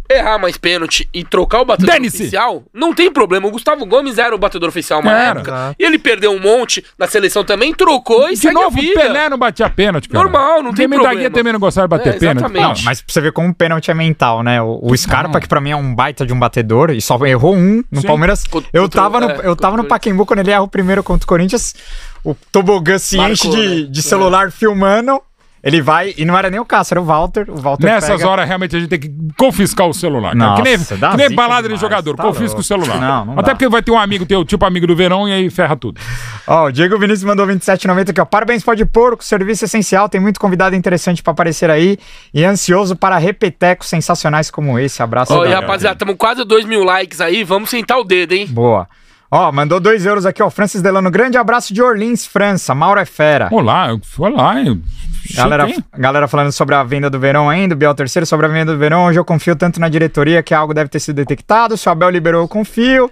errar mais pênalti e trocar o batedor oficial, não tem problema. O Gustavo Gomes era o batedor oficial uma Era. época. E ele perdeu um monte na seleção também, trocou e De segue novo, a o. Pelé não batia pênalti, cara. Normal, não tem Quem me da guia problema. também não gostava de bater É, pênalti. exatamente. Não, Não, mas pra você ver como um pênalti é mental, né? O, o Scarpa, que pra mim é um baita de um batedor, e só errou um no Sim. Palmeiras. Contra- eu tava, no, é, eu tava no Pacaembu quando ele erra o primeiro contra o Corinthians. O tobogã se Marcou, enche de, né? de celular filmando. Ele vai, e não era nem o Cássio, era o Walter. O Walter Nessas pega- horas, realmente, a gente tem que confiscar o celular. Nossa, que nem, dá que nem balada de demais, jogador. tá confisca louco. o celular. Não, não Até dá. porque vai ter um amigo teu, tipo amigo do verão, e aí ferra tudo. [LAUGHS] Ó, o Diego Vinícius mandou 27,90 aqui, ó. Parabéns, pode porco, serviço essencial, tem muito convidado interessante pra aparecer aí. E ansioso para repetecos sensacionais como esse. Abraço. Ó, e galera. rapaziada, estamos quase 2 mil likes aí, vamos sentar o dedo, hein? Boa. Ó, mandou 2 euros aqui, ó. Francis Delano, grande abraço de Orleans, França. Mauro é fera. Olá, eu fui lá. Eu... Galera, galera falando sobre a venda do Verão ainda, o Biel terceiro sobre a venda do Verão. Hoje eu confio tanto na diretoria que algo deve ter sido detectado. Se o Abel liberou, eu confio.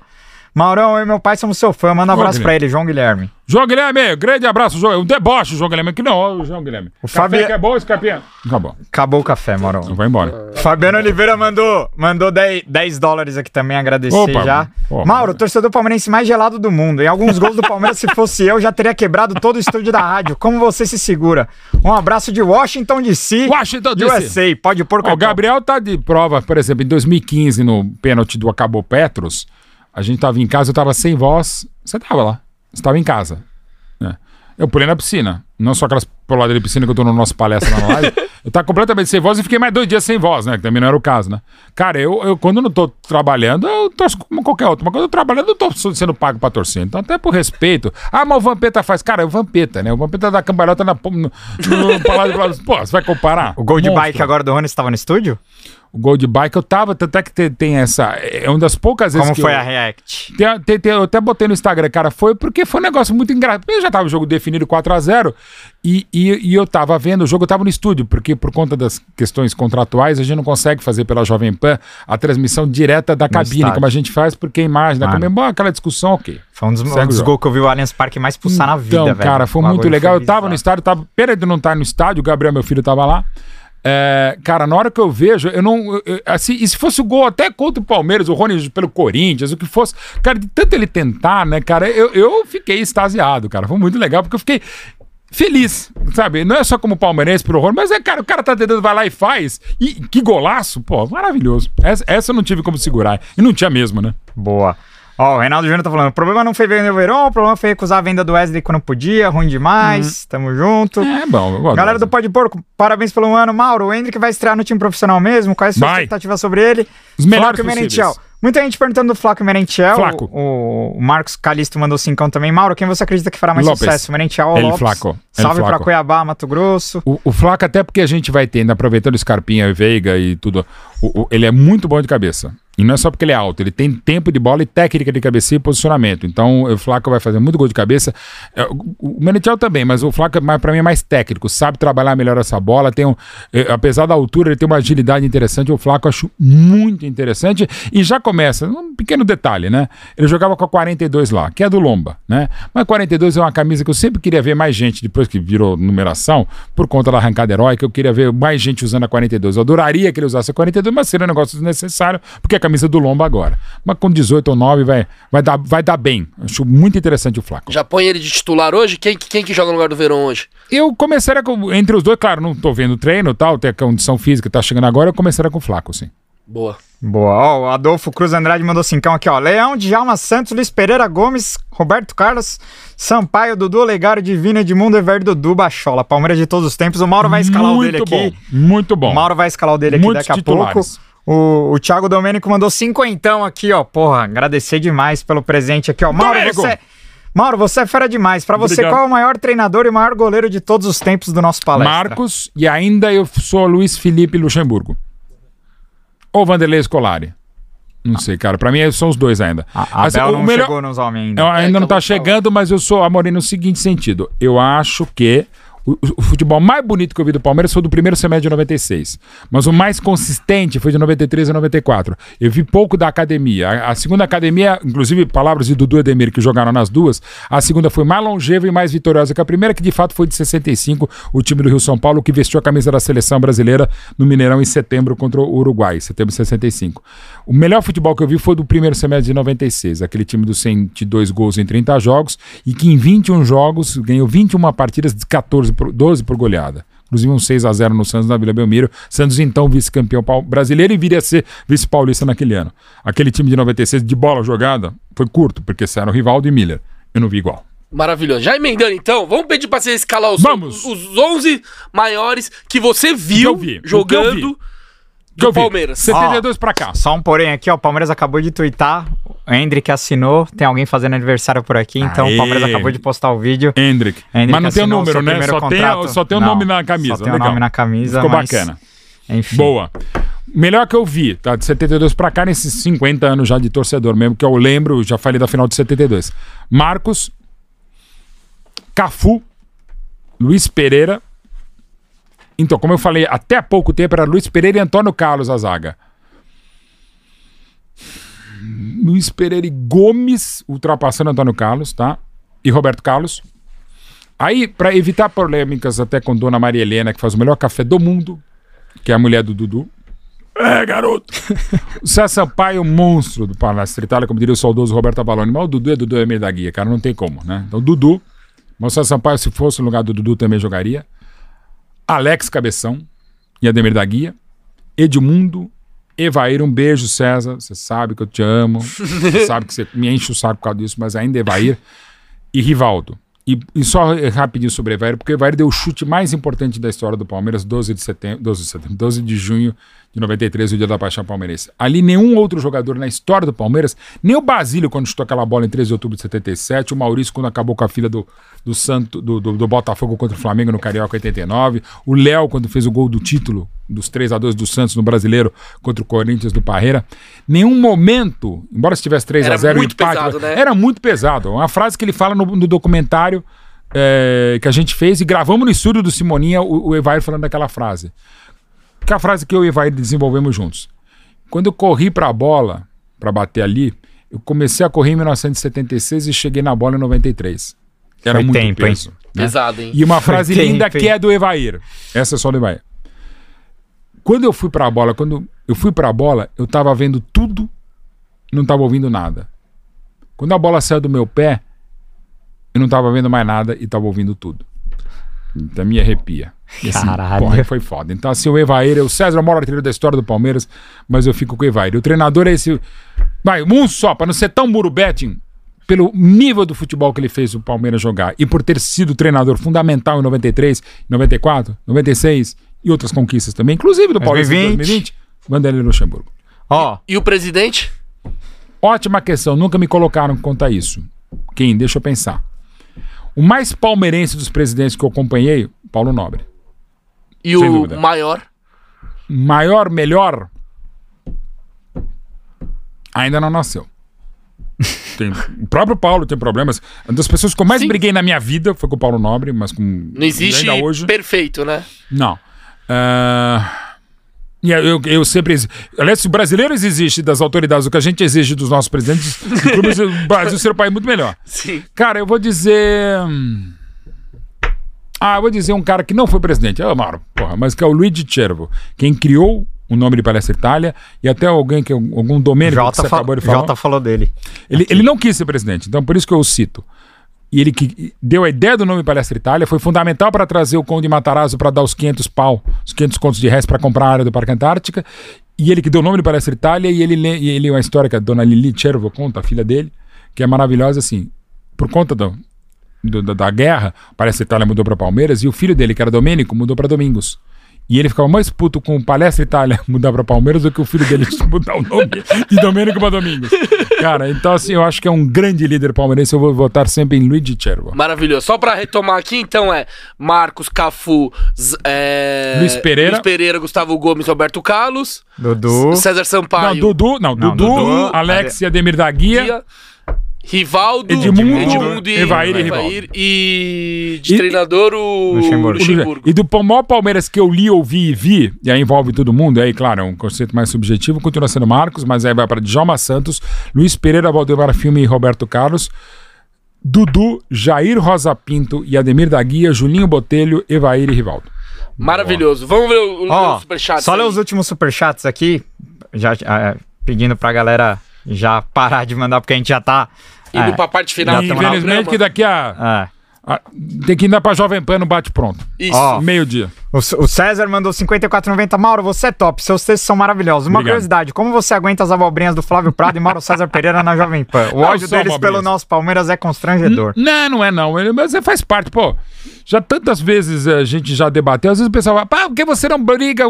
Maurão, eu e meu pai somos seu fã. Manda um abraço pra ele, João Guilherme. João Guilherme, grande abraço, João. Um deboche, João Guilherme. Que não, João Guilherme. O Café Fabi- que é bom, Escapinha? Acabou. Acabou o café, Maurão. Vai embora. Fabiano Oliveira mandou, mandou 10, 10 dólares aqui também, agradecer Opa, já. pô, Mauro, torcedor palmeirense mais gelado do mundo. Em alguns gols do Palmeiras, se fosse eu, já teria quebrado todo o estúdio da rádio. Como você se segura? Um abraço de Washington DC. Washington DC. USA. Pode pôr o Gabriel tá de prova, por exemplo, em 2015, no pênalti do Acabou Petros, a gente tava em casa, eu tava sem voz. Você tava lá. Você tava em casa. né? Eu pulei na piscina. Não só aquelas puladas de piscina que eu tô no nosso palestra lá na live. [LAUGHS] eu tava completamente sem voz e fiquei mais dois dias sem voz, né? Que também não era o caso, né? Cara, eu, eu quando eu não tô trabalhando, eu torço como qualquer outro. Mas quando eu tô trabalhando, eu tô sendo pago pra torcer. Então, até por respeito. Ah, mas o Vampeta faz. Cara, é o Vampeta, né? O Vampeta dá cambalhota na, no, no palácio. Pô, você vai comparar? O gol de Monstro. bike agora do Rony estava no estúdio? O gol de bike eu tava, tanto é que tem, tem essa. É uma das poucas vezes Como que foi eu, a React? tem- tem- tem- eu até botei no Instagram, cara, foi porque foi um negócio muito engraçado. Eu já tava o jogo definido 4x0 e, e, e eu tava vendo, o jogo eu tava no estúdio, porque por conta das questões contratuais a gente não consegue fazer pela Jovem Pan a transmissão direta da cabine, estádio. como a gente faz, porque a imagem da. Comembol, aquela discussão, ok. Foi um dos, um dos gols que eu vi o Allianz Parque mais pulsar na vida, Então, velho. cara, foi muito legal. eu tava no estádio, tava. Pena de não estar no estádio, o Gabriel, meu filho, tava lá. É, cara, na hora que eu vejo, eu não. eu- assim, e se fosse o gol até contra o Palmeiras, o Rony pelo Corinthians, o que fosse. Cara, de tanto ele tentar, né, cara, eu, eu fiquei extasiado, cara. Foi muito legal, porque eu fiquei. Feliz, sabe? Não é só como palmeirense pro Rony, mas é, cara, o cara tá tentando, vai lá e faz. E que golaço, pô, maravilhoso. Essa, essa eu não tive como segurar. E não tinha mesmo, né? Boa. Ó, o Reinaldo Júnior tá falando: o problema não foi vender o Verão, o problema foi recusar a venda do Wesley quando podia, ruim demais. Tamo junto. É bom, eu gosto. Galera do Pode Porco, parabéns pelo ano. Mauro, o Hendrick vai estrear no time profissional mesmo? Qual é a sua Vai. expectativa sobre ele? Os melhores e. Merentiel. Muita gente perguntando do Flaco e Merentiel. Flaco. O, o Marcos Calisto mandou cincão também. Mauro, quem você acredita que fará mais Lopes. sucesso? Merentiel ou Ele Lopes? Flaco. Salve pra. Cuiabá, Mato Grosso. O, o Flaco, até porque a gente vai tendo, aproveitando o Scarpinha e Veiga e tudo, o- o- ele é muito bom de cabeça. E não é só porque ele é alto, ele tem tempo de bola e técnica de cabeça e posicionamento. Então o Flaco vai fazer muito gol de cabeça. É, O, Menetiel também, mas o Flaco, é pra mim, é mais técnico, sabe trabalhar melhor essa bola. Tem um, é, apesar da altura, ele tem uma agilidade interessante. O Flaco eu acho muito interessante. E já começa, um pequeno detalhe, né? Ele jogava com a 42 lá, que é do Lomba, né? Mas 42 é uma camisa que eu sempre queria ver mais gente, depois que virou numeração, por conta da arrancada heróica, eu queria ver mais gente usando a 42. Eu adoraria que ele usasse a 42, mas seria um negócio desnecessário, porque é a camisa do Lomba agora. Mas com 18 ou 9 vai, vai, dar, vai dar bem. Acho muito interessante o Flaco. Já põe ele de titular hoje? Quem, quem que joga no lugar do Verão hoje? Eu começaria com, entre os dois, claro, não tô vendo o treino e tal, tem a condição física que tá chegando agora, eu começaria com o Flaco, sim. Boa. Boa. Ó, o Adolfo Cruz Andrade mandou cincão aqui, ó. Leão, Djalma Santos, Luiz Pereira Gomes, Roberto Carlos, Sampaio, Dudu, Olegário, Divino, Edmundo, Ever, Dudu, Bachola. Palmeiras de todos os tempos. O Mauro vai escalar o dele muito aqui. bom, muito bom. O Mauro vai escalar o dele aqui Muitos daqui a titulares. pouco. O, o Thiago Domênico mandou cinquentão aqui, ó. Porra, agradecer demais pelo presente aqui, ó. Mauro, Domênico! você... Mauro, você é fera demais. Pra você, Obrigado. qual é o maior treinador e maior goleiro de todos os tempos do nosso palestra? Marcos e ainda eu sou Luiz Felipe Luxemburgo. Ou Vanderlei Scolari. Não sei, cara. Pra mim são os dois ainda. A Assim, Abel o não melhor- chegou nos homens ainda. Eu ainda que não tá falar. chegando, mas eu sou Amorim no seguinte sentido. Eu acho que O, o, futebol mais bonito que eu vi do Palmeiras foi do primeiro semestre de 96. Mas o mais consistente foi de 93 a 94. Eu vi pouco da academia. A, a segunda academia, inclusive palavras de Dudu e Edemir que jogaram nas duas, a segunda foi mais longeva e mais vitoriosa que a primeira, que de fato foi de 65, o time do Rio São Paulo, que vestiu a camisa da seleção brasileira no Mineirão em setembro contra o Uruguai, setembro de 65. O melhor futebol que eu vi foi do primeiro semestre de 96, aquele time dos 102 gols em 30 jogos e que em 21 jogos ganhou 21 partidas de 14 por, 12 por goleada. Inclusive um 6 a 0 no Santos na Vila Belmiro. Santos então vice-campeão brasileiro e viria a ser vice-paulista naquele ano. Aquele time de 96 de bola jogada foi curto, porque eram Rivaldo e Miller. Eu não vi igual. Maravilhoso. Já emendando então, vamos pedir pra você escalar os, vamos. os 11 maiores que você viu que vi, jogando do Palmeiras. 72 pra cá. Só um porém aqui, ó. O Palmeiras acabou de twittar. Hendrick assinou. Tem alguém fazendo aniversário por aqui, então Aê. o Palmeiras acabou de postar o vídeo. Hendrick. Hendrick Mas não tem o número, né? Só tem, só tem o não, nome na camisa. Só tem o nome na camisa. Ficou mas... bacana. Enfim. Boa. Melhor que eu vi, tá? De 72 pra cá, nesses 50 anos já de torcedor mesmo, que eu lembro, já falei da final de 72. Marcos, Cafu, Luiz Pereira, então, como eu falei, até há pouco tempo era Luiz Pereira e Antônio Carlos a zaga. Luiz Pereira e Gomes ultrapassando Antônio Carlos, tá? E Roberto Carlos. Aí, para evitar polêmicas até com Dona Maria Helena, que faz o melhor café do mundo, que é a mulher do Dudu. É, garoto! [LAUGHS] o César Sampaio, monstro do Palestra Itália, como diria o saudoso Roberto Avalone. Mas o Dudu é Dudu é meio da guia, cara, não tem como, né? Então, Dudu. Mas o César Sampaio, se fosse no lugar do Dudu, também jogaria. Alex Cabeção e Ademir da Guia, Edmundo, Evair, um beijo, César. Você sabe que eu te amo. [LAUGHS] Você sabe que você me enche o saco por causa disso, mas ainda Evair. E Rivaldo. E, e, só rapidinho sobre Evair, porque Evair deu o chute mais importante da história do Palmeiras, 12 de setembro, 12 de, setembro, 12 de junho de 93, o dia da paixão palmeirense. Ali nenhum outro jogador na história do Palmeiras, nem o Basílio quando chutou aquela bola em 13 de outubro de 77, o Maurício quando acabou com a filha do, do Santo do, do, do Botafogo contra o Flamengo no Carioca 89, o Léo quando fez o gol do título dos 3 a 2 do Santos no Brasileiro contra o Corinthians do Parreira. Nenhum momento, embora estivesse 3 a 0 muito empate, pesado, né? era muito pesado. Uma frase que ele fala no, no documentário é, que a gente fez e gravamos no estúdio do Simoninha o, o Evair falando daquela frase. Que é a frase que eu e o Evair desenvolvemos juntos. Quando eu corri para a bola, para bater ali, eu comecei a correr em 1976 e cheguei na bola em 93. Era Foi muito tempo, peso. Né? Pesado, hein? E uma frase Foi linda tempo, que é do Evair. Essa é só do Evair. Quando eu fui para a bola, quando eu fui para a bola, eu estava vendo tudo, não estava ouvindo nada. Quando a bola saiu do meu pé, eu não estava vendo mais nada e estava ouvindo tudo. Então me arrepia. E, assim, Caralho. Porra, foi foda. Então, assim, o Evair, o César o maior artilheiro da história do Palmeiras, mas eu fico com o Evair. O treinador é esse. Vai, um só, para não ser tão burubete, pelo nível do futebol que ele fez o Palmeiras jogar e por ter sido treinador fundamental em 93, 94, 96 e outras conquistas também, inclusive do Palmeiras em 2020, Vanderlei Luxemburgo. Ó, oh. e, e o presidente? Ótima questão, nunca me colocaram quanto a isso. Quem? Deixa eu pensar. O mais palmeirense dos presidentes que eu acompanhei, Paulo Nobre. E Sem o dúvida. maior? Maior, melhor? Ainda não nasceu. [LAUGHS] Tem, o próprio Paulo tem problemas. Uma das pessoas que eu mais Sim. briguei na minha vida foi com o Paulo Nobre, mas com. Não existe ainda hoje. perfeito, né? Não. Uh... E eu, eu sempre. Aliás, se brasileiros existe das autoridades o que a gente exige dos nossos presidentes, [LAUGHS] o Brasil ser um país muito melhor. Sim. Cara, eu vou dizer. Ah, eu vou dizer um cara que não foi presidente, é Mauro, porra, mas que é o Luigi Cervo, quem criou o nome de Palestra Itália e até alguém que algum domínio que você acabou de falar. Jota falou dele. Ele, ele não quis ser presidente, então por isso que eu o cito e ele que deu a ideia do nome Palestra Itália, foi fundamental para trazer o Conde Matarazzo para dar os 500 pau, os 500 contos de resto para comprar a área do Parque Antártica, e ele que deu o nome de Palestra Itália, e ele, e ele uma história que a dona Lili Cervo conta, a filha dele, que é maravilhosa assim, por conta do, do da guerra, Palestra Itália mudou para Palmeiras, e o filho dele, que era Domênico, mudou para Domingos. E ele ficava mais puto com o Palestra Itália [LAUGHS] mudar para Palmeiras do que o filho dele [LAUGHS] mudar o nome de Domênico para Domingos. Cara, então assim, eu acho que é um grande líder palmeirense. Eu vou votar sempre em Luigi Cervo. Maravilhoso. Só para retomar aqui, então é Marcos, Cafu, é... Luiz Pereira, Luiz Pereira, Gustavo Gomes, Roberto Carlos, Dudu, César Sampaio. Não, Dudu, não, não Dudu, Dudu, Alex e Ademir da Guia. Guia Rivaldo, Edmundo, Edmundo, e Evair e Evair, e de E- treinador o Luxemburgo. Luxemburgo. E do maior Palmeiras que eu li, ouvi e vi, e aí envolve todo mundo, aí, claro, é um conceito mais subjetivo, continua sendo Marcos, mas aí vai para Djalma Santos, Luiz Pereira, Valdemar Filme e Roberto Carlos, Dudu, Jair Rosa Pinto e Ademir da Guia, Julinho Botelho, Evair e Rivaldo. Maravilhoso. Vamos ver o, o Ó, superchat. só ler os últimos superchats aqui, já ah, pedindo pra galera já parar de mandar, porque a gente já tá. Indo é, pra parte final. Infelizmente que daqui a, é. a- Tem que ir pra Jovem Pan no bate-pronto. Isso. Ó, Meio-dia. O, o César mandou 54,90. Mauro, você é top. Seus textos são maravilhosos. Uma Obrigado. curiosidade: como você aguenta as abobrinhas do Flávio Prado e Mauro César Pereira na Jovem Pan? O Não ódio deles abobrinhas. pelo nosso Palmeiras é constrangedor. Não, não é não. Ele, mas faz parte, pô. Já tantas vezes a gente já debateu, às vezes o pessoal fala, pá, por que você não briga?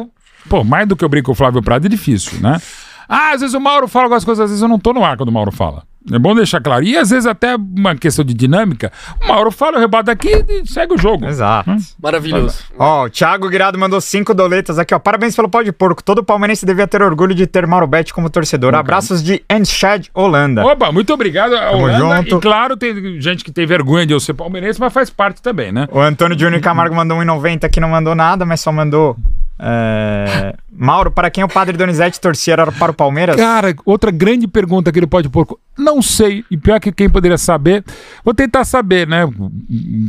Pô, mais do que eu brigo com o Flávio Prado é difícil, né? Ah, às vezes o Mauro fala algumas coisas, às vezes eu não tô no ar quando o Mauro fala. É bom deixar claro. E às vezes até uma questão de dinâmica, o Mauro fala, eu rebato aqui e segue o jogo. Exato. Maravilhoso. Ó, o Thiago Guirado mandou cinco doletas aqui, ó. Parabéns pelo pó de porco. Todo palmeirense devia ter orgulho de ter Mauro Betti como torcedor. Abraços de Enschad, Holanda. Opa, muito obrigado. Tamo Holanda. junto. E claro, tem gente que tem vergonha de eu ser palmeirense, mas faz parte também, né? O Antônio Júnior Camargo mandou 1,90 que não mandou nada, mas só mandou. É, Mauro, para quem o padre Donizete torcia era para o Palmeiras? Cara, outra grande pergunta que ele pode pôr. Não sei. E pior que quem poderia saber. Vou tentar saber, né? O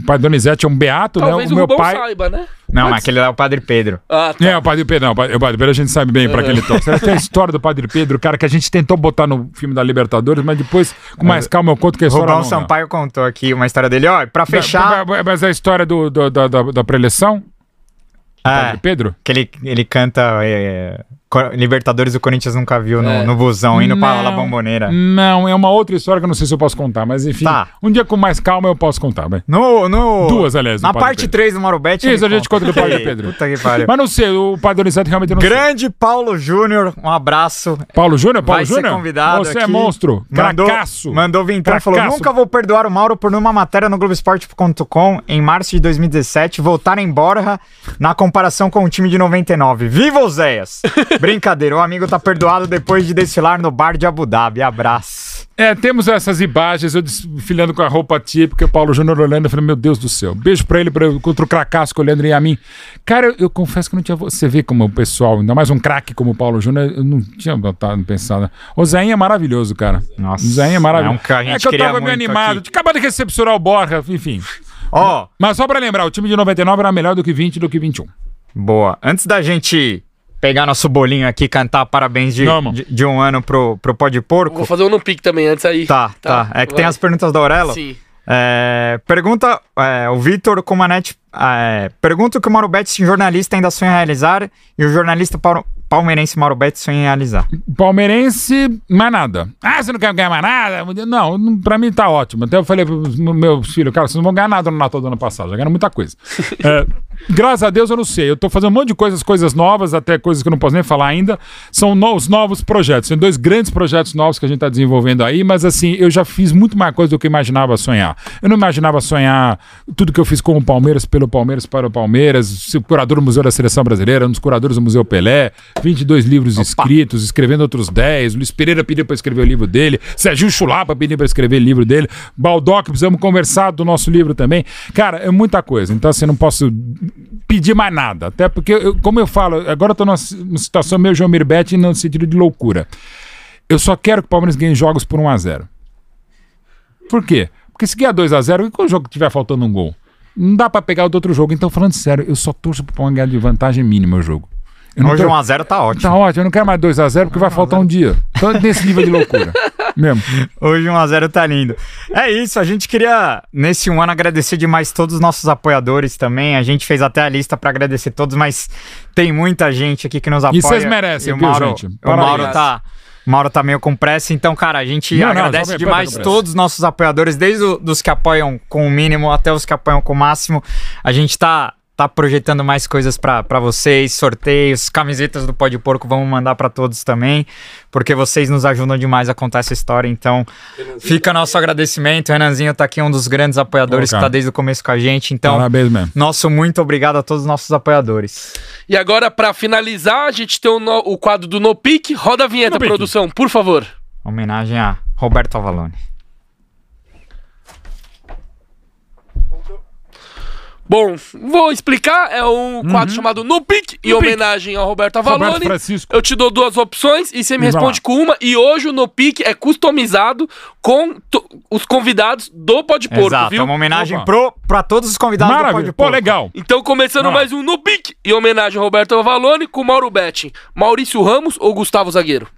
pai Donizete é um beato, Talvez né? o O meu pai. saiba, né? Não, aquele lá é o padre Pedro. Ah, tá. É, o Padre Pedro, não, o Padre o Padre Pedro a gente sabe bem pra quem ele torce. Tem a [LAUGHS] história do Padre Pedro, cara, que a gente tentou botar no filme da Libertadores, mas depois, com mais calma, eu conto que a história Rubão não dá. Sampaio contou aqui uma história dele. Ó, pra fechar, Mas- Mas a história do, do- da, da, da preleção, Padre é, Pedro? que ele, ele canta é, Co- Libertadores o Corinthians nunca viu no, É. no busão, indo pra Não. La Bombonera. Não, é uma outra história que eu não sei se eu posso contar, mas enfim, Tá. um dia com mais calma eu posso contar, vai. No, no, Duas, aliás, Na parte Pedro. 3 do Mauro Betti. Isso, a gente conta do Padre [LAUGHS] Pedro. Puta que pariu. Mas não sei, o Padre Donizete realmente não sei. Grande Paulo Júnior, um abraço. Paulo Júnior? Paulo Júnior? convidado Você é aqui. monstro, Mandou, cracaço. mandou vintão e falou. Nunca vou perdoar o Mauro por numa matéria no Globoesporte.com em março de 2017 voltar embora na comparação com o time de 99. Viva os Zéias! [LAUGHS] Brincadeira, o amigo tá perdoado depois de desfilar no bar de Abu Dhabi. Abraço. É, temos essas imagens, eu desfilando com a roupa típica, o Paulo Júnior olhando, eu falei, meu Deus do céu. Beijo pra ele, pra, contra o Cracasco, o Leandro e a mim. Cara, eu, eu confesso que não tinha... Você vê como o pessoal, ainda mais um craque como o Paulo Júnior, eu não tinha botado, pensado. O Zainha é maravilhoso, cara. Nossa, o Zainha é maravilhoso. é um é que eu tava meio animado. aqui. Acabou de recepcionar o Borja, enfim. Ó, Mas só pra lembrar, o time de 99 era melhor do que 20 do que 21. boa. Antes da gente pegar nosso bolinho aqui cantar parabéns de, de, de um ano pro, pro Pó de Porco. Vou fazer um no pique também antes aí. Tá, tá. É que tem vai. as perguntas da Aurelo. Sim. É, pergunta é, o Vitor Comanete. É, pergunta o que o Mauro Betti, jornalista, ainda sonha realizar e o jornalista palmeirense Mauro Betti sonha em realizar. Palmeirense, mais nada. Ah, você não quer ganhar mais nada? Não, não- pra mim tá ótimo. Até eu falei pros meus filhos, cara, vocês não vão ganhar nada no Natal do ano passado, já ganharam muita coisa. [LAUGHS] Graças a Deus eu não sei. Eu tô fazendo um monte de coisas, coisas novas, até coisas que eu não posso nem falar ainda. São os novos projetos. Tem dois grandes projetos novos que a gente tá desenvolvendo aí, mas assim, eu já fiz muito mais coisa do que eu imaginava sonhar. Eu não imaginava sonhar tudo que eu fiz com o Palmeiras, pelo Palmeiras, para o Palmeiras, curador do Museu da Seleção Brasileira, um dos curadores do Museu Pelé, 22 livros escritos, escrevendo outros 10. Luiz Pereira pediu para escrever o livro dele, Serginho Chulapa pediu para escrever o livro dele, Baldock, precisamos conversar do nosso livro também. Cara, é muita coisa. Então, assim, não posso pedir mais nada. Até porque, eu- como eu falo, agora eu tô numa si- uma situação meio João Mirbete no sentido de loucura. Eu só quero que o Palmeiras ganhe jogos por 1 a 0 Por quê? Porque se ganhar 2 a 0 e quando o jogo tiver faltando um gol? Não dá pra pegar o do outro jogo. Então, falando sério, eu só torço pro Palmeiras ganhar de vantagem mínima o jogo. Eu não Hoje tô- 1x0 tá ótimo. Tá ótimo, eu não quero mais 2x0 porque vai faltar um dia. Então, nesse nível de loucura. [LAUGHS] Mesmo. Hoje 1x0 tá lindo. É isso, a gente queria, nesse um ano, agradecer demais todos os nossos apoiadores também. A gente fez até a lista pra agradecer todos, mas tem muita gente aqui que nos apoia. vocês merecem, E o viu, Mauro, gente? O. Mauro tá. Mauro tá meio com pressa, então, cara, a gente Não, não, agradece Pan demais todos os nossos apoiadores, desde o- dos que apoiam com o mínimo até os que apoiam com o máximo. A gente tá, tá projetando mais coisas pra pra vocês, sorteios, camisetas do Pó de Porco, vamos mandar pra todos também, porque vocês nos ajudam demais a contar essa história, então fica nosso agradecimento. O Renanzinho tá aqui, um dos grandes apoiadores Ô, cara. que tá desde o começo com a gente, então... Parabéns mesmo. Nosso muito obrigado a todos os nossos apoiadores. E agora, pra finalizar, a gente tem o, no- o quadro do No Pique. Roda a vinheta, No Pique. produção, por favor. Homenagem a Roberto Avalone. Bom, vou explicar. É um quadro chamado No Pique, em No Pique. homenagem ao Roberto Roberto Avalone. Francisco. Eu te dou duas opções e você me responde com uma. E hoje o No Pique é customizado com os convidados do Pode Porco, Exato, viu? é uma homenagem Opa. pro, pra todos os convidados do Maravilha. Pode Pô, Porco. legal. Então, começando mais um No Pique, em homenagem ao Roberto Avalone, com Mauro Betting. Maurício Ramos ou Gustavo Zagueiro?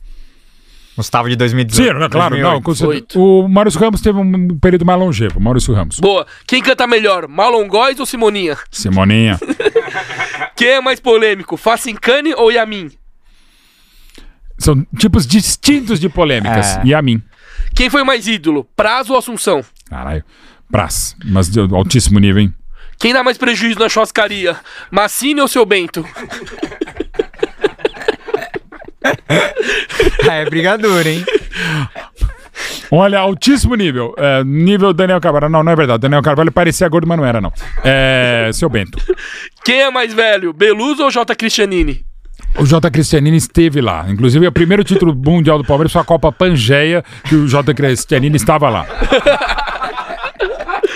Gustavo de 2018. Sim, né, claro. Não, 2008. com certeza. Oito. o Maurício Ramos teve um período mais longevo. Maurício Ramos. Boa. Quem canta melhor, Marlon Góes ou Simoninha? Simoninha. [LAUGHS] Quem é mais polêmico, Facincani ou Yamin? São tipos distintos de polêmicas. É. A mim. Quem foi mais ídolo, Prazo ou Assunção? Caralho. Praz. Mas de altíssimo nível, hein? Quem dá mais prejuízo na churrascaria, Massini ou seu Bento? [LAUGHS] [LAUGHS] É brigador, hein? Olha, altíssimo nível. É, nível Daniel Carvalho. Não, não é verdade. Daniel Carvalho parecia gordo, mas não era, não. É, seu Bento. Quem é mais velho, Beluso ou J. Cristianini? O J. Cristianini esteve lá. Inclusive, o primeiro título mundial do Palmeiras foi a Copa Pangeia, que o J. Cristianini estava lá.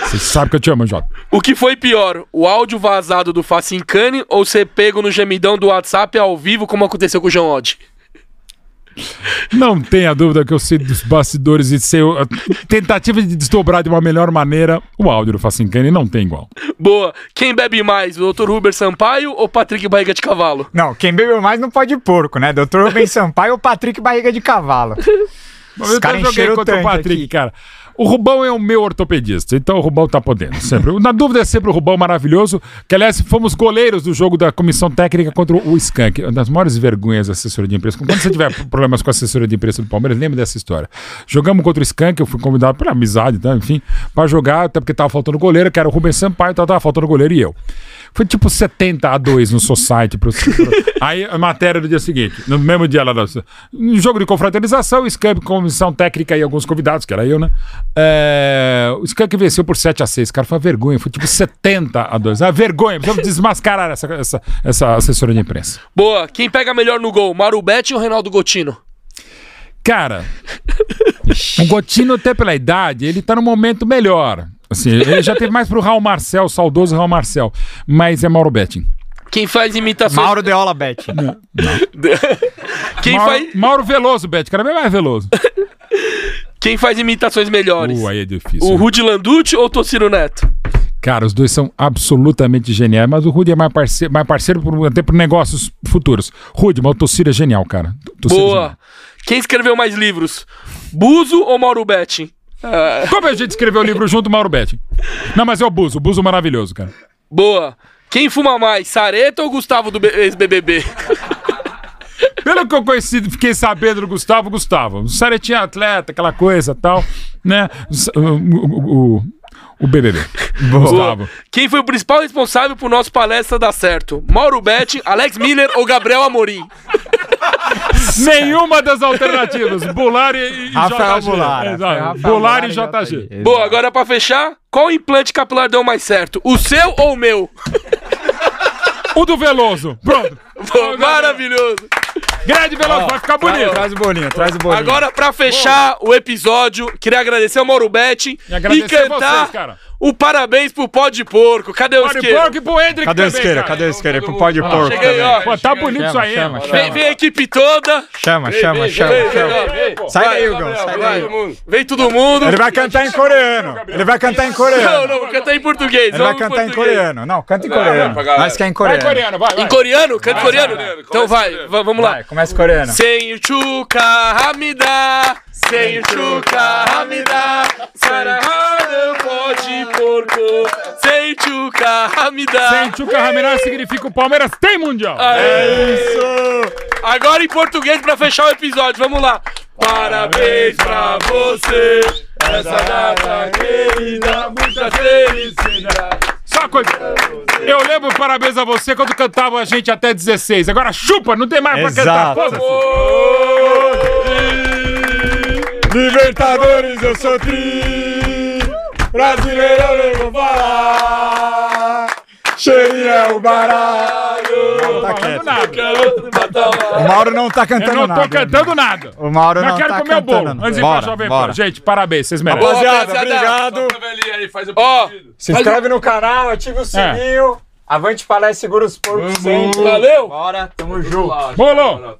Você sabe que eu te amo, Jota. O que foi pior, o áudio vazado do Facincani ou ser pego no gemidão do WhatsApp ao vivo, como aconteceu com o João Odd? Não tenha dúvida que eu sei dos bastidores e sei a tentativa de desdobrar de uma melhor maneira o áudio do Facincani não tem igual. Boa. Quem bebe mais, o Dr. Ruber Sampaio ou Patrick Barriga de Cavalo? Não, quem bebeu mais não pode porco, né? Doutor Rubem Sampaio ou Patrick Barriga de Cavalo. Eu caras joguei contra o Patrick, aqui. cara. O Rubão é o meu ortopedista, então o Rubão tá podendo, sempre. Na dúvida é sempre o Rubão maravilhoso, que aliás fomos goleiros do jogo da comissão técnica contra o Skank. Uma das maiores vergonhas da assessoria de imprensa. Quando você tiver [LAUGHS] problemas com a assessoria de imprensa do Palmeiras, lembre dessa história. Jogamos contra o Skank, eu fui convidado pela amizade, tá? enfim, pra jogar, até porque tava faltando goleiro, que era o Rubens Sampaio, então tava faltando goleiro e eu. Foi tipo 70 a 2 no Society. Pro, pro- aí a matéria do dia seguinte, no mesmo dia lá, um jogo de confraternização, Skank, comissão técnica e alguns convidados, que era eu, né? É, o Skank venceu por 7 a 6 cara, foi uma vergonha, foi tipo 70 a 2 Ah, vergonha, precisamos desmascarar essa, essa, essa assessoria de imprensa. Boa. Quem pega melhor no gol, Mauro Betti ou Reinaldo Gotino? Cara, o Gotino, até pela idade, ele tá no momento melhor. Assim, ele já teve mais pro Raul Marcel, saudoso Raul Marcel, mas é Mauro Betting. Quem faz imitações... Mauro Deola Bet. Quem, Mauro, faz... Mauro Veloso, Betting, cara, bem mais veloso. Quem faz imitações melhores? Uh, aí é difícil. O Rudy Landucci ou o Tocino Neto? Cara, os dois são absolutamente geniais, mas o Rudy é mais parceiro, mais parceiro por, até por negócios futuros. Rudy, mas o Tossiro é genial, cara. Tossiro é Boa. genial. Quem escreveu mais livros? Buzo ou Mauro Betti? [LAUGHS] Como a gente escreveu o livro junto, Mauro Betti? Não, mas é o Buzo, o Buzo maravilhoso, cara. boa. Quem fuma mais, Sareta ou Gustavo do ex-BBB? [LAUGHS] Pelo que eu conheci, fiquei sabendo do Gustavo, Gustavo. Saretinha atleta, aquela coisa e tal, né? O, o, o, o BBB. Gustavo. Quem foi o principal responsável por nosso palestra dar certo? Mauro Betti, Alex Miller ou Gabriel Amorim? Nenhuma das alternativas. [LAUGHS] Bular e, e Rafael JG. Bular, Exato. Bular Bular e e JG. JG. Boa, agora pra fechar, qual implante capilar deu mais certo? O seu ou o meu? O do Veloso. Pronto. [LAUGHS] Pô, maravilhoso. Grande Veloso, vai ficar bonito. Traz o bolinho, traz o bolinho. Agora, pra fechar o episódio, queria agradecer ao Mauro Betti E agradecer cantar vocês, cara. O parabéns pro pó de porco. Cadê o Pode isqueiro? porco e pro Hendrick Cadê o isqueiro? cara. Cadê o isqueiro? Pro pó de porco cheguei, também. ó. Pô, tá bonito Chama, isso aí. chama, chama. Vem, vem a equipe toda. Chama, chama, chama, vem, chama. vem, Sai daí, Hugão, sai daí. Vem todo mundo. Ele vai cantar em coreano. Ele vai cantar em Não, coreano. não, vou cantar em português. Ele vai cantar em coreano. Não, canta em coreano. Mas quer em Vai, coreano. coreano, vai, vai. Em coreano? Canta em coreano? Então vai, va- vamos lá. Vai, começa em coreano. Senhor Chuka Hamida, Senhor Chuka Hamida, Sarahana pode porco, Senhor Chuka Hamida. Sem Chuca Ramirez significa o Palmeiras tem Mundial. É isso! Agora em português pra fechar o episódio, vamos lá. Parabéns pra você, essa data querida, muita felicidade. Só uma coisa. Eu lembro parabéns a você quando cantava a gente até 16. Agora chupa, não tem mais pra cantar. Exato. Foda-se. Libertadores, eu sou tri. Brasileiro eu vou falar. Cheirinho é o baralho. Mauro tá falando quieto. nada. O Mauro não tá Eu cantando não nada. tô cantando nada. O Mauro Mas não quero tá comer o cantando bolo. nada. Antes de ir pra Jovem. Pan. Gente, parabéns, vocês merecem. Rapaziada, rapaziada. obrigado. faz o Ó, Se inscreve no canal, ativa o sininho. Avante Palestra, segura os porcos sempre. Valeu. Bora, tamo junto. Bolo!